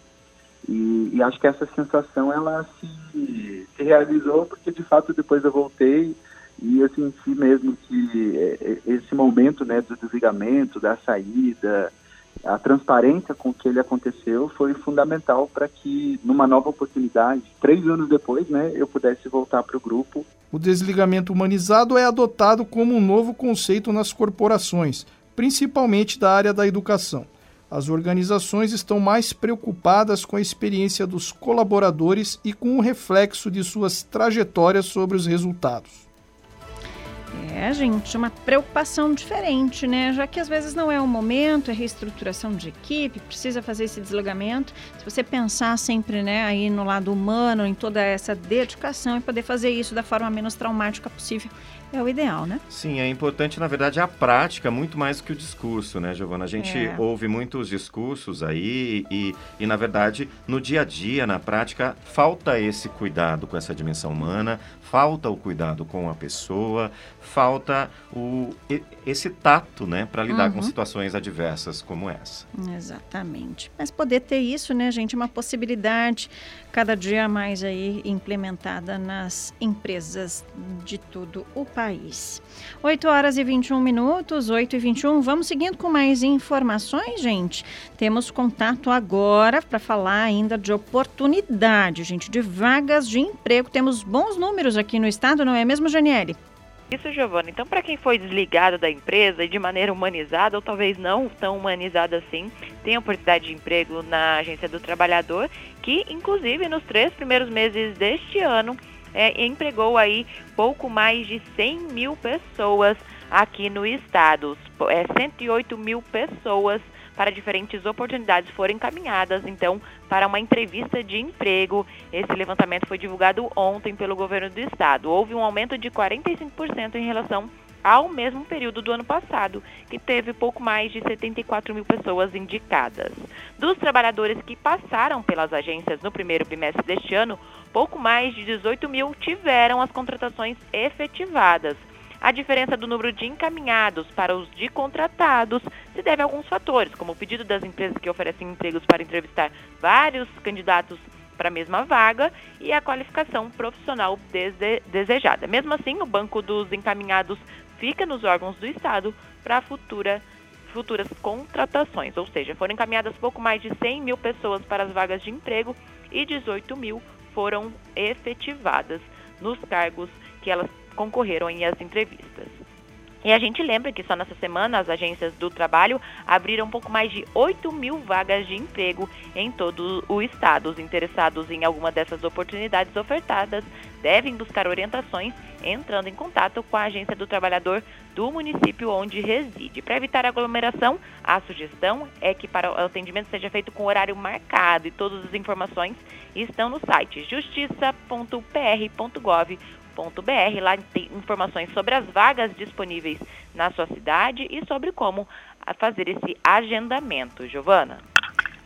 E, e, acho que essa sensação ela se, se, realizou porque de fato depois eu voltei e eu senti mesmo que é, é, esse momento né, do desligamento, da saída, a transparência com que ele aconteceu foi fundamental para que numa nova oportunidade, três anos depois, né, eu pudesse voltar para o grupo. O desligamento humanizado é adotado como um novo conceito nas corporações, principalmente da área da educação as organizações estão mais preocupadas com a experiência dos colaboradores e com o reflexo de suas trajetórias sobre os resultados. É, gente, uma preocupação diferente, né? Já que às vezes não é o momento, é reestruturação de equipe, precisa fazer esse desligamento. Se você pensar sempre, né, aí no lado humano, em toda essa dedicação e poder fazer isso da forma menos traumática possível, é o ideal, né? Sim, é importante, na verdade, a prática muito mais do que o discurso, né, Giovana? A gente é. ouve muitos discursos aí e, e, na verdade, no dia a dia, na prática, falta esse cuidado com essa dimensão humana, falta o cuidado com a pessoa, falta o, esse tato, né, para lidar uhum. com situações adversas como essa. Exatamente. Mas poder ter isso, né, gente, é uma possibilidade cada dia mais aí implementada nas empresas de todo o país. 8 horas e 21 minutos, 8 e 21. Vamos seguindo com mais informações, gente. Temos contato agora para falar ainda de oportunidade, gente, de vagas de emprego. Temos bons números aqui no estado, não é mesmo, Janiele? Isso, Giovana. Então, para quem foi desligado da empresa e de maneira humanizada, ou talvez não tão humanizada assim, tem oportunidade de emprego na Agência do Trabalhador, que, inclusive, nos três primeiros meses deste ano, é, empregou aí pouco mais de 100 mil pessoas aqui no estado. É, 108 mil pessoas para diferentes oportunidades foram encaminhadas, então, para uma entrevista de emprego. Esse levantamento foi divulgado ontem pelo governo do estado. Houve um aumento de 45% em relação ao mesmo período do ano passado, que teve pouco mais de 74 mil pessoas indicadas. Dos trabalhadores que passaram pelas agências no primeiro bimestre deste ano, pouco mais de 18 mil tiveram as contratações efetivadas. A diferença do número de encaminhados para os de contratados se deve a alguns fatores, como o pedido das empresas que oferecem empregos para entrevistar vários candidatos para a mesma vaga e a qualificação profissional dese desejada. Mesmo assim, o banco dos encaminhados fica nos órgãos do Estado para futura, futuras contratações, ou seja, foram encaminhadas pouco mais de 100 mil pessoas para as vagas de emprego e 18 mil foram efetivadas nos cargos que elas concorreram em as entrevistas. E a gente lembra que só nessa semana as agências do trabalho abriram um pouco mais de 8 mil vagas de emprego em todo o estado. Os interessados em alguma dessas oportunidades ofertadas devem buscar orientações entrando em contato com a agência do trabalhador do município onde reside. Para evitar aglomeração, a sugestão é que para o atendimento seja feito com horário marcado e todas as informações estão no site justiça.pr.gov br Lá tem informações sobre as vagas disponíveis na sua cidade e sobre como fazer esse agendamento. Giovana?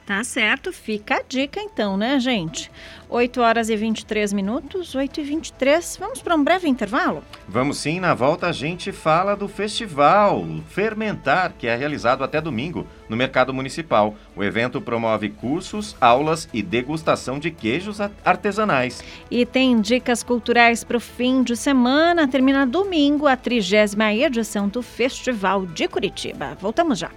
Tá certo, fica a dica então, né, gente? 8 horas e 23 minutos, 8 e 23. Vamos para um breve intervalo? Vamos sim, na volta a gente fala do festival Fermentar, que é realizado até domingo no Mercado Municipal. O evento promove cursos, aulas e degustação de queijos artesanais. E tem dicas culturais para o fim de semana. Termina domingo a trigésima edição do Festival de Curitiba. Voltamos já.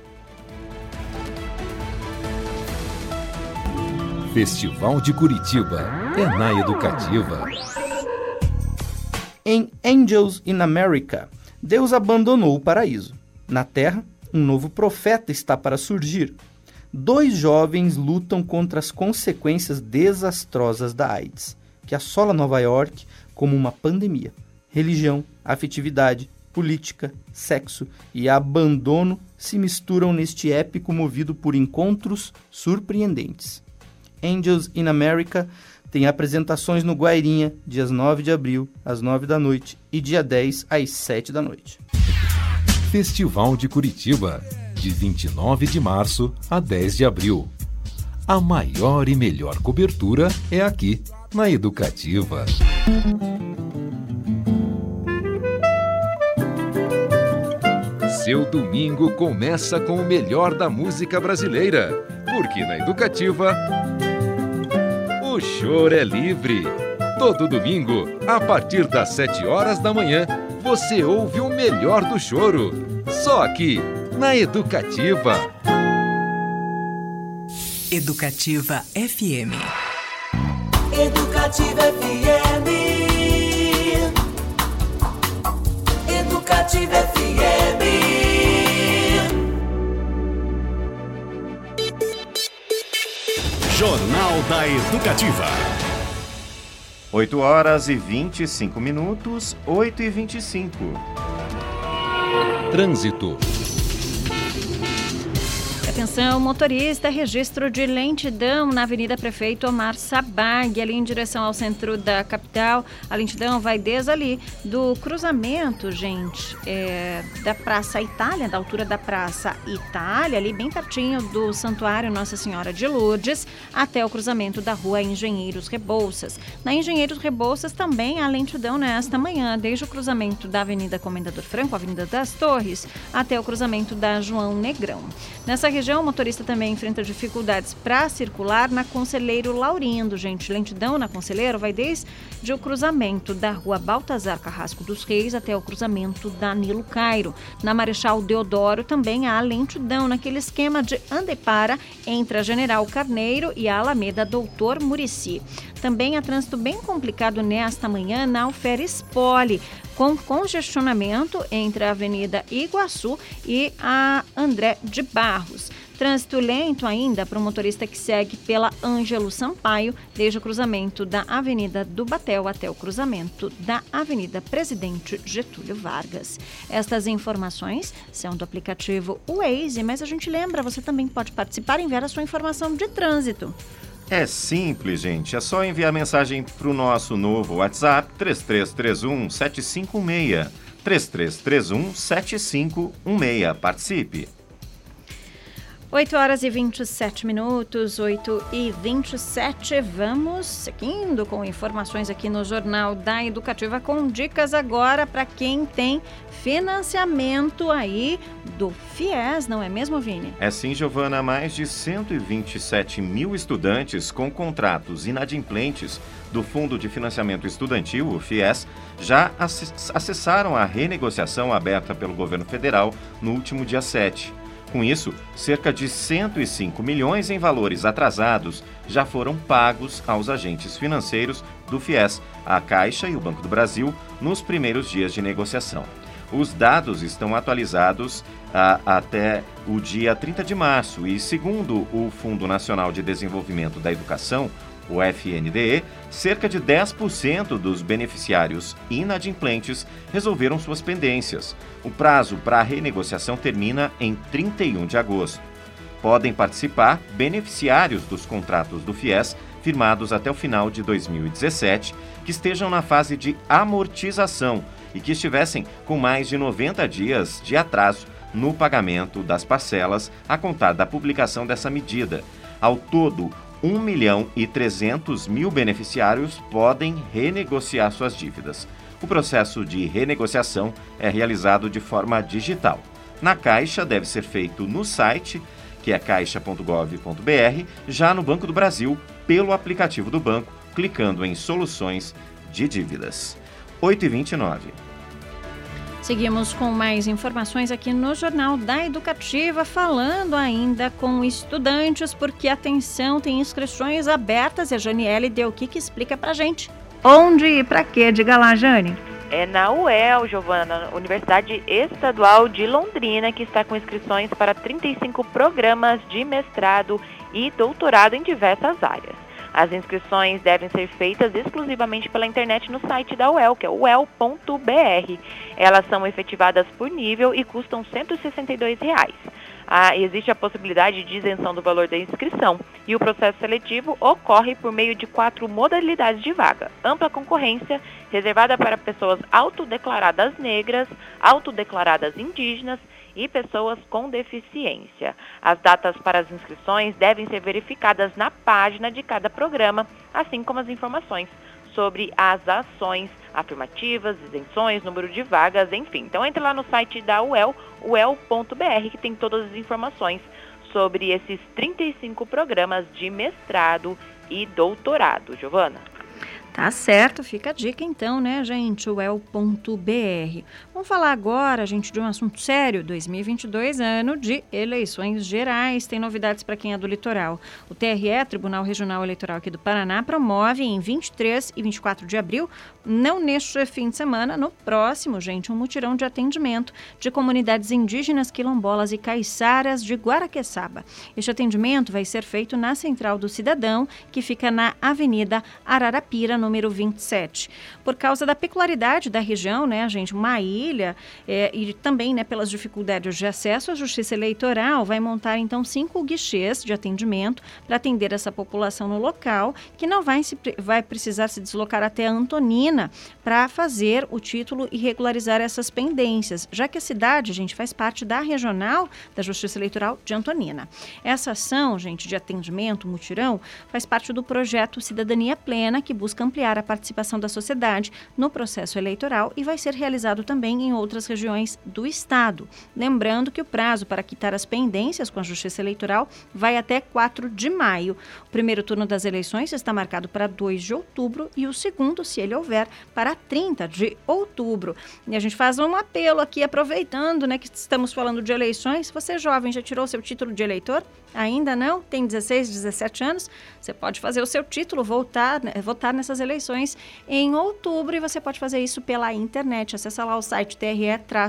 Festival de Curitiba é na Educativa. Em Angels in America, Deus abandonou o paraíso. Na Terra, um novo profeta está para surgir. Dois jovens lutam contra as consequências desastrosas da AIDS, que assola Nova York como uma pandemia. Religião, afetividade, política, sexo e abandono se misturam neste épico movido por encontros surpreendentes. Angels in America tem apresentações no Guairinha, dias 9 de abril, às 9 da noite, e dia 10, às 7 da noite. Festival de Curitiba, de 29 de março a 10 de abril. A maior e melhor cobertura é aqui, na Educativa. Seu domingo começa com o melhor da música brasileira, porque na Educativa o choro é livre. Todo domingo, a partir das 7 horas da manhã, você ouve o melhor do choro. Só aqui, na Educativa. Educativa FM. Educativa FM. Educativa FM. Jornal da Educativa. 8 horas e 25 minutos, 8 e 25. Trânsito. Atenção, motorista, registro de lentidão na Avenida Prefeito Omar Sabag, ali em direção ao centro da capital. A lentidão vai desde ali do cruzamento, gente, é, da Praça Itália, da altura da Praça Itália, ali bem pertinho do Santuário Nossa Senhora de Lourdes, até o cruzamento da Rua Engenheiros Rebouças. Na Engenheiros Rebouças também há lentidão nesta manhã, desde o cruzamento da Avenida Comendador Franco, Avenida das Torres, até o cruzamento da João Negrão. Nessa região, região, o motorista também enfrenta dificuldades para circular na Conselheiro Laurindo, gente. Lentidão na Conselheiro vai desde o cruzamento da rua Baltazar Carrasco dos Reis até o cruzamento da Nilo Cairo. Na Marechal Deodoro também há lentidão naquele esquema de andepara entre a General Carneiro e a Alameda Doutor Murici. Também há trânsito bem complicado nesta manhã na Alferes Poli, com congestionamento entre a Avenida Iguaçu e a André de Barros. Trânsito lento ainda para o motorista que segue pela Ângelo Sampaio, desde o cruzamento da Avenida do Batel até o cruzamento da Avenida Presidente Getúlio Vargas. Estas informações são do aplicativo Waze, mas a gente lembra, você também pode participar e enviar a sua informação de trânsito É simples, gente. É só enviar mensagem para o nosso novo WhatsApp 3331 7516. 3331 7516. Participe. 8 horas e 27 minutos, 8 e 27. Vamos seguindo com informações aqui no Jornal da Educativa, com dicas agora para quem tem financiamento aí do FIES, não é mesmo, Vini? É sim, Giovana. Mais de 127 mil estudantes com contratos inadimplentes do Fundo de Financiamento Estudantil, o FIES, já acessaram a renegociação aberta pelo governo federal no último dia 7. Com isso, cerca de 105 milhões em valores atrasados já foram pagos aos agentes financeiros do FIES, a Caixa e o Banco do Brasil nos primeiros dias de negociação. Os dados estão atualizados a, até o dia 30 de março e, segundo o Fundo Nacional de Desenvolvimento da Educação, o FNDE, cerca de 10% dos beneficiários inadimplentes resolveram suas pendências. O prazo para a renegociação termina em 31 de agosto. Podem participar beneficiários dos contratos do FIES firmados até o final de 2017 que estejam na fase de amortização e que estivessem com mais de 90 dias de atraso no pagamento das parcelas a contar da publicação dessa medida. Ao todo, 1 milhão e 300 mil beneficiários podem renegociar suas dívidas. O processo de renegociação é realizado de forma digital. Na Caixa, deve ser feito no site, que é caixa.gov.br, já no Banco do Brasil, pelo aplicativo do banco, clicando em Soluções de Dívidas. 8h29. Seguimos com mais informações aqui no Jornal da Educativa, falando ainda com estudantes, porque atenção, tem inscrições abertas e a Janiele deu o que, que explica pra gente. Onde e pra quê? Diga lá, Jane. É na UEL, Giovana, Universidade Estadual de Londrina, que está com inscrições para 35 programas de mestrado e doutorado em diversas áreas. As inscrições devem ser feitas exclusivamente pela internet no site da UEL, que é uel.br. Elas são efetivadas por nível e custam 162 reais. Ah, existe a possibilidade de isenção do valor da inscrição e o processo seletivo ocorre por meio de quatro modalidades de vaga: ampla concorrência, reservada para pessoas autodeclaradas negras, autodeclaradas indígenas e pessoas com deficiência. As datas para as inscrições devem ser verificadas na página de cada programa, assim como as informações sobre as ações afirmativas, isenções, número de vagas, enfim. Então entre lá no site da UEL, uel.br, que tem todas as informações sobre esses 35 programas de mestrado e doutorado. Giovana. Tá certo, fica a dica então, né, gente? O el.br. Vamos falar agora, gente, de um assunto sério. 2022, ano de eleições gerais. Tem novidades para quem é do litoral. O TRE, Tribunal Regional Eleitoral aqui do Paraná, promove em 23 e 24 de abril, não neste fim de semana, no próximo, gente, um mutirão de atendimento de comunidades indígenas, quilombolas e caiçaras de Guaraqueçaba. Este atendimento vai ser feito na Central do Cidadão, que fica na Avenida Ararapira, número 27. Por causa da peculiaridade da região, né, gente, uma ilha é, e também, né, pelas dificuldades de acesso à justiça eleitoral, vai montar então cinco guichês de atendimento para atender essa população no local, que não vai, se, vai precisar se deslocar até Antonina para fazer o título e regularizar essas pendências, já que a cidade, gente, faz parte da regional da Justiça Eleitoral de Antonina. Essa ação, gente, de atendimento, mutirão, faz parte do projeto Cidadania Plena, que busca ampliar a participação da sociedade no processo eleitoral e vai ser realizado também em outras regiões do Estado. Lembrando que o prazo para quitar as pendências com a Justiça Eleitoral vai até 4 de maio. O primeiro turno das eleições está marcado para 2 de outubro e o segundo, se ele houver, para 30 de outubro. E a gente faz um apelo aqui, aproveitando né, que estamos falando de eleições. Você, jovem, já tirou seu título de eleitor? Ainda não? Tem 16, 17 anos? Você pode fazer o seu título, voltar, né, votar nessas eleições em outubro e você pode fazer isso pela internet. Acesse lá o site tre-pr.jus.br.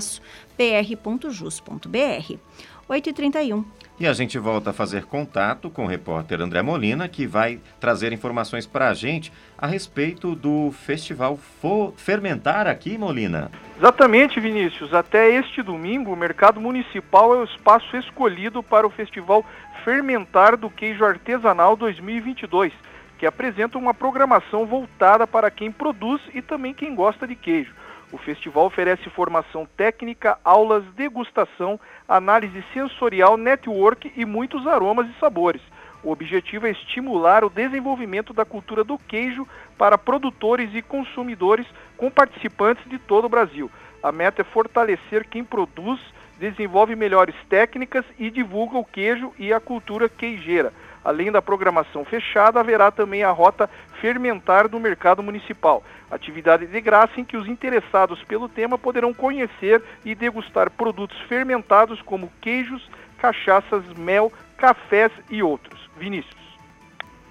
8h31. E a gente volta a fazer contato com o repórter André Molina, que vai trazer informações para a gente a respeito do festival Fo Fermentar aqui, Molina. Exatamente, Vinícius. Até este domingo, o mercado municipal é o espaço escolhido para o Festival Fermentar do Queijo Artesanal 2022, que apresenta uma programação voltada para quem produz e também quem gosta de queijo. O festival oferece formação técnica, aulas, degustação, análise sensorial, network e muitos aromas e sabores. O objetivo é estimular o desenvolvimento da cultura do queijo para produtores e consumidores com participantes de todo o Brasil. A meta é fortalecer quem produz, desenvolve melhores técnicas e divulga o queijo e a cultura queijeira. Além da programação fechada, haverá também a rota fermentar do mercado municipal. Atividade de graça em que os interessados pelo tema poderão conhecer e degustar produtos fermentados como queijos, cachaças, mel, cafés e outros. Vinícius.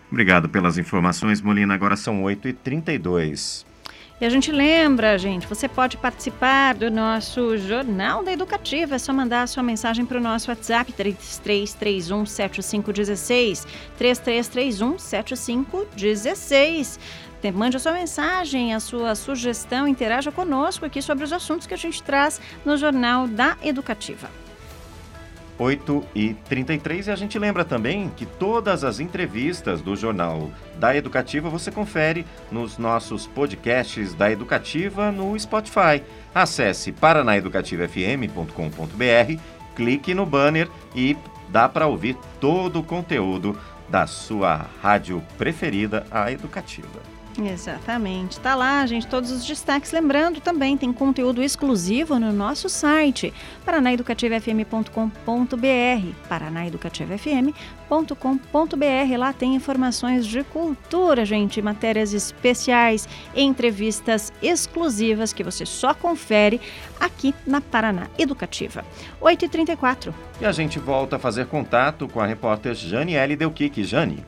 Obrigado pelas informações, Molina. Agora são 8h32. E a gente lembra, gente, você pode participar do nosso Jornal da Educativa. É só mandar a sua mensagem para o nosso WhatsApp 3331 7516. 3331 7516. Mande a sua mensagem, a sua sugestão, interaja conosco aqui sobre os assuntos que a gente traz no Jornal da Educativa. 8 e 33 e a gente lembra também que todas as entrevistas do Jornal da Educativa você confere nos nossos podcasts da Educativa no Spotify. Acesse paranaeducativafm.com.br, clique no banner e dá para ouvir todo o conteúdo da sua rádio preferida, a Educativa. Exatamente. Tá lá, gente, todos os destaques. Lembrando também, tem conteúdo exclusivo no nosso site, paranaeducativafm.com.br, paranaeducativafm.com.br. Lá tem informações de cultura, gente, matérias especiais, entrevistas exclusivas que você só confere aqui na Paraná Educativa. 8h34. E a gente volta a fazer contato com a repórter Janiele Delquique. Jane.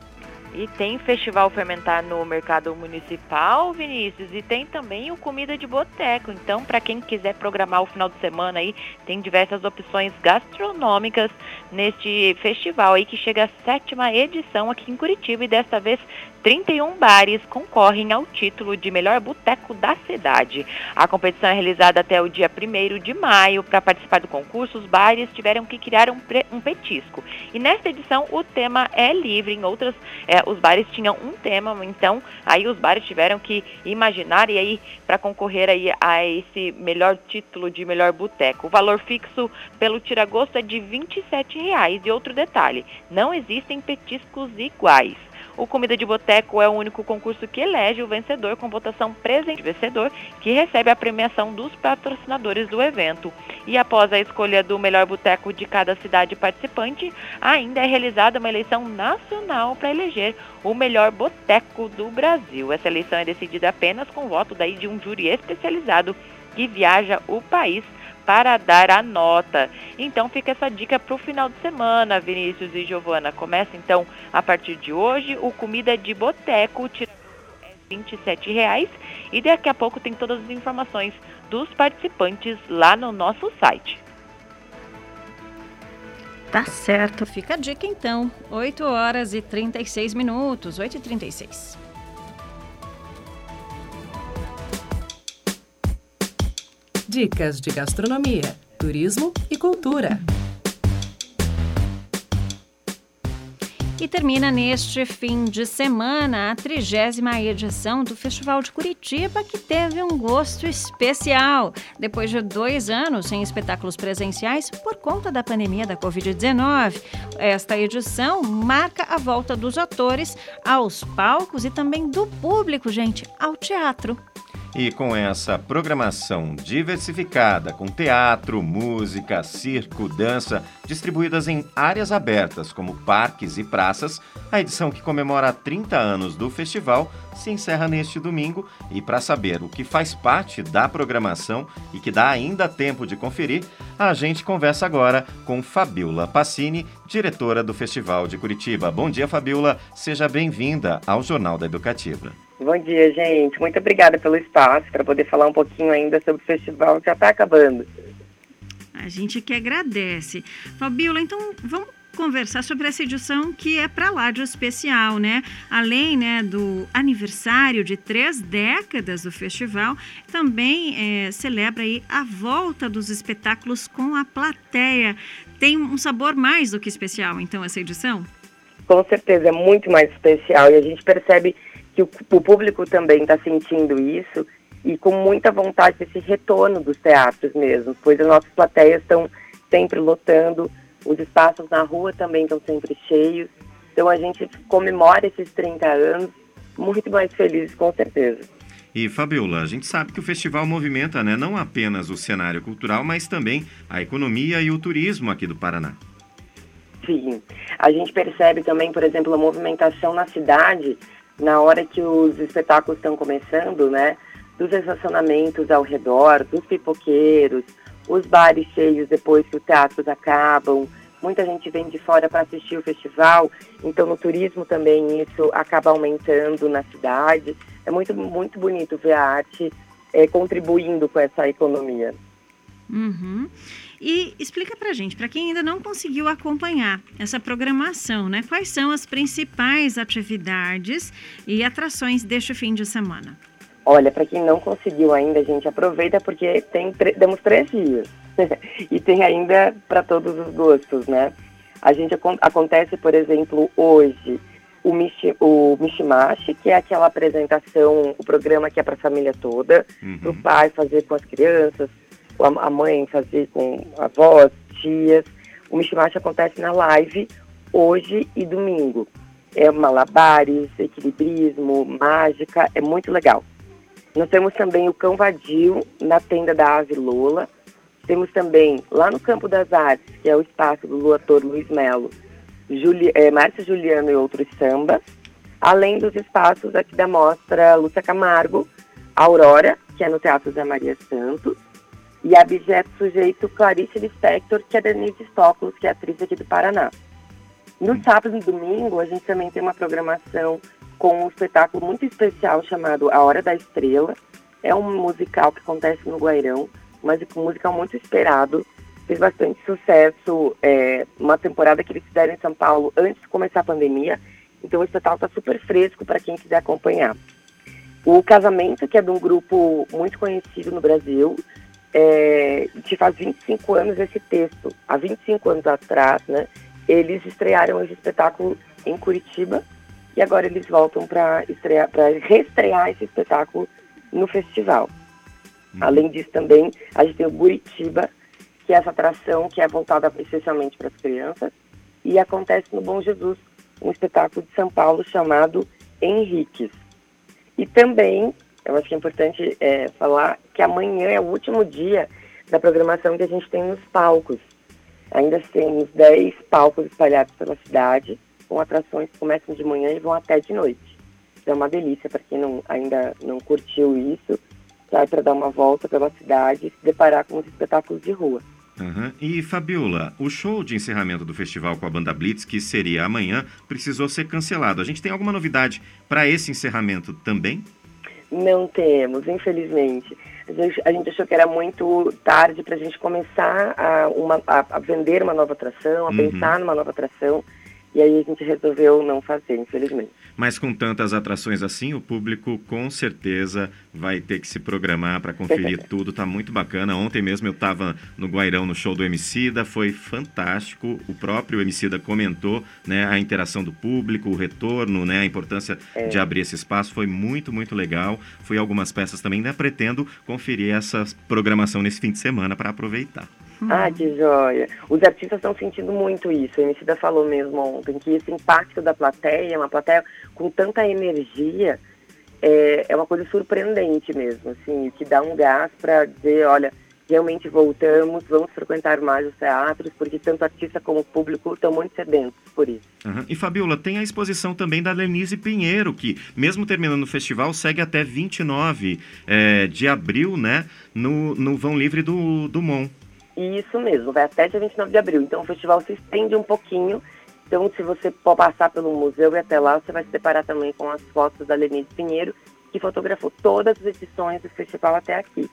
E tem Festival Fermentar no Mercado Municipal, Vinícius, e tem também o Comida de Boteco. Então, para quem quiser programar o final de semana aí, tem diversas opções gastronômicas neste festival aí que chega à sétima edição aqui em Curitiba e desta vez 31 bares concorrem ao título de melhor boteco da cidade. A competição é realizada até o dia 1 de maio. Para participar do concurso, os bares tiveram que criar um, um petisco. E nesta edição, o tema é livre. Em outras, é, os bares tinham um tema, então aí os bares tiveram que imaginar e aí para concorrer aí a esse melhor título de melhor boteco. O valor fixo pelo tiragosto é de R$ 27 E outro detalhe, não existem petiscos iguais. O Comida de Boteco é o único concurso que elege o vencedor com votação presente vencedor, que recebe a premiação dos patrocinadores do evento. E após a escolha do melhor boteco de cada cidade participante, ainda é realizada uma eleição nacional para eleger o melhor boteco do Brasil. Essa eleição é decidida apenas com voto daí de um júri especializado que viaja o país para dar a nota. Então fica essa dica para o final de semana, Vinícius e Giovana. Começa então a partir de hoje o Comida de Boteco, R$ 27,00 e daqui a pouco tem todas as informações dos participantes lá no nosso site. Tá certo, fica a dica então. 8 horas e 36 minutos, 8 e 36. Dicas de gastronomia, turismo e cultura. E termina neste fim de semana a trigésima edição do Festival de Curitiba, que teve um gosto especial. Depois de dois anos sem espetáculos presenciais por conta da pandemia da Covid-19, esta edição marca a volta dos atores aos palcos e também do público, gente, ao teatro. E com essa programação diversificada, com teatro, música, circo, dança, distribuídas em áreas abertas como parques e praças, a edição que comemora 30 anos do festival se encerra neste domingo. E para saber o que faz parte da programação e que dá ainda tempo de conferir, a gente conversa agora com Fabiola Passini, diretora do Festival de Curitiba. Bom dia, Fabiola. Seja bem-vinda ao Jornal da Educativa. Bom dia, gente. Muito obrigada pelo espaço para poder falar um pouquinho ainda sobre o festival que já está acabando. A gente que agradece. Fabiola, então vamos conversar sobre essa edição que é para lá de especial, né? Além né, do aniversário de três décadas do festival, também é, celebra aí a volta dos espetáculos com a plateia. Tem um sabor mais do que especial, então, essa edição? Com certeza, é muito mais especial e a gente percebe que o, o público também está sentindo isso e com muita vontade desse retorno dos teatros mesmo, pois as nossas plateias estão sempre lotando, os espaços na rua também estão sempre cheios. Então a gente comemora esses 30 anos muito mais felizes, com certeza. E Fabiola, a gente sabe que o festival movimenta né, não apenas o cenário cultural, mas também a economia e o turismo aqui do Paraná. Sim, a gente percebe também, por exemplo, a movimentação na cidade na hora que os espetáculos estão começando, né? dos estacionamentos ao redor, dos pipoqueiros, os bares cheios depois que os teatros acabam. Muita gente vem de fora para assistir o festival, então no turismo também isso acaba aumentando na cidade. É muito, muito bonito ver a arte é, contribuindo com essa economia. Uhum. E explica pra gente, para quem ainda não conseguiu acompanhar essa programação, né? Quais são as principais atividades e atrações deste fim de semana? Olha, para quem não conseguiu ainda, gente, aproveita porque tem temos três dias [laughs] e tem ainda para todos os gostos, né? A gente acontece, por exemplo, hoje o, Michi, o Mishimashi, que é aquela apresentação, o programa que é para a família toda, uhum. o pai fazer com as crianças, a mãe fazer com avós, tias. O Mishimashi acontece na live hoje e domingo. É malabares, equilibrismo, mágica, é muito legal. Nós temos também o Cão Vadio na tenda da Ave Lola. Temos também lá no Campo das Artes, que é o espaço do ator Luiz Melo, Juli, é, Márcia Juliano e outros sambas. Além dos espaços aqui da mostra Lúcia Camargo, Aurora, que é no Teatro da Maria Santos, e Abjeto Sujeito Clarice Lispector, que é Denise Stoklos, que é atriz aqui do Paraná. No sábado e domingo, a gente também tem uma programação com um espetáculo muito especial chamado A Hora da Estrela. É um musical que acontece no Guairão, mas um musical muito esperado. Fez bastante sucesso, é, uma temporada que eles fizeram em São Paulo antes de começar a pandemia. Então o espetáculo está super fresco para quem quiser acompanhar. O Casamento, que é de um grupo muito conhecido no Brasil, é, que faz 25 anos esse texto. Há 25 anos atrás, né, eles estrearam esse espetáculo em Curitiba e agora eles voltam para estrear, para reestrear esse espetáculo no festival. Uhum. Além disso também, a gente tem o Buritiba, que é essa atração que é voltada especialmente para as crianças e acontece no Bom Jesus, um espetáculo de São Paulo chamado Henriques. E também, eu acho que é importante é, falar que amanhã é o último dia da programação que a gente tem nos palcos. Ainda temos 10 palcos espalhados pela cidade com atrações que começam de manhã e vão até de noite. Então, é uma delícia para quem não, ainda não curtiu isso, sai para dar uma volta pela cidade e se deparar com os espetáculos de rua. Uhum. E Fabiola, o show de encerramento do festival com a banda Blitz, que seria amanhã, precisou ser cancelado. A gente tem alguma novidade para esse encerramento também? Não temos, infelizmente. A gente, a gente, achou que era muito tarde para a gente começar a, uma, a, a, vender uma nova atração, a uhum. pensar numa nova atração. E aí a gente resolveu não fazer, infelizmente. Mas com tantas atrações assim, o público com certeza vai ter que se programar para conferir tudo. Tá muito bacana. Ontem mesmo eu estava no Guairão no show do Emicida, foi fantástico. O próprio Emicida comentou, né, a interação do público, o retorno, né, a importância é. de abrir esse espaço foi muito, muito legal. Fui algumas peças também, né, pretendo conferir essa programação nesse fim de semana para aproveitar. Ah, que joia. Os artistas estão sentindo muito isso. O Emicida falou mesmo ontem que esse impacto da plateia, uma plateia com tanta energia, é, é uma coisa surpreendente mesmo, assim, que dá um gás para dizer, olha, realmente voltamos, vamos frequentar mais os teatros, porque tanto artista como público estão muito sedentos por isso. Uhum. E Fabiola, tem a exposição também da Lenise Pinheiro, que mesmo terminando o festival, segue até 29 é, de abril, né, no, no Vão Livre do, do Mon. Isso mesmo, vai até dia 29 de abril. Então o festival se estende um pouquinho. Então, se você for passar pelo museu e até lá, você vai se deparar também com as fotos da Lenise Pinheiro, que fotografou todas as edições do festival até aqui.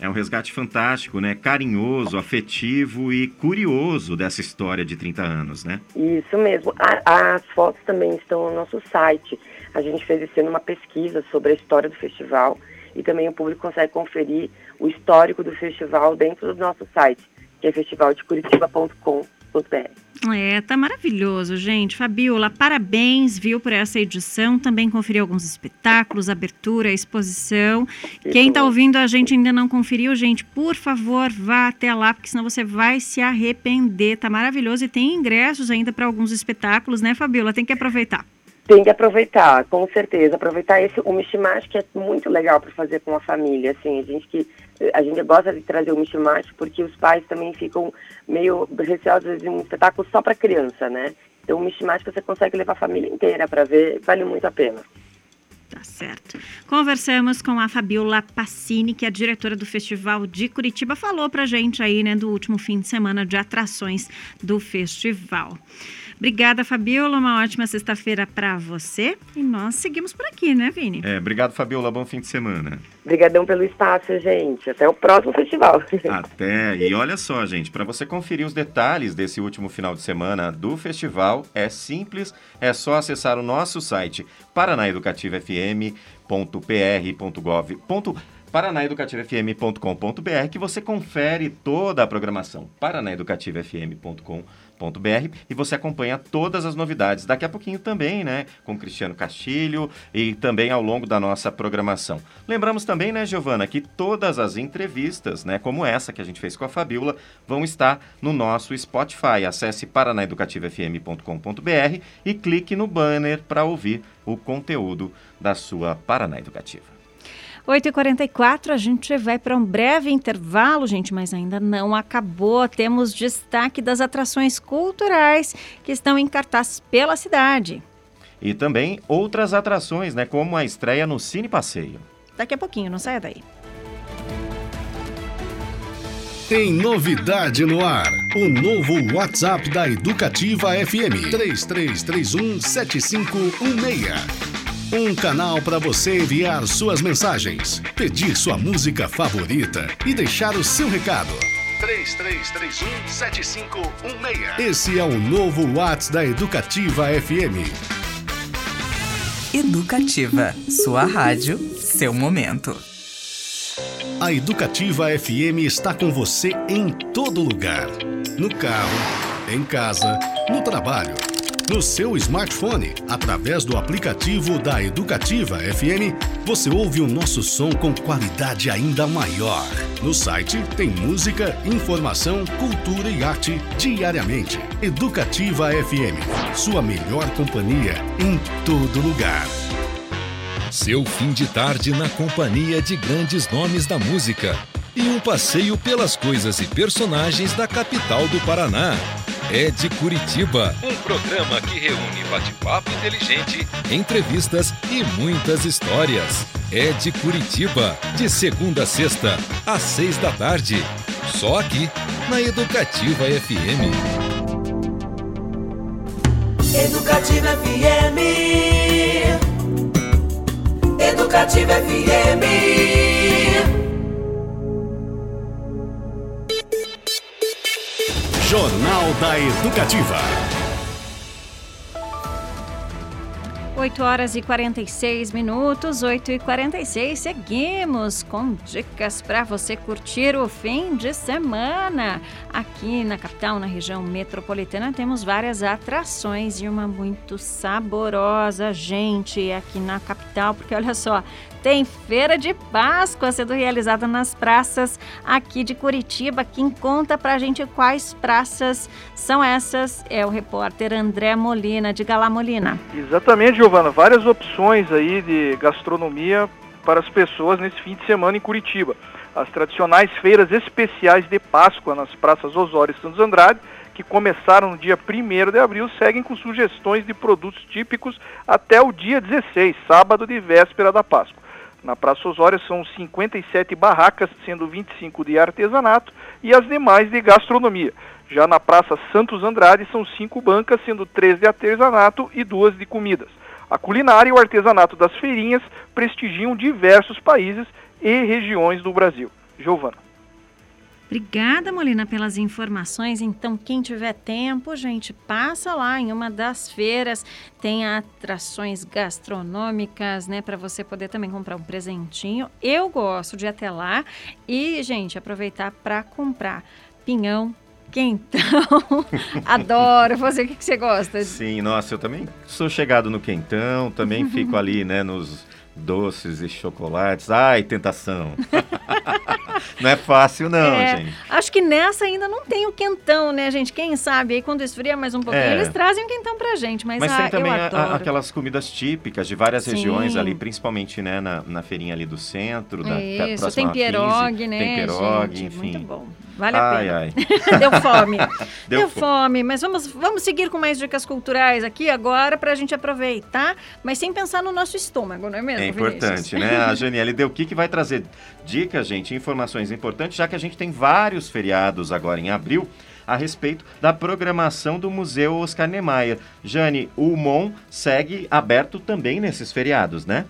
É um resgate fantástico, né? Carinhoso, afetivo e curioso dessa história de 30 anos, né? Isso mesmo. A, as fotos também estão no nosso site. A gente fez esse ano uma pesquisa sobre a história do festival e também o público consegue conferir o histórico do festival dentro do nosso site, que é festivaldecuritiba.com.br. É, tá maravilhoso, gente. Fabiola, parabéns, viu, por essa edição. Também conferi alguns espetáculos, abertura, exposição. Quem tá ouvindo a gente ainda não conferiu, gente, por favor, vá até lá, porque senão você vai se arrepender. Tá maravilhoso e tem ingressos ainda para alguns espetáculos, né, Fabiola? Tem que aproveitar. Tem que aproveitar, com certeza. Aproveitar esse o que é muito legal para fazer com a família. Assim, a gente que a gente gosta de trazer o Mishmash porque os pais também ficam meio receosos de um espetáculo só para criança, né? Então o Mishmash você consegue levar a família inteira para ver, vale muito a pena. Tá certo. Conversamos com a Fabiola Passini, que é diretora do Festival de Curitiba, falou pra gente aí, né, do último fim de semana de atrações do festival. Obrigada, Fabiola. Uma ótima sexta-feira para você. E nós seguimos por aqui, né, Vini? É, obrigado, Fabiola. Bom fim de semana. Obrigadão pelo espaço, gente. Até o próximo festival. [laughs] Até. E olha só, gente, para você conferir os detalhes desse último final de semana do festival, é simples, é só acessar o nosso site paranaeducativofm.pr.gov.br paranaeducativofm.com.br que você confere toda a programação paranaeducativofm.com.br e você acompanha todas as novidades. Daqui a pouquinho também, né, com Cristiano Castilho e também ao longo da nossa programação. Lembramos também, né, Giovana, que todas as entrevistas, né, como essa que a gente fez com a Fabiola, vão estar no nosso Spotify. Acesse paranaeducativofm.com.br e clique no banner para ouvir o conteúdo da sua Paraná Educativa. 8h44, a gente vai para um breve intervalo, gente, mas ainda não acabou. Temos destaque das atrações culturais que estão em cartaz pela cidade. E também outras atrações, né, como a estreia no Cine Passeio. Daqui a pouquinho, não saia daí. Tem novidade no ar. O novo WhatsApp da Educativa FM. 3331 7516. Um canal para você enviar suas mensagens, pedir sua música favorita e deixar o seu recado. 33317516. Esse é o novo WhatsApp da Educativa FM. Educativa, sua rádio, seu momento. A Educativa FM está com você em todo lugar. No carro, em casa, no trabalho no seu smartphone, através do aplicativo da Educativa FM, você ouve o nosso som com qualidade ainda maior. No site tem música, informação, cultura e arte diariamente. Educativa FM, sua melhor companhia em todo lugar. Seu fim de tarde na companhia de grandes nomes da música e um passeio pelas coisas e personagens da capital do Paraná é de Curitiba. Um programa que reúne bate-papo inteligente, entrevistas e muitas histórias. É de Curitiba, de segunda a sexta, às seis da tarde. Só aqui, na Educativa FM. Educativa FM. Educativa FM. Jornal da Educativa. 8 horas e 46 minutos, 8 e 46. Seguimos com dicas para você curtir o fim de semana. Aqui na capital, na região metropolitana, temos várias atrações e uma muito saborosa, gente, aqui na capital, porque olha só, tem Feira de Páscoa sendo realizada nas praças aqui de Curitiba. Quem conta pra gente quais praças são essas é o repórter André Molina. Diga lá, Molina. Exatamente, Giovana. Várias opções aí de gastronomia para as pessoas nesse fim de semana em Curitiba. As tradicionais feiras especiais de Páscoa nas praças Osório e Santos Andrade que começaram no dia 1 de abril, seguem com sugestões de produtos típicos até o dia 16, sábado de véspera da Páscoa. Na Praça Osório são 57 barracas, sendo 25 de artesanato e as demais de gastronomia. Já na Praça Santos Andrade são cinco bancas, sendo três de artesanato e duas de comidas. A culinária e o artesanato das feirinhas prestigiam diversos países e regiões do Brasil. Giovana. Obrigada, Molina, pelas informações. Então, quem tiver tempo, gente, passa lá em uma das feiras. Tem atrações gastronômicas, né, para você poder também comprar um presentinho. Eu gosto de ir até lá e, gente, aproveitar para comprar pinhão, quentão. [laughs] Adoro. Você, o que, que você gosta? Sim, nossa, eu também sou chegado no quentão, também fico ali, né, nos doces e chocolates. Ai, tentação. [laughs] não é fácil não, é, gente. Acho que nessa ainda não tem o quentão, né, gente? Quem sabe aí quando esfria mais um pouquinho, é. eles trazem o quentão pra gente, mas, mas ah, tem também a, a, aquelas comidas típicas de várias Sim. regiões ali, principalmente, né, na, na feirinha ali do centro, da, Isso, tem pierogi, né, Tem pierogi, enfim. Muito bom. Vale a ai, pena. Ai. [laughs] Deu fome. [laughs] Deu, Deu fome. Mas vamos, vamos seguir com mais dicas culturais aqui agora para a gente aproveitar, mas sem pensar no nosso estômago, não é mesmo? É importante, Vinícius? né? A Janiele deu o que, que vai trazer dicas, gente, informações importantes, já que a gente tem vários feriados agora em abril a respeito da programação do Museu Oscar Niemeyer. Jane, o MON segue aberto também nesses feriados, né?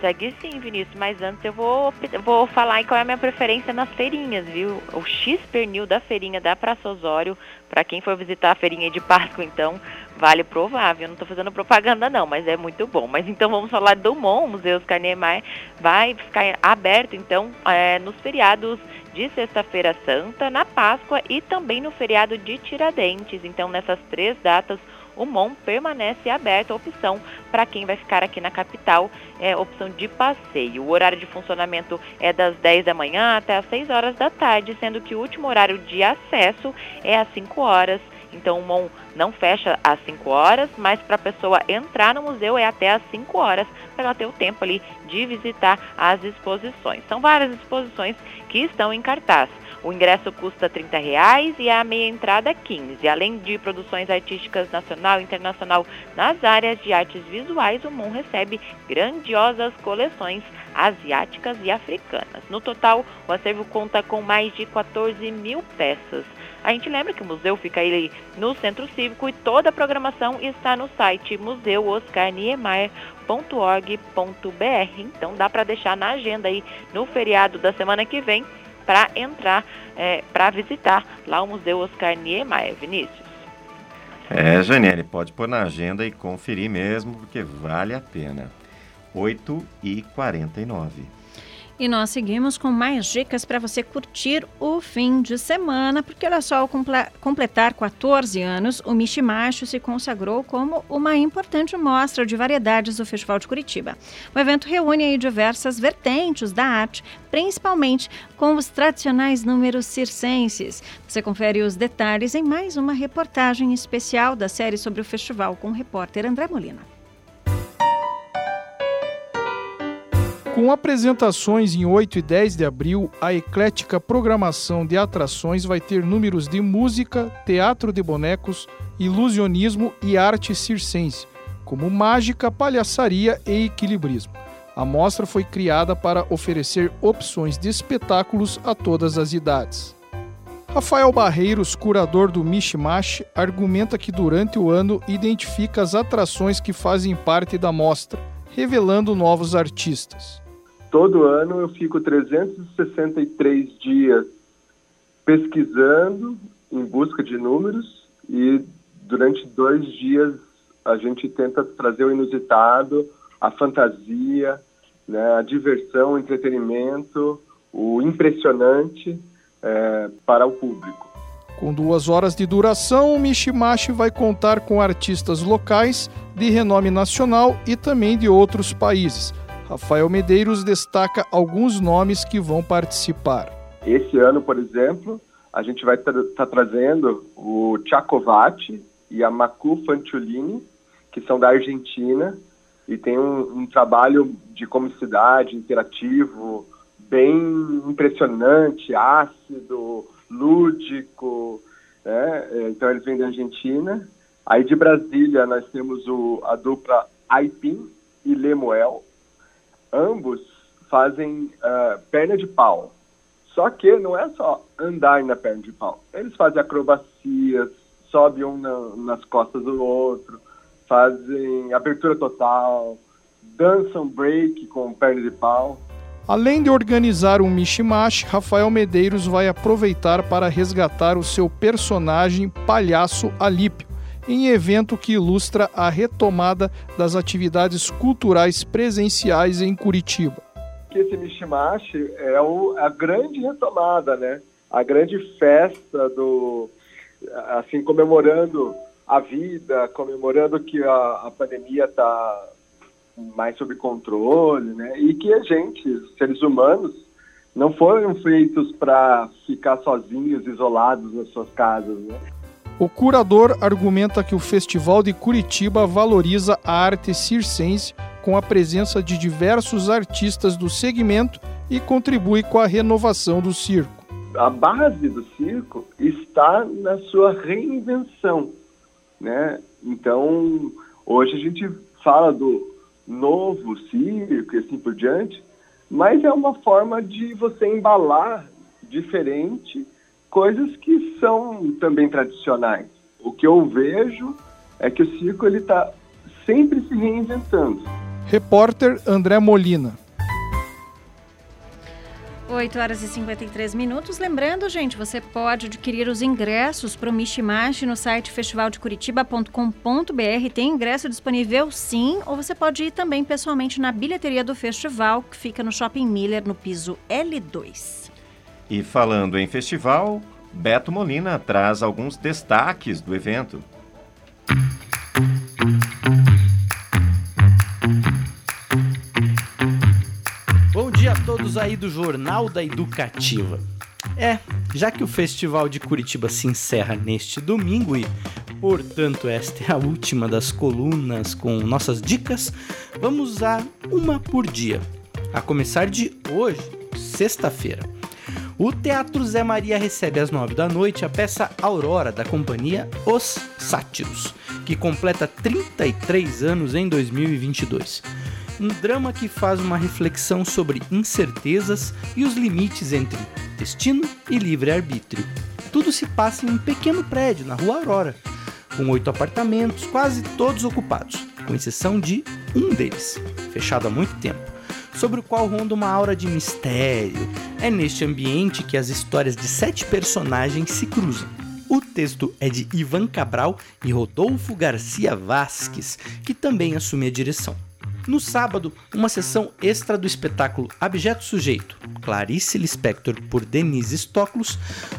Segue sim, Vinícius, mas antes eu vou, vou falar qual é a minha preferência nas feirinhas, viu? O X-Pernil da feirinha da Praça Osório, para quem for visitar a feirinha de Páscoa, então, vale provar, viu? Não estou fazendo propaganda não, mas é muito bom. Mas então vamos falar do MON, Museu Oscar Niemeyer, vai ficar aberto, então, é, nos feriados de Sexta-feira Santa, na Páscoa e também no feriado de Tiradentes. Então, nessas três datas, o MON permanece aberto a opção para quem vai ficar aqui na capital, é opção de passeio. O horário de funcionamento é das 10 da manhã até as 6 horas da tarde, sendo que o último horário de acesso é às 5 horas. Então o MON não fecha às 5 horas, mas para a pessoa entrar no museu é até às 5 horas, para ela ter o tempo ali de visitar as exposições. São várias exposições que estão em cartaz. O ingresso custa R$ 30,00 e a meia entrada R$ 15. Além de produções artísticas nacional e internacional nas áreas de artes visuais, o MON recebe grandiosas coleções asiáticas e africanas. No total, o acervo conta com mais de 14 mil peças. A gente lembra que o museu fica aí no Centro Cívico e toda a programação está no site museuoscarniemeyer.org.br. Então dá para deixar na agenda aí no feriado da semana que vem para entrar, é, para visitar lá o Museu Oscar Niemeyer, Vinícius. É, Janiele, pode pôr na agenda e conferir mesmo, porque vale a pena. 8 e 49 e nós seguimos com mais dicas para você curtir o fim de semana, porque olha só, ao completar 14 anos, o Mishimacho se consagrou como uma importante mostra de variedades do Festival de Curitiba. O evento reúne diversas vertentes da arte, principalmente com os tradicionais números circenses. Você confere os detalhes em mais uma reportagem especial da série sobre o festival com o repórter André Molina. Com apresentações em 8 e 10 de abril, a eclética programação de atrações vai ter números de música, teatro de bonecos, ilusionismo e arte circense, como mágica, palhaçaria e equilibrismo. A mostra foi criada para oferecer opções de espetáculos a todas as idades. Rafael Barreiros, curador do Mishmash, argumenta que durante o ano identifica as atrações que fazem parte da mostra, revelando novos artistas todo ano eu fico 363 dias pesquisando em busca de números e durante dois dias a gente tenta trazer o inusitado, a fantasia, né, a diversão, o entretenimento, o impressionante é, para o público. Com duas horas de duração, o Mishimashi vai contar com artistas locais de renome nacional e também de outros países Rafael Medeiros destaca alguns nomes que vão participar. Esse ano, por exemplo, a gente vai estar tá trazendo o Tchacovati e a Macu Fantiolini, que são da Argentina, e tem um, um trabalho de comicidade interativo bem impressionante, ácido, lúdico, né? É, então eles vêm da Argentina. Aí de Brasília nós temos o, a dupla Aipim e Lemuel, ambos fazem uh, perna de pau. Só que não é só andar na perna de pau. Eles fazem acrobacias, sobem um na, nas costas do outro, fazem abertura total, dançam break com perna de pau. Além de organizar um mishmash, Rafael Medeiros vai aproveitar para resgatar o seu personagem Palhaço Alípio, em evento que ilustra a retomada das atividades culturais presenciais em Curitiba. Esse mishmash é o, a grande retomada, né? A grande festa do, assim, comemorando a vida, comemorando que a, a pandemia está mais sob controle, né? E que a gente, seres humanos, não foram feitos para ficar sozinhos, isolados nas suas casas, né? O curador argumenta que o Festival de Curitiba valoriza a arte circense com a presença de diversos artistas do segmento e contribui com a renovação do circo. A base do circo está na sua reinvenção, né? Então, hoje a gente fala do novo circo e assim por diante, mas é uma forma de você embalar diferente coisas que são também tradicionais. O que eu vejo é que o circo ele está sempre se reinventando. Repórter André Molina. 8 horas e 53 minutos. Lembrando, gente, você pode adquirir os ingressos para o Mishimash no site festivaldecuritiba.com.br. Tem ingresso disponível sim, ou você pode ir também pessoalmente na bilheteria do festival, que fica no Shopping Miller, no piso L2. E falando em festival, Beto Molina traz alguns destaques do evento. Bom dia a todos aí do Jornal da Educativa. É, já que o Festival de Curitiba se encerra neste domingo e, portanto, esta é a última das colunas com nossas dicas, vamos a uma por dia. A começar de hoje, sexta-feira. O Teatro Zé Maria recebe às nove da noite a peça Aurora da companhia Os Sátiros, que completa 33 anos em 2022 um drama que faz uma reflexão sobre incertezas e os limites entre destino e livre-arbítrio. Tudo se passa em um pequeno prédio na Rua Aurora, com oito apartamentos, quase todos ocupados, com exceção de um deles, fechado há muito tempo, sobre o qual ronda uma aura de mistério. É neste ambiente que as histórias de sete personagens se cruzam. O texto é de Ivan Cabral e Rodolfo Garcia Vasques, que também assume a direção. No sábado, uma sessão extra do espetáculo Abjeto Sujeito, Clarice Lispector por Denise Stoklos,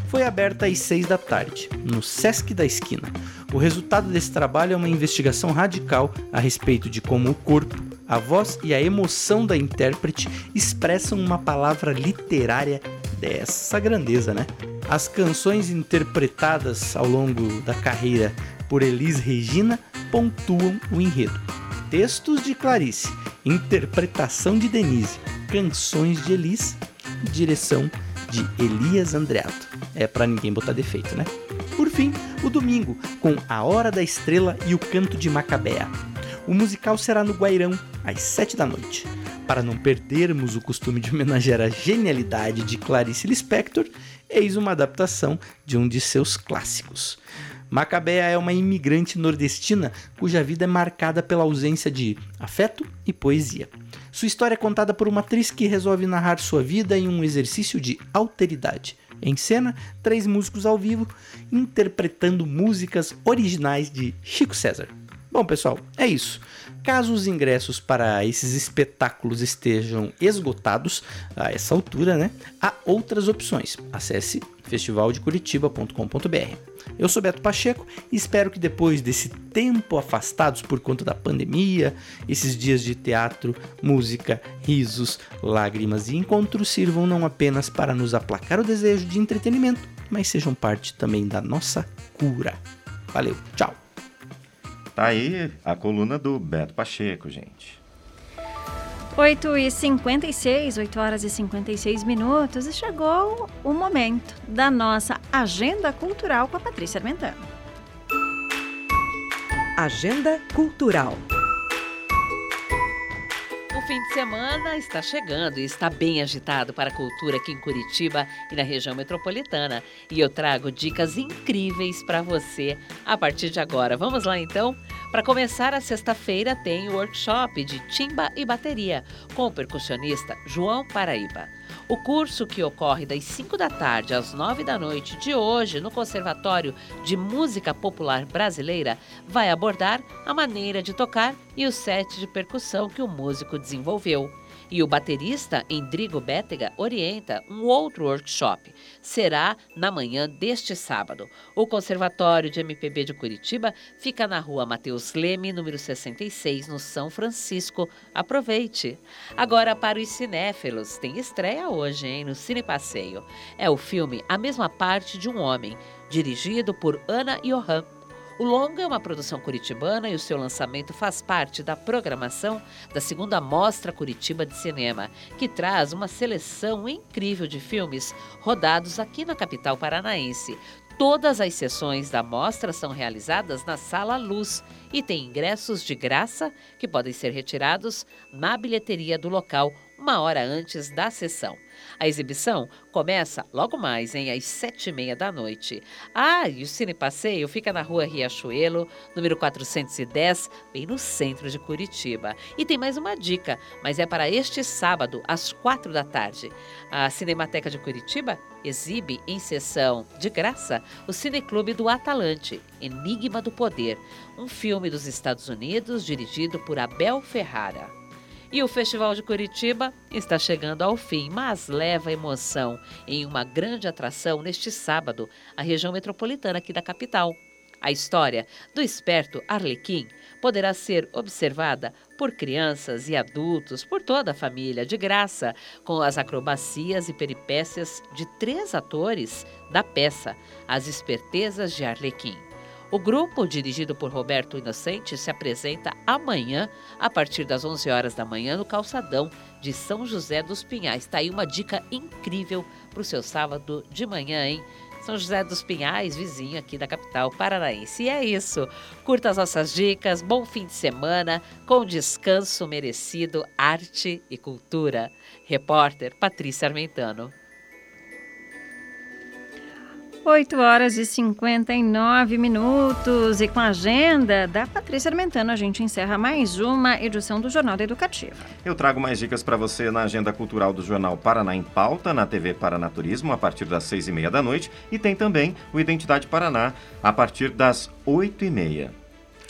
foi aberta às seis da tarde, no Sesc da Esquina. O resultado desse trabalho é uma investigação radical a respeito de como o corpo, a voz e a emoção da intérprete expressam uma palavra literária dessa grandeza, né? As canções interpretadas ao longo da carreira por Elis Regina pontuam o enredo textos de Clarice, interpretação de Denise, canções de Elis, direção de Elias Andreato. É para ninguém botar defeito, né? Por fim, o domingo, com A Hora da Estrela e o Canto de Macabea. O musical será no Guairão, às 7 da noite. Para não perdermos o costume de homenagear a genialidade de Clarice Lispector, eis uma adaptação de um de seus clássicos. Macabea é uma imigrante nordestina cuja vida é marcada pela ausência de afeto e poesia. Sua história é contada por uma atriz que resolve narrar sua vida em um exercício de alteridade. Em cena, três músicos ao vivo interpretando músicas originais de Chico César. Bom, pessoal, é isso. Caso os ingressos para esses espetáculos estejam esgotados a essa altura, né, há outras opções. Acesse festivaldecuritiba.com.br. Eu sou Beto Pacheco e espero que depois desse tempo afastados por conta da pandemia, esses dias de teatro, música, risos, lágrimas e encontros sirvam não apenas para nos aplacar o desejo de entretenimento, mas sejam parte também da nossa cura. Valeu, tchau! Tá aí a coluna do Beto Pacheco, gente. 8 e 56, 8 horas e 56 minutos, e chegou o momento da nossa agenda cultural com a Patrícia Armentano. Agenda Cultural. Fim de semana está chegando e está bem agitado para a cultura aqui em Curitiba e na região metropolitana. E eu trago dicas incríveis para você a partir de agora. Vamos lá então? Para começar, a sexta-feira tem o workshop de timba e bateria com o percussionista João Paraíba. O curso que ocorre das 5 da tarde às 9 da noite de hoje no Conservatório de Música Popular Brasileira vai abordar a maneira de tocar e o set de percussão que o músico desenvolveu. E o baterista Endrigo Bétega orienta um outro workshop. Será na manhã deste sábado. O Conservatório de MPB de Curitiba fica na rua Mateus Leme, número 66, no São Francisco. Aproveite! Agora, para os cinéfilos, tem estreia hoje, hein, no Cine Passeio. É o filme A Mesma Parte de um Homem, dirigido por Ana Johan. O longa é uma produção curitibana e o seu lançamento faz parte da programação da segunda Mostra Curitiba de Cinema, que traz uma seleção incrível de filmes rodados aqui na capital paranaense. Todas as sessões da mostra são realizadas na Sala Luz e tem ingressos de graça que podem ser retirados na bilheteria do local uma hora antes da sessão. A exibição começa logo mais, em às sete e meia da noite. Ah, e o Cine Passeio fica na rua Riachuelo, número 410, bem no centro de Curitiba. E tem mais uma dica, mas é para este sábado, às quatro da tarde. A Cinemateca de Curitiba exibe em sessão de graça o Cineclube do Atalante, Enigma do Poder, um filme dos Estados Unidos dirigido por Abel Ferrara. E o Festival de Curitiba está chegando ao fim, mas leva emoção em uma grande atração neste sábado, a região metropolitana aqui da capital. A história do esperto Arlequim poderá ser observada por crianças e adultos, por toda a família, de graça, com as acrobacias e peripécias de três atores da peça As Espertezas de Arlequim. O grupo, dirigido por Roberto Inocente, se apresenta amanhã, a partir das 11 horas da manhã, no calçadão de São José dos Pinhais. Está aí uma dica incrível para o seu sábado de manhã, hein? São José dos Pinhais, vizinho aqui da capital paranaense. E é isso. Curta as nossas dicas, bom fim de semana, com descanso merecido, arte e cultura. Repórter Patrícia Armentano. 8 horas e 59 minutos. E com a agenda da Patrícia Armentano, a gente encerra mais uma edição do Jornal da Educativa. Eu trago mais dicas para você na agenda cultural do Jornal Paraná em Pauta, na TV Paranaturismo, a partir das 6 e meia da noite. E tem também o Identidade Paraná, a partir das 8 e meia.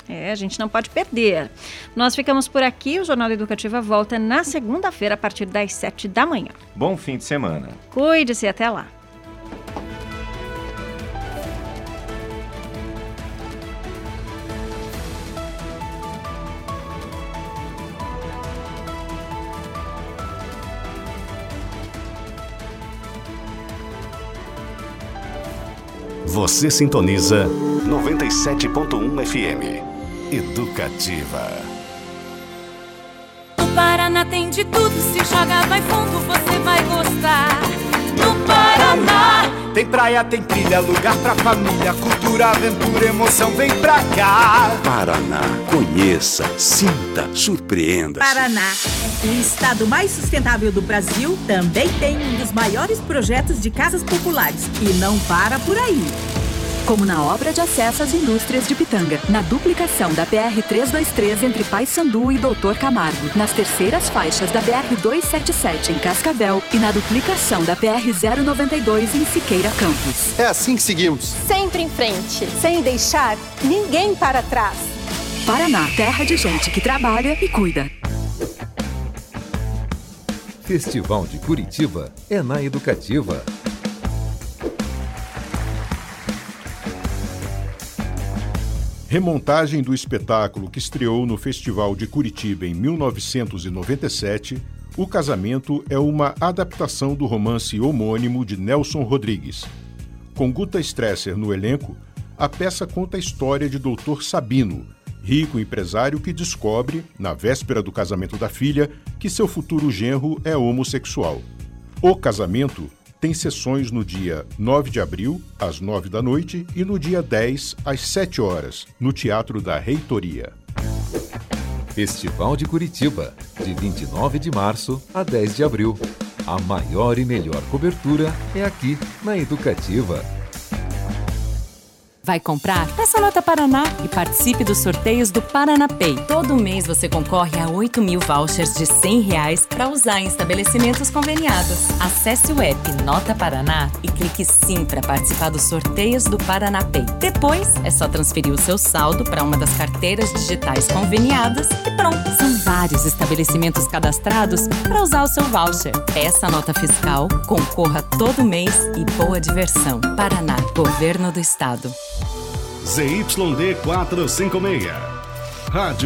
É, a gente não pode perder. Nós ficamos por aqui. O Jornal da Educativa volta na segunda-feira, a partir das 7 da manhã. Bom fim de semana. Cuide-se até lá. Você sintoniza 97.1 FM. Educativa. No Paraná tem de tudo, se joga vai fundo, você vai gostar. Tem praia, tem trilha, lugar pra família, cultura, aventura, emoção, vem pra cá. Paraná, conheça, sinta, surpreenda. Paraná, o estado mais sustentável do Brasil, também tem um dos maiores projetos de casas populares e não para por aí como na obra de acesso às indústrias de Pitanga, na duplicação da BR-323 entre Paysandu e Doutor Camargo, nas terceiras faixas da BR-277 em Cascavel e na duplicação da BR-092 em Siqueira Campos. É assim que seguimos. Sempre em frente, sem deixar ninguém para trás. Paraná, terra de gente que trabalha e cuida. Festival de Curitiba é na Educativa. Remontagem do espetáculo que estreou no Festival de Curitiba em 1997, O Casamento é uma adaptação do romance homônimo de Nelson Rodrigues. Com Guta Stresser no elenco, a peça conta a história de Dr. Sabino, rico empresário que descobre, na véspera do casamento da filha, que seu futuro genro é homossexual. O Casamento tem sessões no dia 9 de abril, às 9 da noite, e no dia 10, às 7 horas, no Teatro da Reitoria. Festival de Curitiba, de 29 de março a 10 de abril. A maior e melhor cobertura é aqui na Educativa. Vai comprar? Peça Nota Paraná e participe dos sorteios do Paraná Pay. Todo mês você concorre a 8 mil vouchers de 100 reais para usar em estabelecimentos conveniados. Acesse o app Nota Paraná e clique sim para participar dos sorteios do Paraná Pay. Depois é só transferir o seu saldo para uma das carteiras digitais conveniadas e pronto. São vários estabelecimentos cadastrados para usar o seu voucher. Peça a nota fiscal, concorra todo mês e boa diversão. Paraná, Governo do Estado. ZYD 456. Rádio